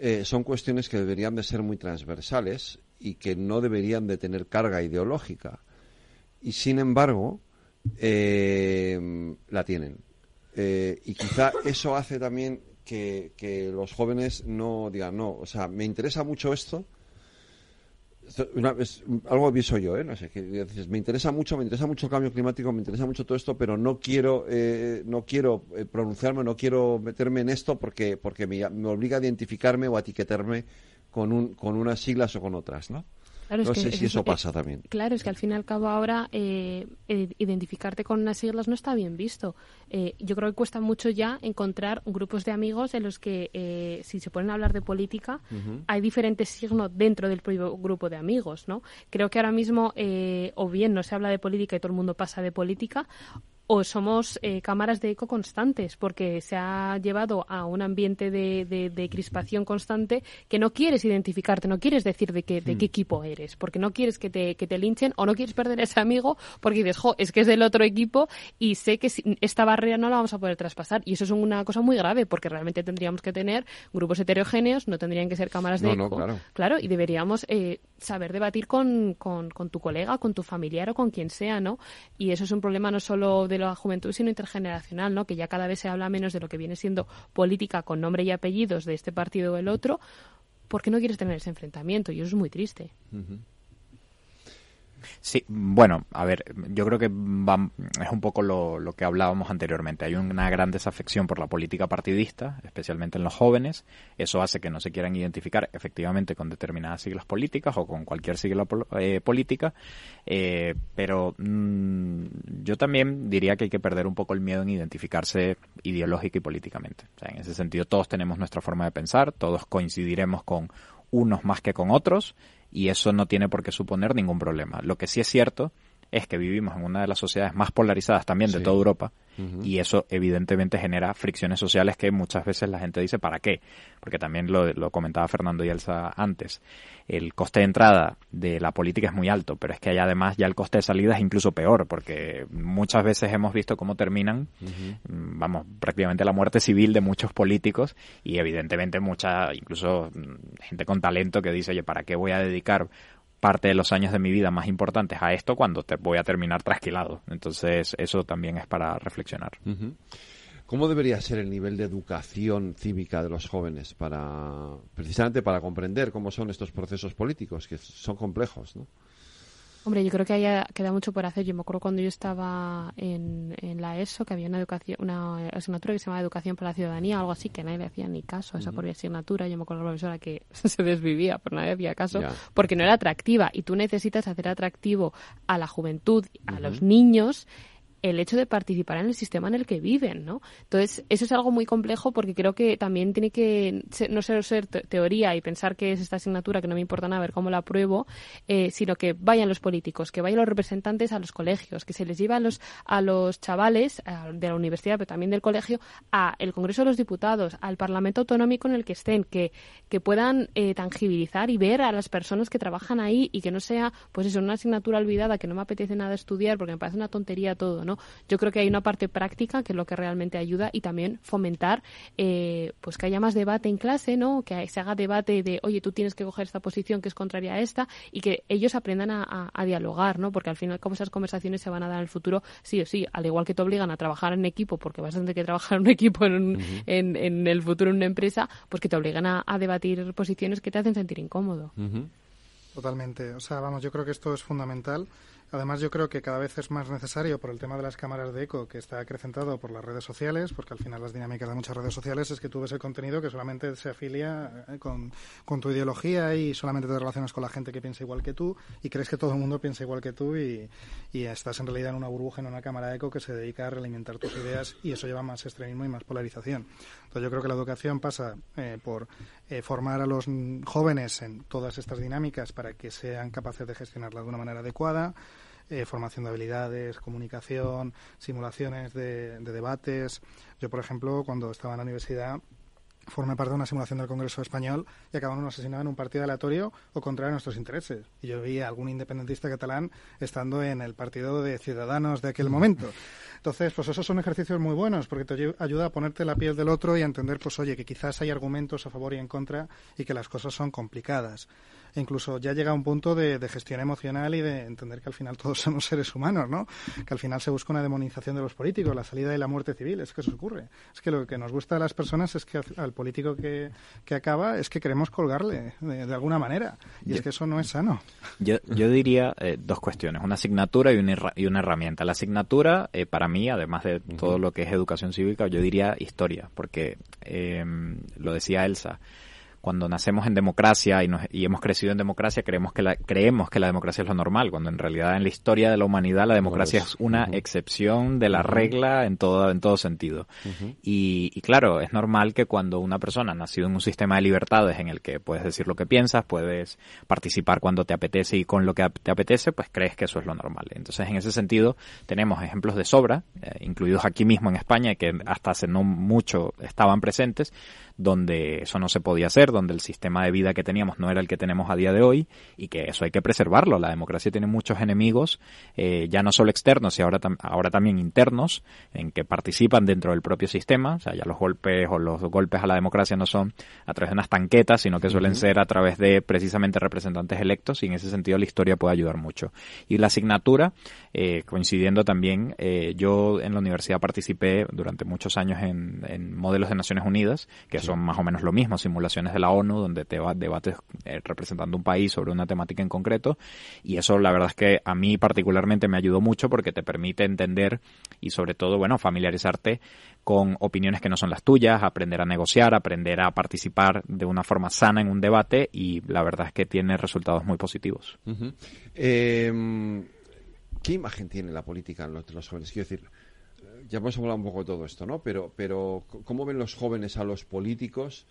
eh, son cuestiones que deberían de ser muy transversales y que no deberían de tener carga ideológica. Y sin embargo, eh, la tienen. Eh, y quizá eso hace también que, que los jóvenes no digan, no, o sea, me interesa mucho esto, esto una- es algo aviso yo, ¿eh? No sé, que dices, me interesa mucho, me interesa mucho el cambio climático, me interesa mucho todo esto, pero no quiero, eh, no quiero eh, pronunciarme, no quiero meterme en esto porque, porque me, me obliga a identificarme o a etiquetarme con, un, con unas siglas o con otras, ¿no? Claro, es no que sé es si eso eh, pasa también. Claro, es que al fin y al cabo ahora eh, identificarte con unas siglas no está bien visto. Eh, yo creo que cuesta mucho ya encontrar grupos de amigos en los que, eh, si se ponen a hablar de política, hay diferentes signos dentro del propio grupo de amigos, ¿no? Creo que ahora mismo eh, o bien no se habla de política y todo el mundo pasa de política, o somos eh, cámaras de eco constantes, porque se ha llevado a un ambiente de, de- de crispación constante que no quieres identificarte, no quieres decir de qué, de Hmm. qué equipo eres, porque no quieres que te, que te linchen o no quieres perder ese amigo porque dices, jo, es que es del otro equipo y sé que esta barrera no la vamos a poder traspasar. Y eso es una cosa muy grave, porque realmente tendríamos que tener grupos heterogéneos, no tendrían que ser cámaras de No, no, eco. claro. Claro, y deberíamos eh, saber debatir con, con, con tu colega, con tu familiar o con quien sea, ¿no? Y eso es un problema no solo de la juventud, sino intergeneracional, ¿no? Que ya cada vez se habla menos de lo que viene siendo política con nombre y apellidos de este partido o el otro, porque no quieres tener ese enfrentamiento, y eso es muy triste. Sí, bueno, a ver, yo creo que va- es un poco lo, lo que hablábamos anteriormente. Hay una gran desafección por la política partidista, especialmente en los jóvenes. Eso hace que no se quieran identificar efectivamente con determinadas siglas políticas o con cualquier sigla eh, política. Eh, pero mm, yo también diría que hay que perder un poco el miedo en identificarse ideológica y políticamente. O sea, en ese sentido, todos tenemos nuestra forma de pensar, todos coincidiremos con unos más que con otros y eso no tiene por qué suponer ningún problema. Lo que sí es cierto es que vivimos en una de las sociedades más polarizadas también de toda Europa y eso evidentemente genera fricciones sociales que muchas veces la gente dice ¿para qué? Porque también lo, lo comentaba Fernando y Elsa antes. El coste de entrada de la política es muy alto, pero es que hay además ya el coste de salida es incluso peor porque muchas veces hemos visto cómo terminan mm, vamos, prácticamente la muerte civil de muchos políticos y evidentemente mucha, incluso mm, gente con talento que dice, oye, ¿para qué voy a dedicar parte de los años de mi vida más importantes a esto cuando te voy a terminar trasquilado? Entonces, eso también es para reflexionar. ¿Cómo debería ser el nivel de educación cívica de los jóvenes para precisamente para comprender cómo son estos procesos políticos que son complejos, ¿no? Hombre, yo creo que haya queda mucho por hacer. Yo me acuerdo cuando yo estaba en, en la ESO que había una educación, una asignatura que se llamaba Educación para la Ciudadanía, algo así, que nadie le hacía ni caso a esa Ujú. propia asignatura. Yo me acuerdo de la profesora que se desvivía, pero nadie hacía caso, porque no era atractiva. Y tú necesitas hacer atractivo a la juventud, a los niños, el hecho de participar en el sistema en el que viven, ¿no? Entonces, eso es algo muy complejo porque creo que también tiene que no solo ser te- teoría y pensar que es esta asignatura que no me importa nada ver cómo la apruebo, eh, sino que vayan los políticos, que vayan los representantes a los colegios, que se les lleve a los, a los chavales a- de la universidad, pero también del colegio, a el Congreso de los Diputados, al Parlamento Autonómico en el que estén, que, que puedan eh, tangibilizar y ver a las personas que trabajan ahí y que no sea, pues eso, una asignatura olvidada que no me apetece nada estudiar porque me parece una tontería todo, ¿no? Yo creo que hay una parte práctica que es lo que realmente ayuda y también fomentar, eh, pues que haya más debate en clase, ¿no? Que se haga debate de, oye, tú tienes que coger esta posición que es contraria a esta y que ellos aprendan a, a- a dialogar, ¿no? Porque al final, como esas conversaciones se van a dar en el futuro, sí o sí, al igual que te obligan a trabajar en equipo, porque vas a tener que trabajar en un equipo en, un- en, en el futuro en una empresa, pues que te obligan a, a debatir posiciones que te hacen sentir incómodo. Totalmente. O sea, vamos, yo creo que esto es fundamental. Además, yo creo que cada vez es más necesario por el tema de las cámaras de eco, que está acrecentado por las redes sociales, porque al final las dinámicas de muchas redes sociales es que tú ves el contenido que solamente se afilia eh, con, tu ideología y solamente te relacionas con la gente que piensa igual que tú y crees que todo el mundo piensa igual que tú y, estás en realidad en una burbuja, en una cámara de eco que se dedica a realimentar tus ideas y eso lleva más extremismo y más polarización. Entonces, yo creo que la educación pasa eh, por eh, formar a los jóvenes en todas estas dinámicas para que sean capaces de gestionarlas de una manera adecuada, eh, formación de habilidades, comunicación, simulaciones de, de debates. Yo, por ejemplo, cuando estaba en la universidad, formé parte de una simulación del Congreso Español y acabaron asesinados en un partido aleatorio o contrario a nuestros intereses. Y yo vi a algún independentista catalán estando en el partido de Ciudadanos de aquel momento. Entonces, pues esos son ejercicios muy buenos porque te ayu- ayuda a ponerte la piel del otro y a entender, pues oye, que quizás hay argumentos a favor y en contra y que las cosas son complicadas. E incluso ya llega a un punto de, de gestión emocional y de entender que al final todos somos seres humanos, ¿no? Que al final se busca una demonización de los políticos, la salida y la muerte civil. Es que eso ocurre. Es que lo que nos gusta a las personas es que al, político que, que acaba es que queremos colgarle de, de alguna manera. Y es que eso no es sano. Yo, yo diría eh, dos cuestiones, una asignatura y una, y una herramienta. La asignatura, eh, para mí, además de todo lo que es educación cívica, yo diría historia, porque eh, lo decía Elsa, cuando nacemos en democracia y, nos- y hemos crecido en democracia, creemos que, la, creemos que la democracia es lo normal, cuando en realidad en la historia de la humanidad la democracia es. una excepción de la regla en todo, en todo sentido. Y, y claro, es normal que cuando una persona ha nacido en un sistema de libertades en el que puedes decir lo que piensas, puedes participar cuando te apetece y con lo que te apetece, pues crees que eso es lo normal. Entonces, en ese sentido, tenemos ejemplos de sobra, eh, incluidos aquí mismo en España, que hasta hace no mucho estaban presentes, donde eso no se podía hacer, donde el sistema de vida que teníamos no era el que tenemos a día de hoy y que eso hay que preservarlo. La democracia tiene muchos enemigos, eh, ya no solo externos, sino ahora, tam- ahora también internos, en que participan dentro del propio sistema. O sea, ya los golpes o los golpes a la democracia no son a través de unas tanquetas, sino que suelen ser a través de precisamente representantes electos y en ese sentido la historia puede ayudar mucho. Y la asignatura, eh, coincidiendo también, eh, yo en la universidad participé durante muchos años en, en modelos de Naciones Unidas, que son más o menos lo mismo, simulaciones de la ONU, donde te va- debates eh, representando un país sobre una temática en concreto. Y eso la verdad es que a mí particularmente me ayudó mucho porque te permite entender y sobre todo, bueno, familiarizarte con opiniones que no son las tuyas, aprender a negociar, aprender a participar de una forma sana en un debate y la verdad es que tiene resultados muy positivos. Eh, ¿Qué imagen tiene la política en los, los jóvenes? Quiero decir, ya hemos hablado un poco de todo esto, ¿no? Pero, pero ¿cómo ven los jóvenes a los políticos?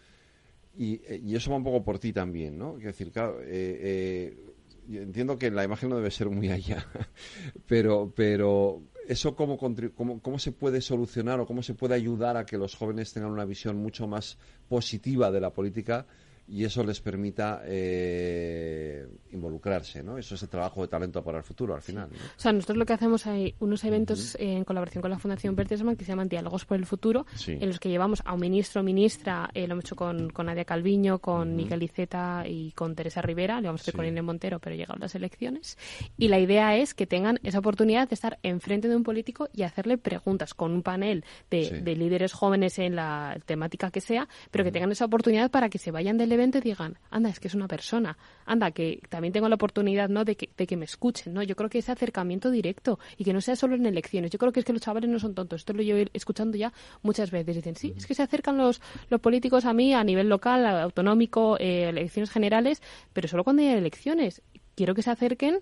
Y, eh, y eso va un poco por ti también, ¿no? Quiero decir, claro, eh, eh, entiendo que la imagen no debe ser muy allá, pero, pero eso cómo, cómo, cómo se puede solucionar o cómo se puede ayudar a que los jóvenes tengan una visión mucho más positiva de la política y eso les permita eh, involucrarse, ¿no? Eso es el trabajo de talento para el futuro, al final. ¿no? O sea, nosotros lo que hacemos hay unos eventos eh, en colaboración con la Fundación Bertelsmann que se llaman Diálogos por el Futuro, Sí. en los que llevamos a un ministro o ministra, eh, lo hemos hecho con, con Nadia Calviño, con Miguel Iceta y con Teresa Rivera, lo vamos a hacer Sí. con Irene Montero, pero llegaron las elecciones. Y la idea es que tengan esa oportunidad de estar enfrente de un político y hacerle preguntas con un panel de, Sí. de líderes jóvenes en la temática que sea, pero que tengan esa oportunidad para que se vayan del y digan, anda, es que es una persona, anda, que también tengo la oportunidad ¿no? de, que, de que me escuchen, ¿no? Yo creo que ese acercamiento directo y que no sea solo en elecciones. Yo creo que es que los chavales no son tontos. Esto lo llevo escuchando ya muchas veces. Dicen, sí, es que se acercan los, los políticos a mí a nivel local, autonómico, eh, elecciones generales, pero solo cuando hay elecciones. Quiero que se acerquen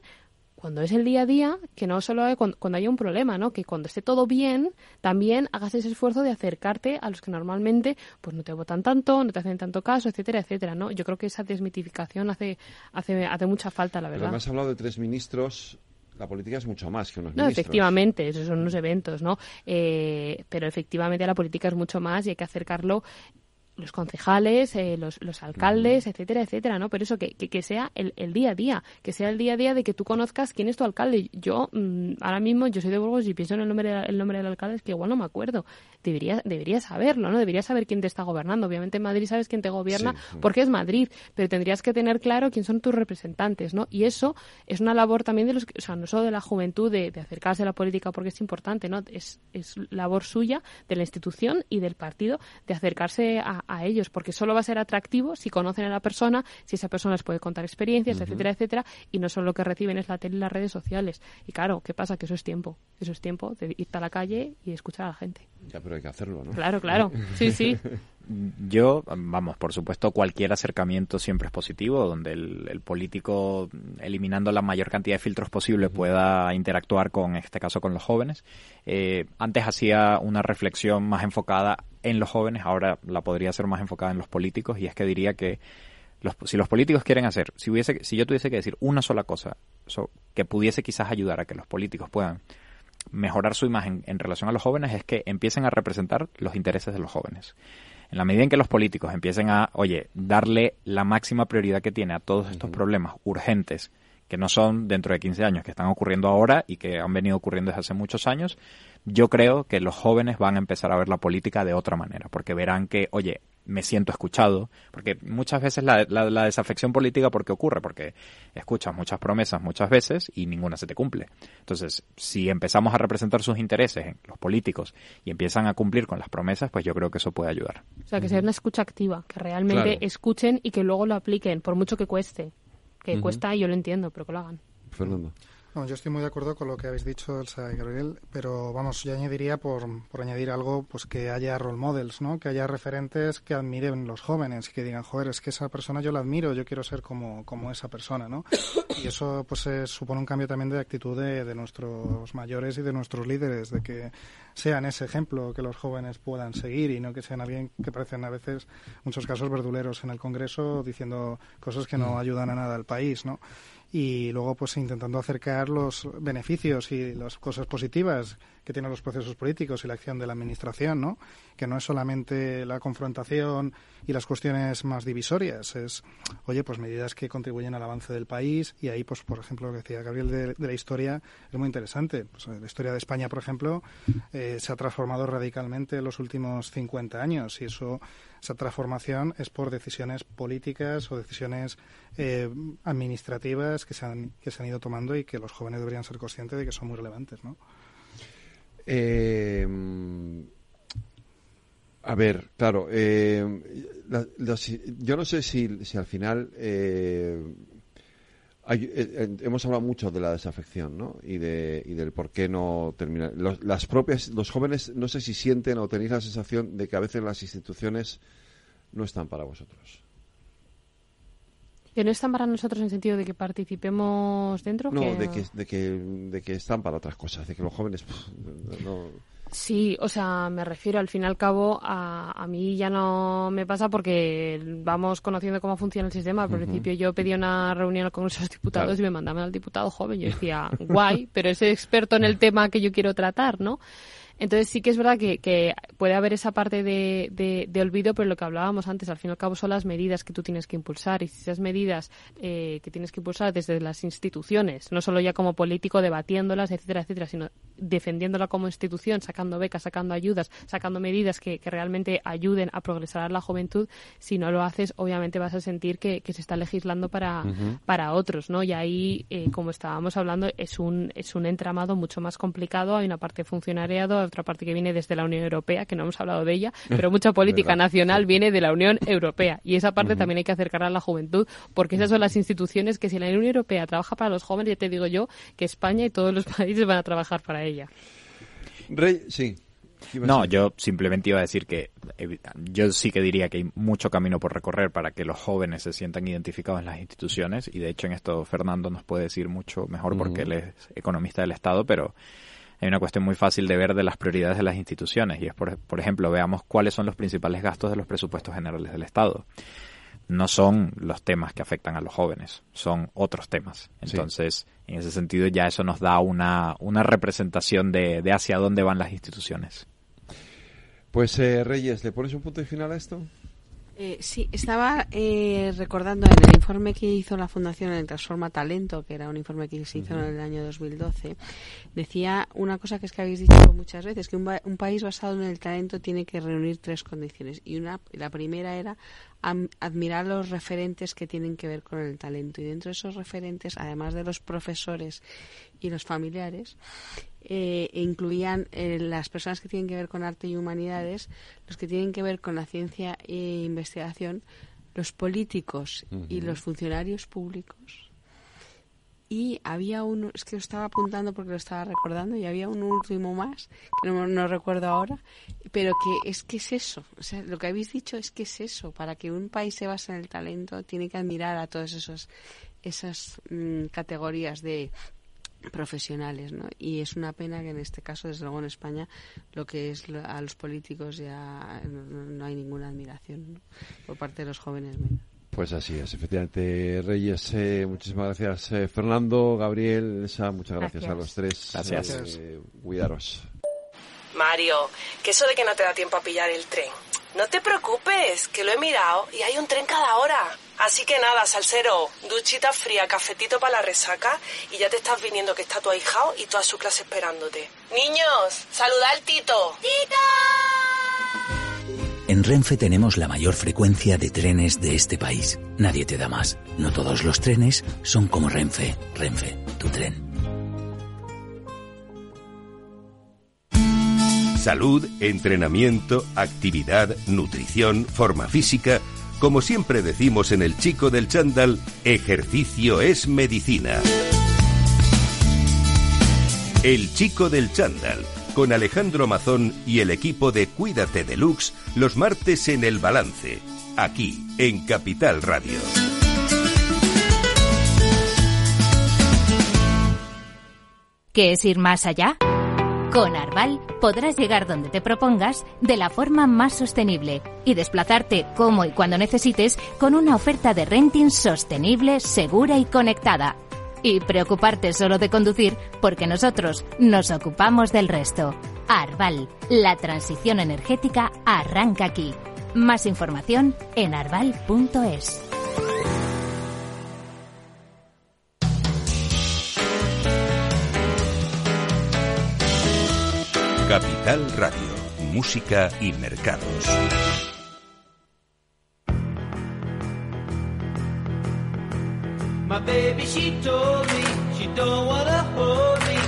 cuando es el día a día, que no solo hay cuando, cuando haya un problema, ¿no? Que cuando esté todo bien, también hagas ese esfuerzo de acercarte a los que normalmente pues no te votan tanto, no te hacen tanto caso, etcétera, etcétera, ¿no? Yo creo que esa desmitificación hace hace hace mucha falta, la Pero verdad. me has hablado de tres ministros. La política es mucho más que unos No, ministros. efectivamente, esos son unos eventos, ¿no? Eh, pero efectivamente la política es mucho más y hay que acercarlo los concejales, eh, los, los alcaldes, etcétera, etcétera, ¿no? Pero eso, que, que, que sea el, el día a día, que sea el día a día de que tú conozcas quién es tu alcalde. Yo, mm, ahora mismo, yo soy de Burgos y pienso en el nombre, de- el nombre del alcalde, es que igual no me acuerdo. Debería, debería saberlo, ¿no? Debería saber quién te está gobernando. Obviamente en Madrid sabes quién te gobierna Sí, sí. porque es Madrid, pero tendrías que tener claro quién son tus representantes, ¿no? Y eso es una labor también de los, que- o sea, no solo de la juventud de, de acercarse a la política porque es importante, ¿no? Es, es labor suya, de la institución y del partido de acercarse a, a ellos, porque solo va a ser atractivo si conocen a la persona, si esa persona les puede contar experiencias, etcétera, etcétera, y no solo lo que reciben es la tele y las redes sociales. Y claro, ¿qué pasa? Que eso es tiempo, eso es tiempo de irte a la calle y escuchar a la gente. Ya, pero hay que hacerlo, ¿no? Claro, claro. Sí, sí. Yo, vamos, por supuesto, cualquier acercamiento siempre es positivo, donde el, el político, eliminando la mayor cantidad de filtros posible, pueda interactuar con, en este caso, con los jóvenes. Eh, antes hacía una reflexión más enfocada en los jóvenes, ahora la podría hacer más enfocada en los políticos, y es que diría que los, si los políticos quieren hacer, si, hubiese, si yo tuviese que decir una sola cosa so- que pudiese quizás ayudar a que los políticos puedan mejorar su imagen en relación a los jóvenes, es que empiecen a representar los intereses de los jóvenes. En la medida en que los políticos empiecen a, oye, darle la máxima prioridad que tiene a todos estos problemas urgentes, que no son dentro de 15 años, que están ocurriendo ahora y que han venido ocurriendo desde hace muchos años, yo creo que los jóvenes van a empezar a ver la política de otra manera, porque verán que, oye, me siento escuchado, porque muchas veces la, la, desafección política, ¿por qué ocurre? Porque escuchas muchas promesas muchas veces y ninguna se te cumple. Entonces, si empezamos a representar sus intereses en los políticos y empiezan a cumplir con las promesas, pues yo creo que eso puede ayudar. O sea, que sea una escucha activa, que realmente escuchen y que luego lo apliquen, por mucho que cueste. Que cuesta y yo lo entiendo, pero que lo hagan. Fernando yo estoy muy de acuerdo con lo que habéis dicho, Elsa y Gabriel, pero vamos, yo añadiría, por, por añadir algo, pues que haya role models, ¿no? Que haya referentes que admiren los jóvenes y que digan, joder, es que esa persona yo la admiro, yo quiero ser como, como esa persona, ¿no? Y eso, pues, supone un cambio también de actitud de, de nuestros mayores y de nuestros líderes, de que sean ese ejemplo que los jóvenes puedan seguir y no que sean alguien que parecen a veces, muchos casos, verduleros en el Congreso diciendo cosas que no mm. ayudan a nada al país, ¿no? Y luego pues intentando acercar los beneficios y las cosas positivas que tienen los procesos políticos y la acción de la administración, ¿no? Que no es solamente la confrontación y las cuestiones más divisorias, es, oye, pues medidas que contribuyen al avance del país y ahí, pues por ejemplo, lo que decía Gabriel de, la historia es muy interesante. Pues, la historia de España, por ejemplo, eh, se ha transformado radicalmente en los últimos 50 años y eso esa transformación es por decisiones políticas o decisiones eh, administrativas que se, han, que se han ido tomando y que los jóvenes deberían ser conscientes de que son muy relevantes, ¿no? Eh, a ver, claro, eh, yo no sé si, si al final hemos hablado mucho de la desafección, ¿no? Y de y del por qué no terminar. Los, las propias los jóvenes no sé si sienten o tenéis la sensación de que a veces las instituciones no están para vosotros. ¿Que no están para nosotros en el sentido de que participemos dentro? No, de, que, de, que, de que están para otras cosas, de que los jóvenes no... Sí, o sea, me refiero al fin y al cabo, a, a mí ya no me pasa porque vamos conociendo cómo funciona el sistema. Al principio yo pedía una reunión al Congreso de los Diputados y me mandaban al diputado joven. Yo decía, guay, pero es experto en el tema que yo quiero tratar, ¿no? Entonces sí que es verdad que, puede haber esa parte de, de, olvido, pero lo que hablábamos antes, al fin y al cabo son las medidas que tú tienes que impulsar y si esas medidas eh, que tienes que impulsar desde las instituciones, no solo ya como político debatiéndolas, etcétera, etcétera, sino defendiéndola como institución, sacando becas, sacando ayudas, sacando medidas que, realmente ayuden a progresar a la juventud, si no lo haces, obviamente vas a sentir que, se está legislando para, para otros, ¿no? Y ahí, eh, como estábamos hablando, es un, es un entramado mucho más complicado, hay una parte funcionariado, otra parte que viene desde la Unión Europea, que no hemos hablado de ella, pero mucha política nacional viene de la Unión Europea. Y esa parte también hay que acercar a la juventud, porque esas son las instituciones que si la Unión Europea trabaja para los jóvenes, ya te digo yo que España y todos los países van a trabajar para ella. Rey, sí. No, yo simplemente iba a decir que eh, yo sí que diría que hay mucho camino por recorrer para que los jóvenes se sientan identificados en las instituciones y de hecho en esto Fernando nos puede decir mucho mejor porque él es economista del Estado, pero hay una cuestión muy fácil de ver de las prioridades de las instituciones y es, por, por ejemplo, veamos cuáles son los principales gastos de los presupuestos generales del Estado. No son los temas que afectan a los jóvenes, son otros temas. Entonces, en ese sentido, ya eso nos da una, una representación de, de hacia dónde van las instituciones. Pues, eh, Reyes, ¿le pones un punto de final a esto? Eh, sí, estaba eh, recordando en el informe que hizo la Fundación en Transforma Talento, que era un informe que se hizo en el año 2012, decía una cosa que es que habéis dicho muchas veces, que un, un país basado en el talento tiene que reunir tres condiciones. Y una, la primera era admirar los referentes que tienen que ver con el talento. Y dentro de esos referentes, además de los profesores y los familiares, eh, incluían eh, las personas que tienen que ver con arte y humanidades, los que tienen que ver con la ciencia e investigación, los políticos y los funcionarios públicos. Y había uno, es que lo estaba apuntando porque lo estaba recordando, y había un último más, que no, no recuerdo ahora, pero que es que es eso. O sea, lo que habéis dicho es que es eso. Para que un país se base en el talento, tiene que admirar a todas esos, esas mm, categorías de profesionales, ¿no? Y es una pena que en este caso, desde luego en España, lo que es a los políticos ya no, hay ninguna admiración por parte de los jóvenes Pues así es, efectivamente. Reyes, eh, muchísimas gracias. Eh, Fernando, Gabriel, Elsa, muchas gracias, a los tres. Gracias. Eh, cuidaros. Mario, que eso de que no te da tiempo a pillar el tren. No te preocupes, que lo he mirado y hay un tren cada hora. Así que nada, salsero, duchita fría, cafetito para la resaca y ya te estás viniendo que está tu ahijao y toda su clase esperándote. Niños, saluda al Tito. ¡Tito! En Renfe tenemos la mayor frecuencia de trenes de este país. Nadie te da más. No todos los trenes son como Renfe. Renfe, tu tren. Salud, entrenamiento, actividad, nutrición, forma física. Como siempre decimos en el chico del chándal, ejercicio es medicina. El chico del chándal, con Alejandro Mazón y el equipo de Cuídate Deluxe, los martes en El Balance, aquí en Capital Radio. ¿Qué es ir más allá? Con Arval podrás llegar donde te propongas de la forma más sostenible y desplazarte como y cuando necesites con una oferta de renting sostenible, segura y conectada. Y preocuparte solo de conducir porque nosotros nos ocupamos del resto. Arval, la transición energética arranca aquí. Más información en arval.es. Capital Radio, música y mercados. My baby, she told me she don't wanna hold me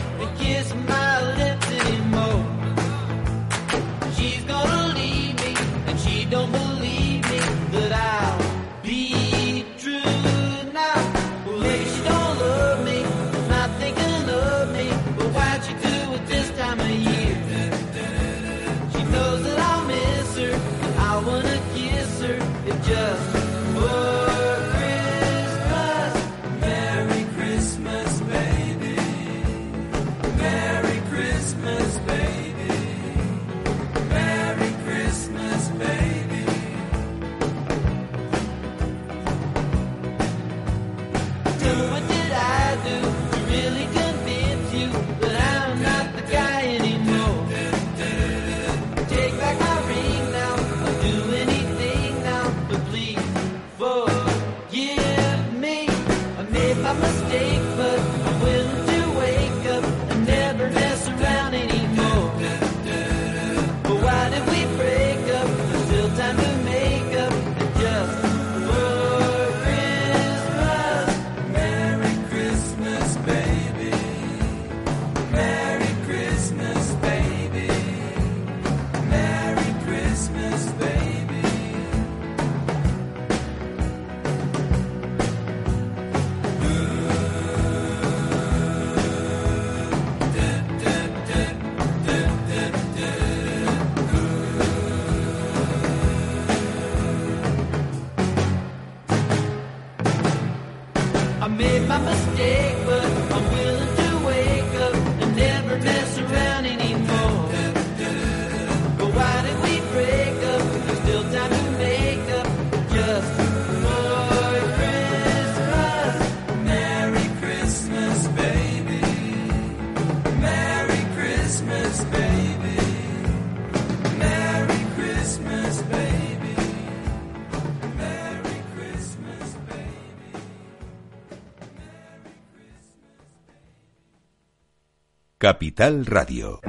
Capital Radio.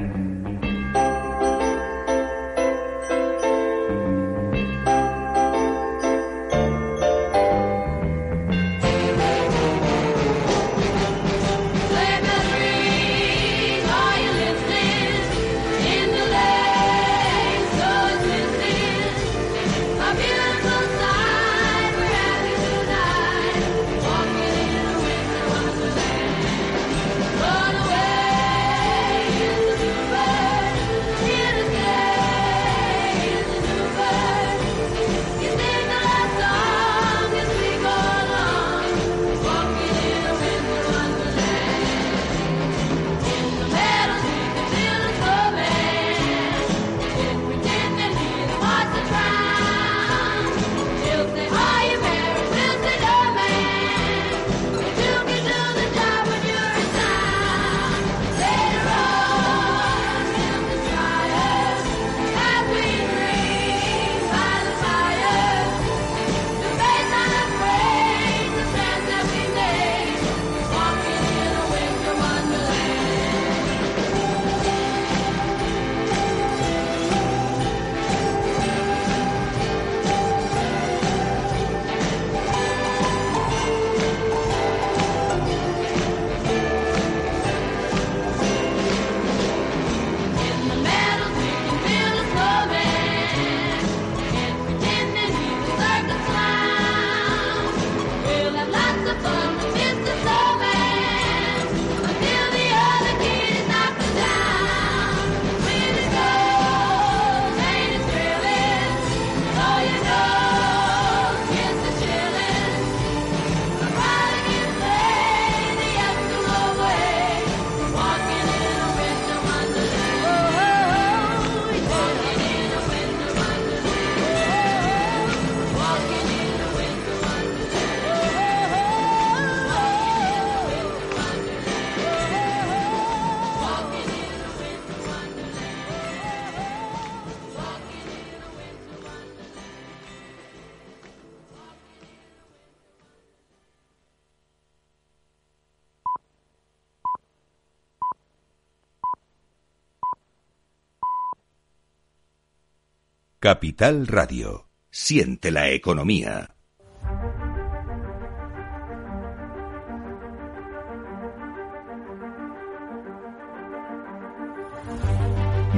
Capital Radio. Siente la economía.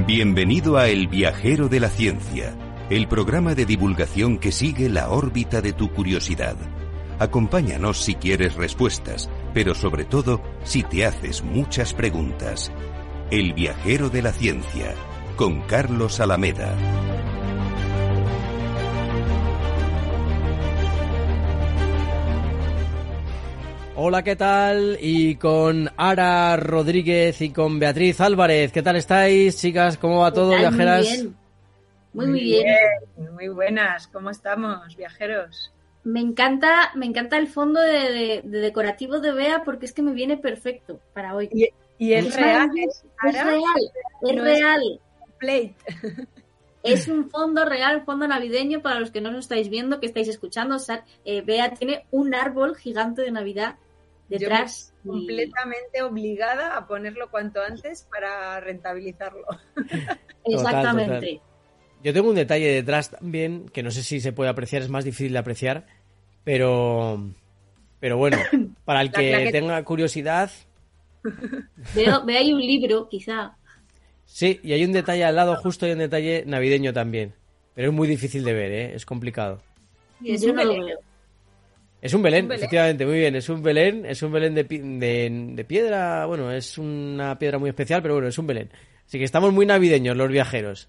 Bienvenido a El Viajero de la Ciencia, el programa de divulgación que sigue la órbita de tu curiosidad. Acompáñanos si quieres respuestas, pero sobre todo si te haces muchas preguntas. El Viajero de la Ciencia, con Carlos Alameda. Hola, ¿qué tal? Y con Ara Rodríguez y con Beatriz Álvarez. ¿Qué tal estáis, chicas? ¿Cómo va todo, viajeras? Muy bien. Muy, muy bien. Muy buenas. ¿Cómo estamos, viajeros? Me encanta, me encanta el fondo de, de- de decorativo de Bea porque es que me viene perfecto para hoy. Y, y es real, Es, ¿eh, es Ara? real, es No es real. Plate. Es un fondo real, un fondo navideño para los que no lo estáis viendo, que estáis escuchando. O sea, eh, Bea tiene un árbol gigante de Navidad detrás. Yo me- y- completamente obligada a ponerlo cuanto antes para rentabilizarlo. Exactamente. Yo tengo un detalle detrás también, que no sé si se puede apreciar, es más difícil de apreciar, pero, pero bueno, para el que tenga curiosidad, Veo, veo ahí un libro, quizá. sí, y hay un detalle al lado, justo hay un detalle navideño también, pero es muy difícil de ver, ¿eh? es complicado. Y es Yo un no lo veo. Es un Belén, Un Belén. efectivamente, muy bien, es un Belén, es un Belén de, de, de piedra, bueno, es una piedra muy especial, pero bueno, es un Belén. Así que estamos muy navideños los viajeros.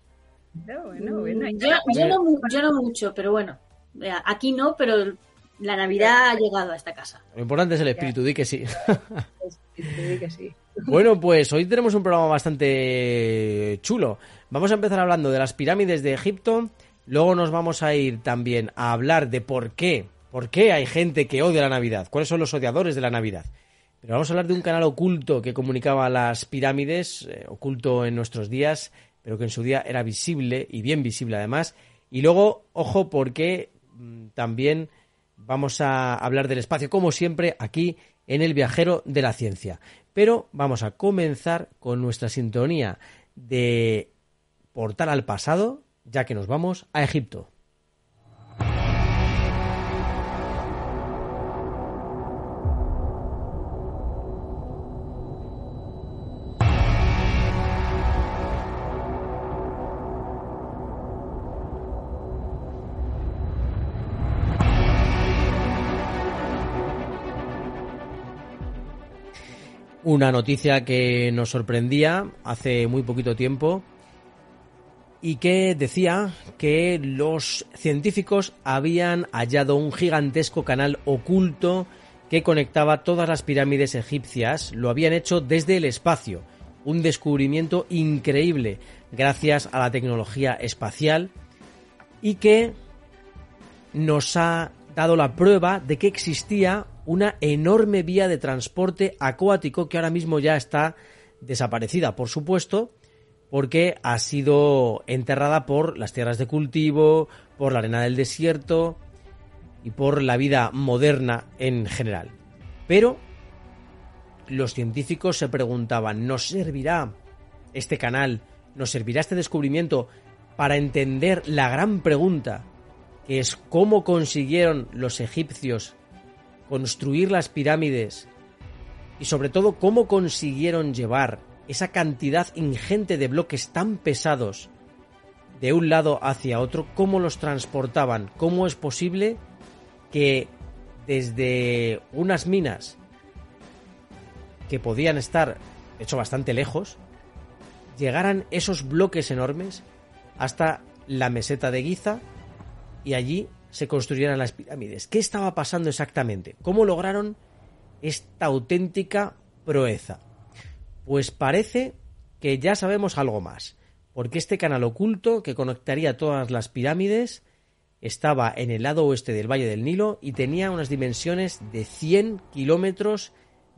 No, bueno, bueno. Yo, yo no, yo no mucho, pero bueno. Vea, Aquí no, pero la Navidad ha llegado a esta casa. Lo importante es el espíritu, di que sí. Te digo que sí. Bueno, pues hoy tenemos un programa bastante chulo. Vamos a empezar hablando de las pirámides de Egipto. Luego nos vamos a ir también a hablar de por qué, por qué hay gente que odia la Navidad, cuáles son los odiadores de la Navidad. Pero vamos a hablar de un canal oculto que comunicaba las pirámides, eh, oculto en nuestros días, pero que en su día era visible y bien visible además. Y luego, ojo, porque mm, también vamos a hablar del espacio, como siempre, aquí en el viajero de la ciencia. Pero vamos a comenzar con nuestra sintonía de portal al pasado, ya que nos vamos a Egipto. Una noticia que nos sorprendía hace muy poquito tiempo y que decía que los científicos habían hallado un gigantesco canal oculto que conectaba todas las pirámides egipcias. Lo habían hecho desde el espacio. Un descubrimiento increíble gracias a la tecnología espacial y que nos ha dado la prueba de que existía una enorme vía de transporte acuático que ahora mismo ya está desaparecida, por supuesto, porque ha sido enterrada por las tierras de cultivo, por la arena del desierto y por la vida moderna en general. Pero los científicos se preguntaban, ¿nos servirá este canal, nos servirá este descubrimiento para entender la gran pregunta que es cómo consiguieron los egipcios construir las pirámides y sobre todo cómo consiguieron llevar esa cantidad ingente de bloques tan pesados de un lado hacia otro, cómo los transportaban, cómo es posible que desde unas minas que podían estar, de hecho, bastante lejos, llegaran esos bloques enormes hasta la meseta de Giza y allí se construyeran las pirámides. ¿Qué estaba pasando exactamente? ¿Cómo lograron esta auténtica proeza? Pues parece que ya sabemos algo más, porque este canal oculto que conectaría todas las pirámides estaba en el lado oeste del Valle del Nilo y tenía unas dimensiones de 100 kilómetros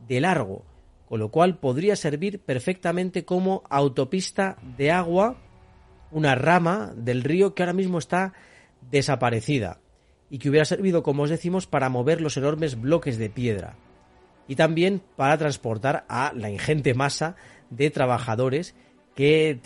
de largo, con lo cual podría servir perfectamente como autopista de agua, una rama del río que ahora mismo está desaparecida y que hubiera servido, como os decimos, para mover los enormes bloques de piedra. Y también para transportar a la ingente masa de trabajadores que